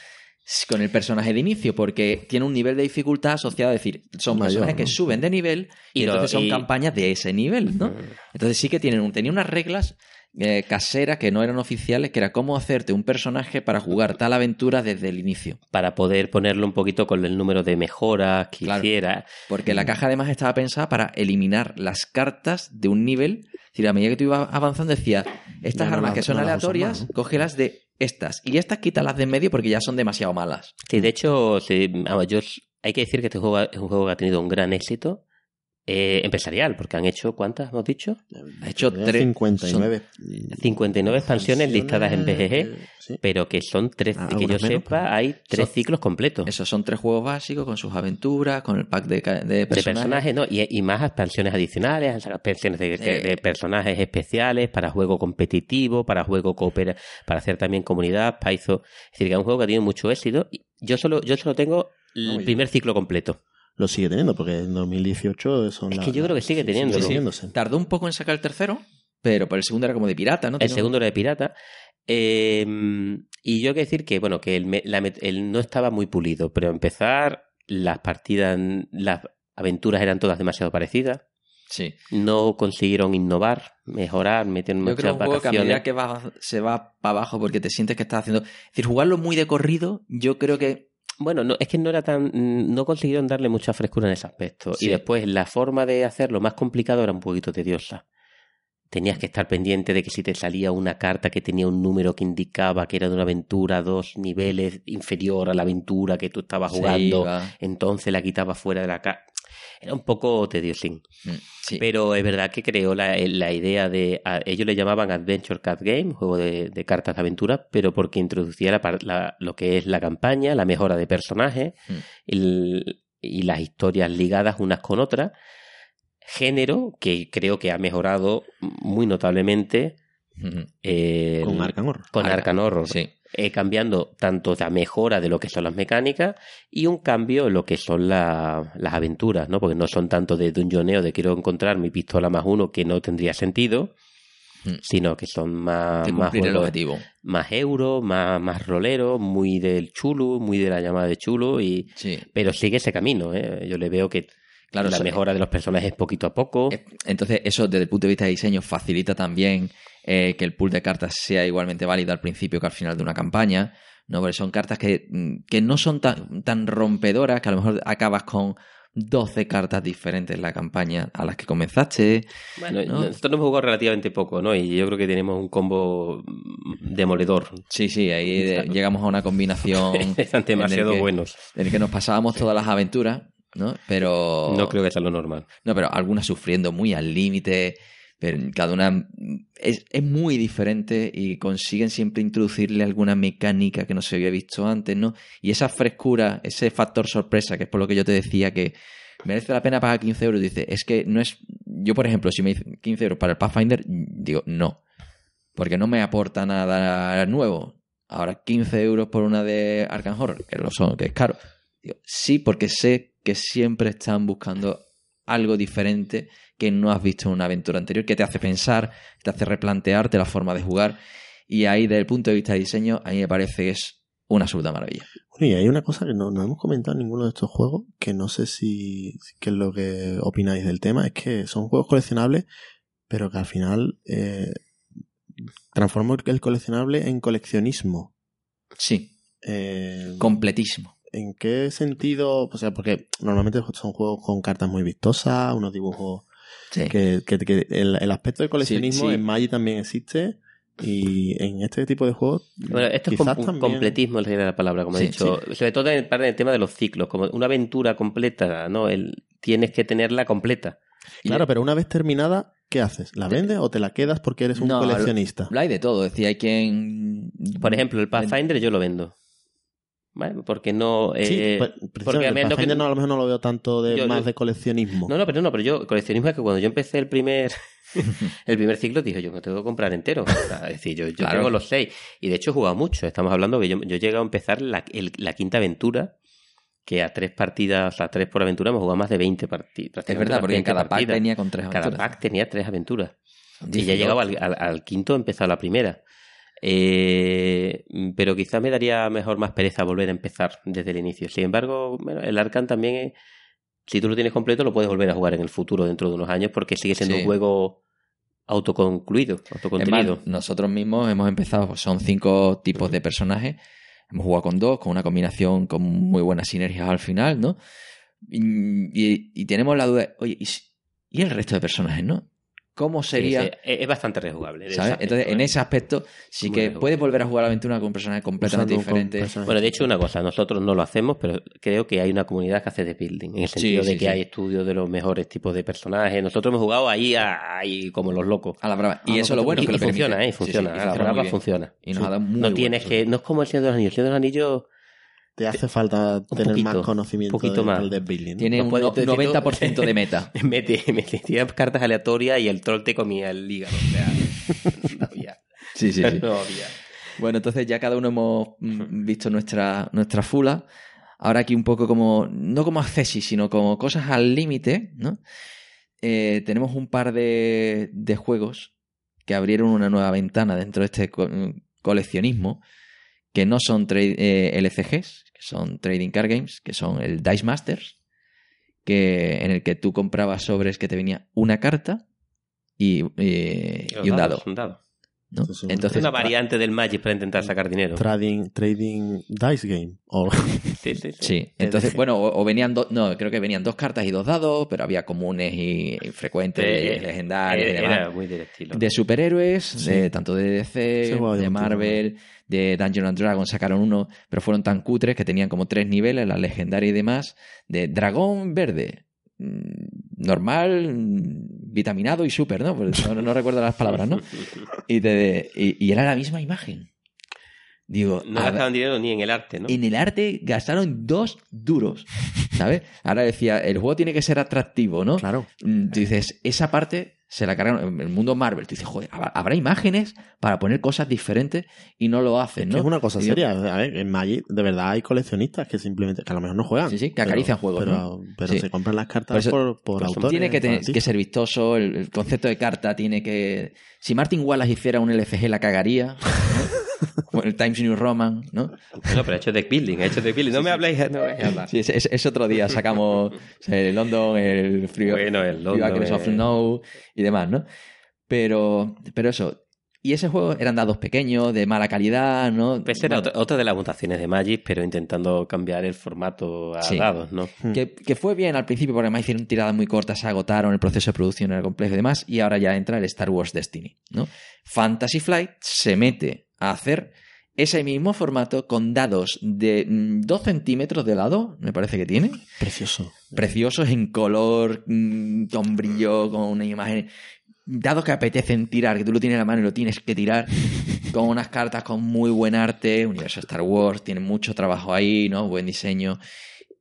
con el personaje de inicio, porque tiene un nivel de dificultad asociado, es decir, son Mayor, personajes que suben de nivel y, entonces son y- campañas de ese nivel, ¿no? Mm. Entonces sí que tienen un, tenía unas reglas eh, caseras que no eran oficiales, que era cómo hacerte un personaje para jugar tal aventura desde el inicio. para poder ponerlo un poquito con el número de mejoras que Claro. hiciera. Porque Mm. la caja además estaba pensada para eliminar las cartas de un nivel. Es decir, a medida que tú ibas avanzando decía, estas no armas que son no aleatorias, ¿no? cógelas de estas. Y estas quítalas de en medio porque ya son demasiado malas. Sí, de hecho, sí, vamos, yo, hay que decir que este juego es un juego que ha tenido un gran éxito, Eh, empresarial, porque han hecho, ¿cuántas hemos dicho? Ha hecho tres. 59. 59 expansiones listadas en BGG, Sí. pero que son tres, Ah, que yo menos, sepa, pero- hay tres Son- ciclos completos. Esos son tres juegos básicos con sus aventuras, con el pack de, ca- de de personajes. personajes, ¿no? Y, y más expansiones adicionales, expansiones de, Sí. de personajes especiales para juego competitivo, para juego coopera, para hacer también comunidad, Paizo. Es decir, que es un juego que ha tenido mucho éxito. Y Yo solo, yo solo tengo el No, y- primer ciclo completo. Lo sigue teniendo, porque en 2018 son Es la- que yo creo que sigue sí, teniéndolo. sigue. Tardó un poco en sacar el tercero, pero por el segundo era como de pirata, ¿no? El segundo era de pirata. Eh, y yo hay que decir que, bueno, que el, la el no estaba muy pulido, pero empezar, las partidas, las aventuras eran todas demasiado parecidas. Sí. No consiguieron innovar, mejorar, metieron Yo creo muchas que un juego que a medida que va, se va para abajo porque te sientes que estás haciendo... Es decir, jugarlo muy de corrido, yo creo que... Bueno, no, es que no era tan. No consiguieron darle mucha frescura en ese aspecto. Sí. Y después la forma de hacerlo más complicado era un poquito tediosa. Tenías que estar pendiente de que si te salía una carta que tenía un número que indicaba que era de una aventura dos niveles inferior a la aventura que tú estabas jugando, entonces la quitabas fuera de la carta. Era un poco tediosín. Mm, Sí. Pero es verdad que creó la, la idea de. a- ellos le llamaban Adventure Card Game, juego de, de cartas de aventura, pero porque introducía la la- lo que es la campaña, la mejora de personajes Mm. el- y las historias ligadas unas con otras. Género que creo que ha mejorado muy notablemente Con Arkham Horror. con Horror. Sí. Eh, cambiando tanto la mejora de lo que son las mecánicas y un cambio en lo que son la- las aventuras, ¿no? Porque no son tanto de dungeoneo de quiero encontrar mi pistola más uno que no tendría sentido, Mm. sino que son más, más, el objetivo. más euro, más, más rolero, muy del chulo, muy de la llamada de chulo, y Sí. pero sigue ese camino, ¿eh? Yo le veo que Claro, la mejora de los personajes poquito a poco. Entonces, eso desde el punto de vista de diseño facilita también eh, que el pool de cartas sea igualmente válido al principio que al final de una campaña. ¿no? Porque son cartas que, mm, que no son tan, tan rompedoras, que a lo mejor acabas con 12 cartas diferentes en la campaña a las que comenzaste. Bueno, ¿no? nosotros hemos jugado relativamente poco, ¿no? Y yo creo que tenemos un combo mm, demoledor. Sí, sí, ahí eh, Claro. llegamos a una combinación [laughs] Están en demasiado que- buenos. en el que nos pasábamos todas las aventuras, ¿no? Pero... No creo que sea lo normal. No, pero algunas sufriendo muy al límite, pero cada una es, es muy diferente y consiguen siempre introducirle alguna mecánica que no se había visto antes, ¿no? Y esa frescura, ese factor sorpresa, que es por lo que yo te decía que merece la pena pagar 15 euros, dice, es que no es... Yo, por ejemplo, si me dicen 15 euros para el Pathfinder, digo, no, porque no me aporta nada nuevo. Ahora, 15 euros por una de Arkham Horror, que lo son, que es caro. Digo, sí, porque sé que siempre están buscando algo diferente que no has visto en una aventura anterior, que te hace pensar, te hace replantearte la forma de jugar. Y ahí, desde el punto de vista de diseño, a mí me parece que es una absoluta maravilla. Bueno, y hay una cosa que no, no hemos comentado en ninguno de estos juegos, que no sé si qué es lo que opináis del tema, es que son juegos coleccionables, pero que al final eh, transforman el coleccionable en coleccionismo. Sí, Eh, completísimo. ¿En qué sentido? O sea, porque normalmente son juegos con cartas muy vistosas, unos dibujos Sí. que, que- que el, el aspecto del coleccionismo sí. en Magic también existe y en este tipo de juegos Bueno, esto es com- también- completismo en realidad de la palabra, como Sí, he dicho. Sobre todo en el, para el tema de los ciclos, como una aventura completa, ¿no? El, tienes que tenerla completa. Claro, pero una vez terminada, ¿qué haces? ¿La vendes o te la quedas porque eres un No, coleccionista? Hay de todo, es decir, hay quien... Por ejemplo, el Pathfinder yo lo vendo. ¿Vale? Porque no. Sí, eh, pues, porque a mí lo que- no, a lo mejor no lo veo tanto de Yo- más yo- de coleccionismo. No, no, pero no, pero yo, coleccionismo es que cuando yo empecé el primer, [laughs] el primer ciclo, dije, yo me tengo que comprar entero. O sea, es decir, yo, yo Claro. tengo los seis. Y de hecho he jugado mucho. Estamos hablando que yo, yo llegué a empezar la, el- la quinta aventura, que a tres partidas, a tres por aventura, hemos jugado más de 20 partidas. Es verdad, porque cada pack venía con tres Cada aventuras. pack tenía tres aventuras. Y ya llegaba al, al- al quinto, he empezado la primera. Eh, pero quizás me daría mejor más pereza volver a empezar desde el inicio. Sin embargo, bueno, el Arcan también es, si tú lo tienes completo, lo puedes volver a jugar en el futuro dentro de unos años porque sigue siendo Sí. un juego autoconcluido, autocontenido. nosotros mismos hemos empezado, pues, son cinco tipos de personajes. Hemos jugado con dos, con una combinación con muy buenas sinergias al final, ¿no? Y, y- y tenemos la duda, oye, ¿y, y el resto de personajes, no? Cómo sería... sí, es, es bastante rejugable. Entonces, en ese aspecto sí Muy que rejugable. puedes volver a jugar a la aventura con personajes completamente Usando personajes. Bueno, de hecho, una cosa, nosotros no lo hacemos, pero creo que hay una comunidad que hace de building, en el Sí, sentido de sí, que sí. hay estudios de los mejores tipos de personajes. Nosotros hemos jugado ahí, a- ahí como los locos. A la brava. Y Ah, eso es lo bueno y, que lo y funciona, permite. ¿eh? Y funciona. Sí, sí, y a la brava funciona. Y nos Sí. ha dado muy no tienes que, no es como el Señor de los Anillos. El Señor de los Anillos Te hace falta tener poquito, más conocimiento un poquito de- más. del deck building. ¿no? Tiene No un puedo no- decir 90% de meta. [laughs] mete, metía cartas aleatorias y el troll te comía el hígado. O sea, no [laughs] había. Sí, sí, sí. No había. Bueno, entonces ya cada uno hemos mm, visto nuestra, nuestra fula. Ahora aquí un poco como, no como accesis, sino como cosas al límite, ¿no? Eh, tenemos un par de, de juegos que abrieron una nueva ventana dentro de este co- coleccionismo, que no son eh, LCGs, son Trading Card Games, que son el Dice Masters, que, en el que tú comprabas sobres que te venía una carta y, eh, Los y un dados, dado. Un dado. ¿No? Entonces, una variante del Magic para intentar sacar dinero. Trading, trading Dice Game. O [laughs] Sí, sí, sí. Sí, entonces, bueno, o, o venían dos, no, creo que venían dos cartas y dos dados, pero había comunes y, y frecuentes, Eh, y legendarios y Era, demás. era muy del estilo. De superhéroes, Sí. de, tanto de DC, de Marvel, de Dungeons and Dragons sacaron uno, pero fueron tan cutres que tenían como tres niveles, la legendaria y demás, de dragón verde, mm, normal, vitaminado y super, ¿no? Pues no, no recuerdo las palabras, ¿no? Y, te- y, y era la misma imagen. Digo, No gastaban dinero ni en el arte, ¿no? en el arte gastaron dos duros, ¿sabes? Ahora decía, el juego tiene que ser atractivo, ¿no? claro. Mm, Tú dices, esa parte se la cargaron en el mundo Marvel. Tú dices, joder, ¿habrá- imágenes para poner cosas diferentes y no lo hacen, ¿no? Es una cosa seria. A ver, en Magic, de verdad, hay coleccionistas que simplemente, que a lo mejor no juegan. Sí, sí, que acarician juegos, Pero, ¿no? pero Sí. se compran las cartas Por eso- por, por autores. tiene que, tener- que ser vistoso, el, el concepto de carta tiene que... Si Martin Wallace hiciera un LCG la cagaría, ¿no? [laughs] Como el Times New Roman, ¿no? No, pero ha hecho deck building, ha hecho deck building. No me habléis, no me habléis hablar. Sí, es, es- es otro día, sacamos o [laughs] sea, el London, el Free Bueno, el London, Acres of eh. Snow y demás, ¿no? Pero, pero eso. Y ese juego eran dados pequeños, de mala calidad, ¿no? Pues era Bueno, otra, otra de las mutaciones de Magic, pero intentando cambiar el formato a Sí. dados, ¿no? que, que fue bien al principio porque además hicieron tiradas muy cortas, se agotaron, el proceso de producción era complejo y demás, y ahora ya entra el Star Wars Destiny, ¿no? Fantasy Flight se mete a hacer ese mismo formato con dados de 2 centímetros de lado, me parece que tiene, Precioso. preciosos en color, mm, con brillo, con una imagen. Dados que apetecen tirar, que tú lo tienes en la mano y lo tienes que tirar, [laughs] con unas cartas con muy buen arte, universo Star Wars, tiene mucho trabajo ahí, ¿no? Buen diseño.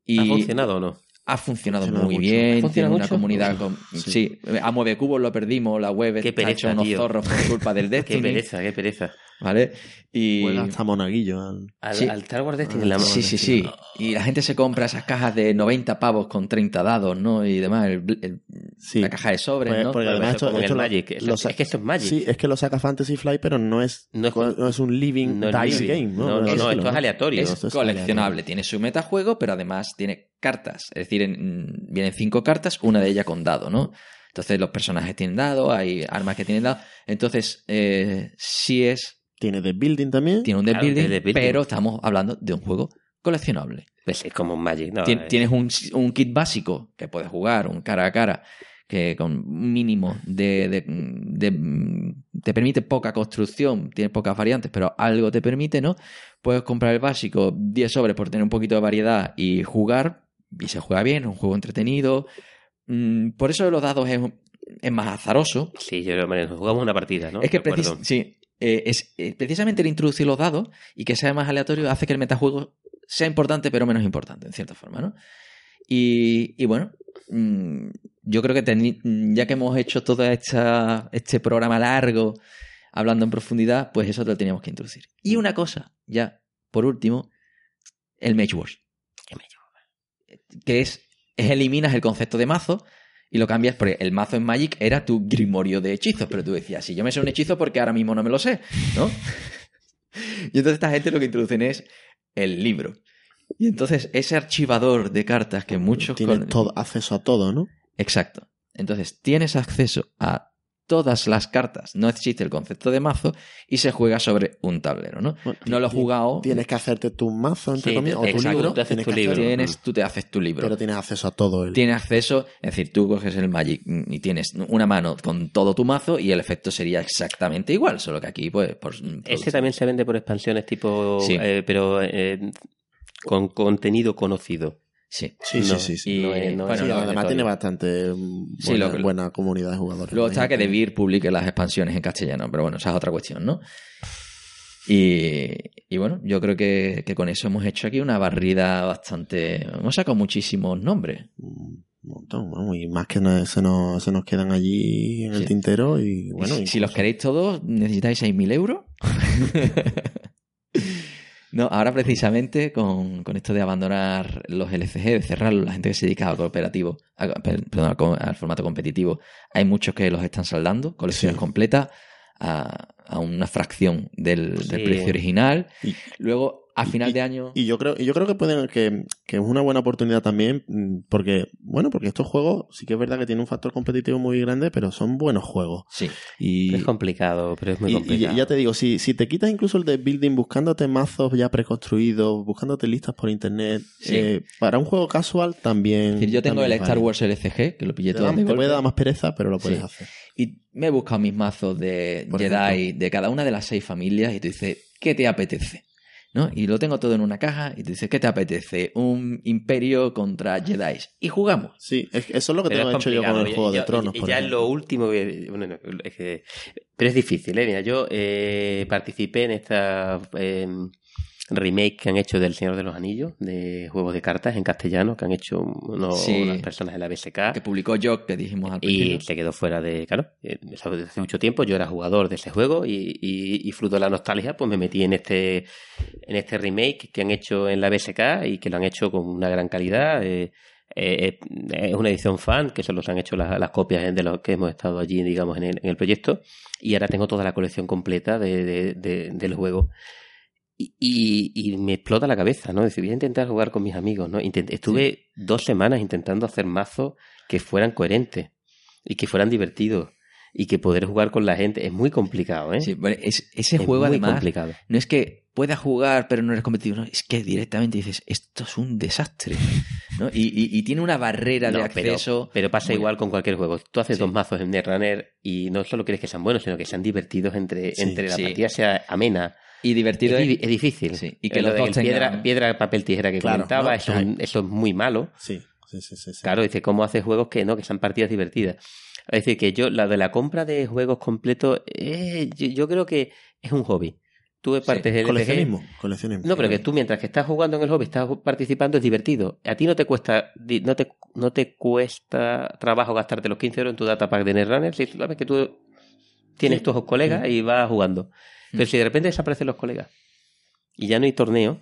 Y ¿Ha funcionado o no? Ha funcionado muy mucho. bien, ¿Ha tiene una comunidad con... Sí. Sí. a Mueve Cubos lo perdimos, la web Qué está pereza, hecha unos tío. zorros por culpa del [laughs] Qué Destiny, pereza, qué pereza. ¿vale? Y... Juega hasta monaguillo. al- Al, Sí. al Star Wars Destiny en la Sí, sí, sí. Y la gente se compra esas cajas de 90 pavos con 30 dados, ¿no? Y demás, el- el- Sí. la caja de sobres, Pues- ¿no? porque Bueno, además esto, lo- Magic. Es- lo es sa- que esto es Magic. Sí, es que lo saca Fantasy Flight, pero no es, No es- no es un living No es dice living. game. No, No, no, Es no, esto es aleatorio. es esto es coleccionable, aleatorio. tiene su metajuego, pero además tiene cartas. Es decir, en- vienen cinco cartas, una de ellas con dado, ¿no? Entonces los personajes tienen dado, hay armas que tienen dado. Entonces, eh, sí es, Tiene de building también. tiene un Claro, building, tiene pero estamos hablando de un juego coleccionable. Pues es como un Magic, ¿no? Tien- Eh, Tienes un, un kit básico que puedes jugar, un cara a cara, que con un mínimo de, de- de- te permite poca construcción, tienes pocas variantes, pero algo te permite, ¿no? Puedes comprar el básico 10 sobres por tener un poquito de variedad y jugar, y se juega bien, es un juego entretenido. Mm, Por eso los dados es, es más azaroso. Sí, yo bueno, jugamos una partida, ¿no? es que precis- sí, eh, es, eh, precisamente el introducir los dados y que sea más aleatorio hace que el metajuego sea importante pero menos importante, en cierta forma, ¿no? Y, y bueno, mm, yo creo que mm, ya que hemos hecho todo esta, este programa largo hablando en profundidad, pues eso te lo teníamos que introducir. Y una cosa, ya, por último, el Mage Wars. Que es, es eliminas el concepto de mazo y lo cambias, porque el mazo en Magic era tu grimorio de hechizos, pero tú decías, si yo me sé un hechizo porque ahora mismo no me lo sé, ¿no? [laughs] y entonces esta gente lo que introducen es el libro. Y entonces ese archivador de cartas que muchos... Tiene con- todo, acceso a todo, ¿no? Exacto. Entonces tienes acceso a todas las cartas. No existe el concepto de mazo y se juega sobre un tablero, ¿no? Bueno, no lo he jugado. Tienes que hacerte tu mazo, entre Sí, comillas, o tu exacto, libro. tú haces tienes tu libro. Tienes, tú te haces tu libro. pero tienes acceso a todo el. Tienes acceso, es decir, tú coges el Magic y tienes una mano con todo tu mazo y el efecto sería exactamente igual, solo que aquí, pues, por Este también se vende por expansiones tipo, Sí. eh, pero eh, con contenido conocido. Sí. Sí, No, sí, sí. y- no es- no es bueno, Sí, nada además tiene bastante Sí, buena, lo buena comunidad de jugadores. Luego está que. Devir publique las expansiones en castellano, pero bueno, esa es otra cuestión, ¿no? Y, y bueno, yo creo que, que con eso hemos hecho aquí una barrida bastante... Hemos sacado muchísimos nombres. Un montón, vamos, y más que no- se, nos, se nos quedan allí en el tintero y bueno. Y si, y si los queréis todos, necesitáis 6.000 euros. [laughs] no, ahora precisamente con, con esto de abandonar los LCG, de cerrarlos, la gente que se dedica al cooperativo, a- per- perdón, al, al formato competitivo, hay muchos que los están saldando, colecciones Sí. completas, a, a una fracción del, precio original. Y- Luego, a final de año... Y yo creo, y yo creo que pueden, que, que es una buena oportunidad también, mm, porque, bueno, porque estos juegos sí que es verdad que tienen un factor competitivo muy grande, pero son buenos juegos. Sí, Y, Es complicado, pero es muy y- y complicado. ya te digo, si, si te quitas incluso el de building buscándote mazos ya preconstruidos, buscándote listas por internet, Sí. eh, para un juego casual también. es decir, yo tengo el Star. Wars LCG, que lo pillé Te, todo da- de te puede dar más pereza, pero lo puedes Sí. hacer. Y me he buscado mis mazos de Por Jedi ejemplo. de cada una de las seis familias y tú dices, ¿qué te apetece? ¿No? Y lo tengo todo en una caja y tú dices, ¿qué te apetece? Un imperio contra Jedi. Y jugamos. Sí, es- eso es lo que Pero tengo hecho yo con el. Juego Y- de y- Tronos. Y, ya es lo último que. bueno, no, es que- pero es difícil, ¿eh? Mira, yo eh, participé en esta eh, remake que han hecho del Señor de los Anillos, de juegos de cartas en castellano, que han hecho Sí. unas personas de la BSK. Que publicó Jock, que dijimos al Y principio. se quedó fuera de. Claro, eh, desde hace mucho tiempo. Yo era jugador de ese juego y, y, y fruto de la nostalgia, pues me metí en este en este remake que han hecho en la BSK y que lo han hecho con una gran calidad. eh, eh, es una edición fan, que se han hecho las, las copias de los que hemos estado allí, digamos, en el, en el proyecto. Y ahora tengo toda la colección completa de, de- de- del juego. Y, y- y me explota la cabeza, ¿no? Decir, voy a intentar jugar con mis amigos, ¿no? Intent- estuve dos semanas intentando hacer mazos que fueran coherentes y que fueran divertidos y que poder jugar con la gente es muy complicado, ¿eh? Sí, bueno, es- ese Es juego muy además complicado. no es que puedas jugar pero no eres competitivo, no, es que directamente dices, esto es un desastre. ¿no? Y, y- y tiene una barrera de No, pero- acceso. Pero pasa muy- igual con cualquier juego. Tú haces Sí. dos mazos en Netrunner y no solo quieres que sean buenos, sino que sean divertidos entre, Sí, entre la partida sea amena. Y divertido es, es- di- es difícil. Sí, y que Eh, lo de piedra, piedra, papel, tijera que Claro, comentaba, ¿no? eso, es eso es muy malo. Sí, sí, sí. Claro, dice, ¿cómo haces juegos que no, que sean partidas divertidas? Es decir, que yo, la de la compra de juegos completos, eh, yo, yo creo que es un hobby. Tú partes del Coleccionismo, coleccionismo. No, pero que tú mientras que estás jugando en el hobby, estás participando, es divertido. A ti no te cuesta no te, no te cuesta trabajo gastarte los 15 euros en tu data pack de Netrunner si tú sabes que tú tienes tus colegas y vas jugando. Pero si de repente desaparecen los colegas y ya no hay torneo,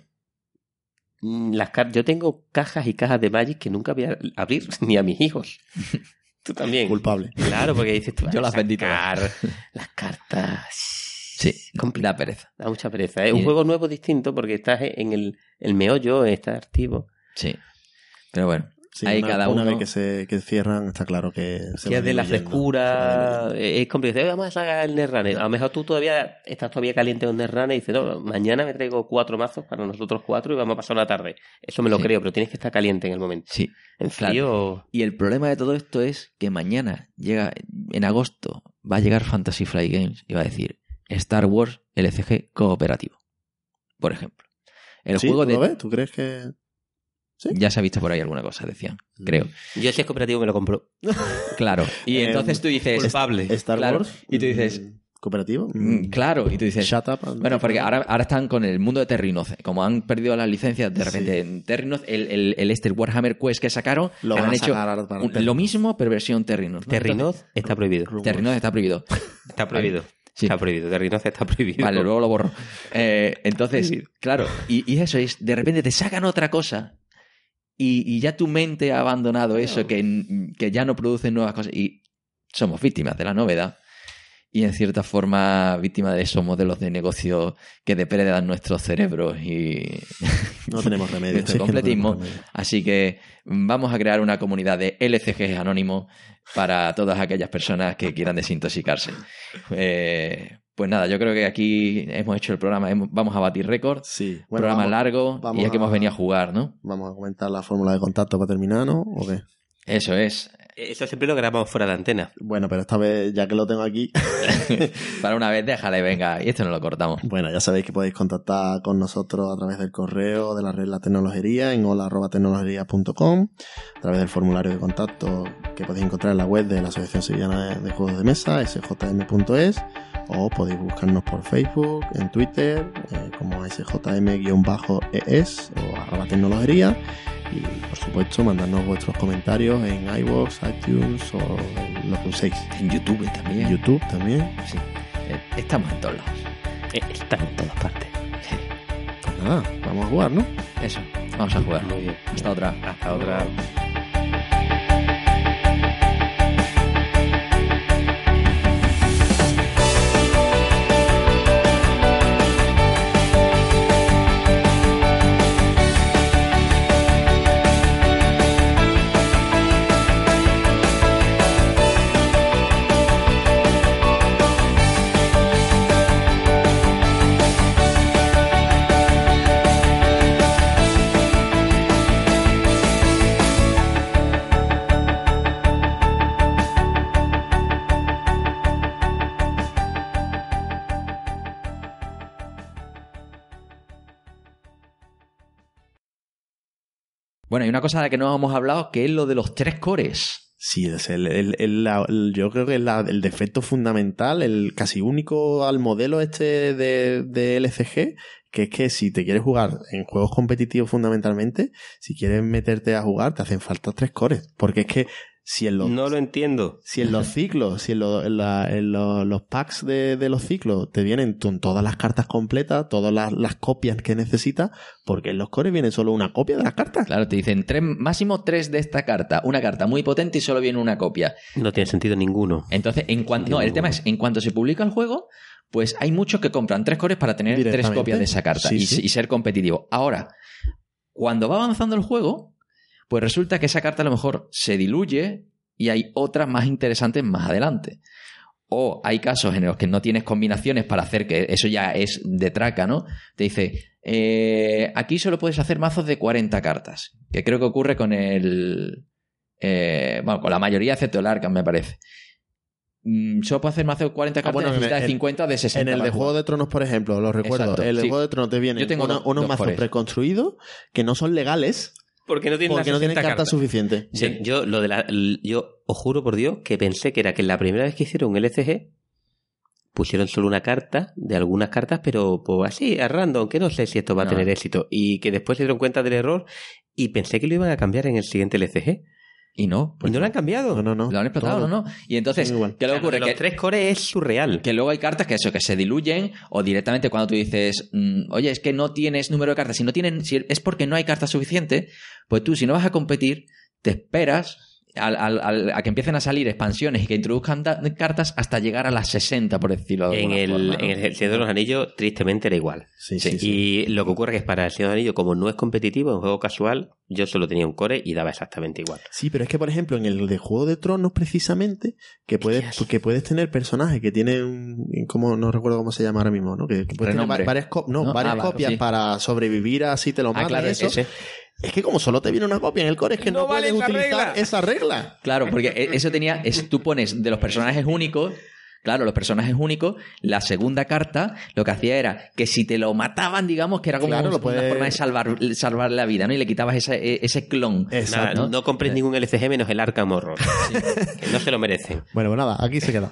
mm, las yo tengo cajas y cajas de Magic que nunca voy a abrir [laughs] ni a mis hijos. [laughs] Tú también. Culpable. Claro, porque dices tú, [laughs] Yo "Ah, las vendí todas". sacar las cartas. Sí, da pereza. Da mucha pereza. Es Y- un juego nuevo distinto porque estás en el, el meollo, estás activo. Sí. Pero bueno, Sí, ahí una, cada una uno. vez que se que cierran, está claro que se Que es de la frescura, eh, es complicado. Vamos a sacar el Netrunner. A lo mejor tú todavía estás todavía caliente con Netrunner y dices, no, mañana me traigo cuatro mazos para nosotros cuatro y vamos a pasar una tarde. Eso me lo Sí. creo, pero tienes que estar caliente en el momento. Sí. En Claro. frío, Y el problema de todo esto es que mañana llega, en agosto, va a llegar Fantasy Flight Games y va a decir Star Wars LCG cooperativo. Por ejemplo. El ¿Sí? juego ¿Tú lo de. ves? ¿Tú crees que.? Ya se ha visto por ahí alguna cosa, decían. Creo. yo si es cooperativo me lo compro. [laughs] Claro. Y Eh, entonces tú dices. culpable. Star Claro. Wars. Y tú dices- mm, ¿Cooperativo? mm, Claro. Y tú dices. Shut up. and- Bueno, porque ahora, ahora están con el mundo de Terrinoz. Como han perdido las licencias, de repente en Terrinoz, el, el, el este Warhammer Quest que sacaron, Lo han hecho un- lo mismo, pero versión Terrinoz. ¿no? Terrinoz está prohibido. Terrinoz está prohibido. [laughs] Está prohibido. [laughs] Sí. Está prohibido. Terrinoz está prohibido. Vale, luego lo borro. Eh, entonces, claro, y, y eso es, de repente te sacan otra cosa y, y ya tu mente ha abandonado eso, que, que ya no produce nuevas cosas y somos víctimas de la novedad. y en cierta forma víctima de esos modelos de negocio que depredan nuestros cerebros y [laughs] No tenemos remedio. nuestro no completismo. remedio. Así que vamos a crear una comunidad de LCGs anónimos para todas aquellas personas que quieran desintoxicarse. Eh, pues nada, yo creo que aquí hemos hecho el programa, vamos a batir récord. Sí. Bueno, programa vamos, largo vamos y aquí a- hemos venido a jugar, ¿no? vamos a comentar la fórmula de contacto para terminar, ¿no? ¿O qué? Eso es. Eso siempre lo grabamos fuera de antena. Bueno, pero esta vez, ya que lo tengo aquí, [laughs] Para una vez, déjale, venga, y esto no lo cortamos. bueno, ya sabéis que podéis contactar con nosotros a través del correo de la red La Tecnologería en hola.tecnologería.com, a través del formulario de contacto que podéis encontrar en la web de la Asociación Sevillana de, Juegos de Mesa, sjm.es, o podéis buscarnos por Facebook, en Twitter, eh, como sjm-es o arroba tecnologería. Y por supuesto, mandarnos vuestros comentarios en iVoox, iTunes o en lo que uséis. En YouTube también. En YouTube también. Sí. Eh, Estamos en todos lados. Eh, Está en todas partes. Pues nada, vamos a jugar, ¿no? Eso, vamos a jugar. Muy bien. Hasta otra. Hasta otra. Una cosa de la que no hemos hablado que es lo de los tres cores. Sí, es el, el- el- yo creo que es la- el defecto fundamental, el casi único al modelo este de, de LCG, que es que si te quieres jugar en juegos competitivos fundamentalmente, si quieres meterte a jugar, te hacen falta tres cores. Porque es que si en los, No lo entiendo. si en los ciclos, si en, lo- en la- en lo- los packs de, de los ciclos te vienen todas las cartas completas, todas las, las copias que necesitas, porque en los cores viene solo una copia de las cartas. Claro, te dicen tres, máximo tres de esta carta. Una carta muy potente y solo viene una copia. No tiene sentido ninguno. Entonces, en cuanto. No, el tema es, en cuanto se publica el juego, pues hay muchos que compran tres cores para tener tres copias de esa carta Sí, y, sí. y ser competitivo. Ahora, cuando va avanzando el juego, pues resulta que esa carta a lo mejor se diluye y hay otras más interesantes más adelante. O hay casos en los que no tienes combinaciones para hacer que eso ya es de traca, ¿no? Te dice, eh, aquí solo puedes hacer mazos de 40 cartas, que creo que ocurre con el... eh, bueno, con la mayoría excepto el Arkham, me parece. Mm, solo puedo hacer mazos de 40 cartas Ah, bueno, en necesitas de 50 o de 60. En el de Juego de Tronos, por ejemplo, lo recuerdo. Exacto, el de sí. Juego de Tronos te vienen unos mazos preconstruidos que no son legales Porque no tiene porque no tienen cartas suficientes. Yo, yo lo de la, yo os juro por Dios que pensé que era que la primera vez que hicieron un LCG pusieron solo una carta de algunas cartas, pero pues así, a random, que no sé si esto va a No. tener éxito. Y que después se dieron cuenta del error y pensé que lo iban a cambiar en el siguiente LCG. Y no, y no lo han cambiado. No, no, no. lo han explotado, Todo. ¿no? no. Y entonces. ¿qué le O sea, ocurre? Que, los tres cores es surreal. que luego hay cartas que eso, que se diluyen, o directamente cuando tú dices, mm, oye, es que no tienes número de cartas, si no tienen, si es porque no hay cartas suficientes, pues tú, si no vas a competir, te esperas al- al- al- a que empiecen a salir expansiones y que introduzcan da- cartas hasta llegar a las 60, por decirlo de En alguna el, forma, ¿no? en el Señor de los Anillos, tristemente era igual. Sí, sí, sí. Y lo que ocurre es que para el Señor de los Anillos, como no es competitivo, en juego casual, yo solo tenía un core y daba exactamente igual. Sí, pero es que, por ejemplo, en el de Juego de Tronos, precisamente, que puedes, que puedes tener personajes que tienen, como no recuerdo cómo se llama ahora mismo, ¿no? Que, que puedes tener varias, co- no, No, varias ah, copias sí. para sobrevivir así te lo Ah, matan claro, eso. Ese. Es que como solo te viene una copia en el core, es que no, No vale puedes esa utilizar regla. esa regla. Claro, porque e- eso tenía, es, tú pones de los personajes únicos, claro, los personajes únicos, la segunda carta lo que hacía era que si te lo mataban, digamos, que era como Claro, lo una puede- forma de salvar, salvar la vida, ¿no? Y le quitabas ese, e- ese clon. Nada, Exacto. no, compres ningún LCG menos el Arkham Horror. Que no se lo merecen. Bueno, pues nada, aquí se queda.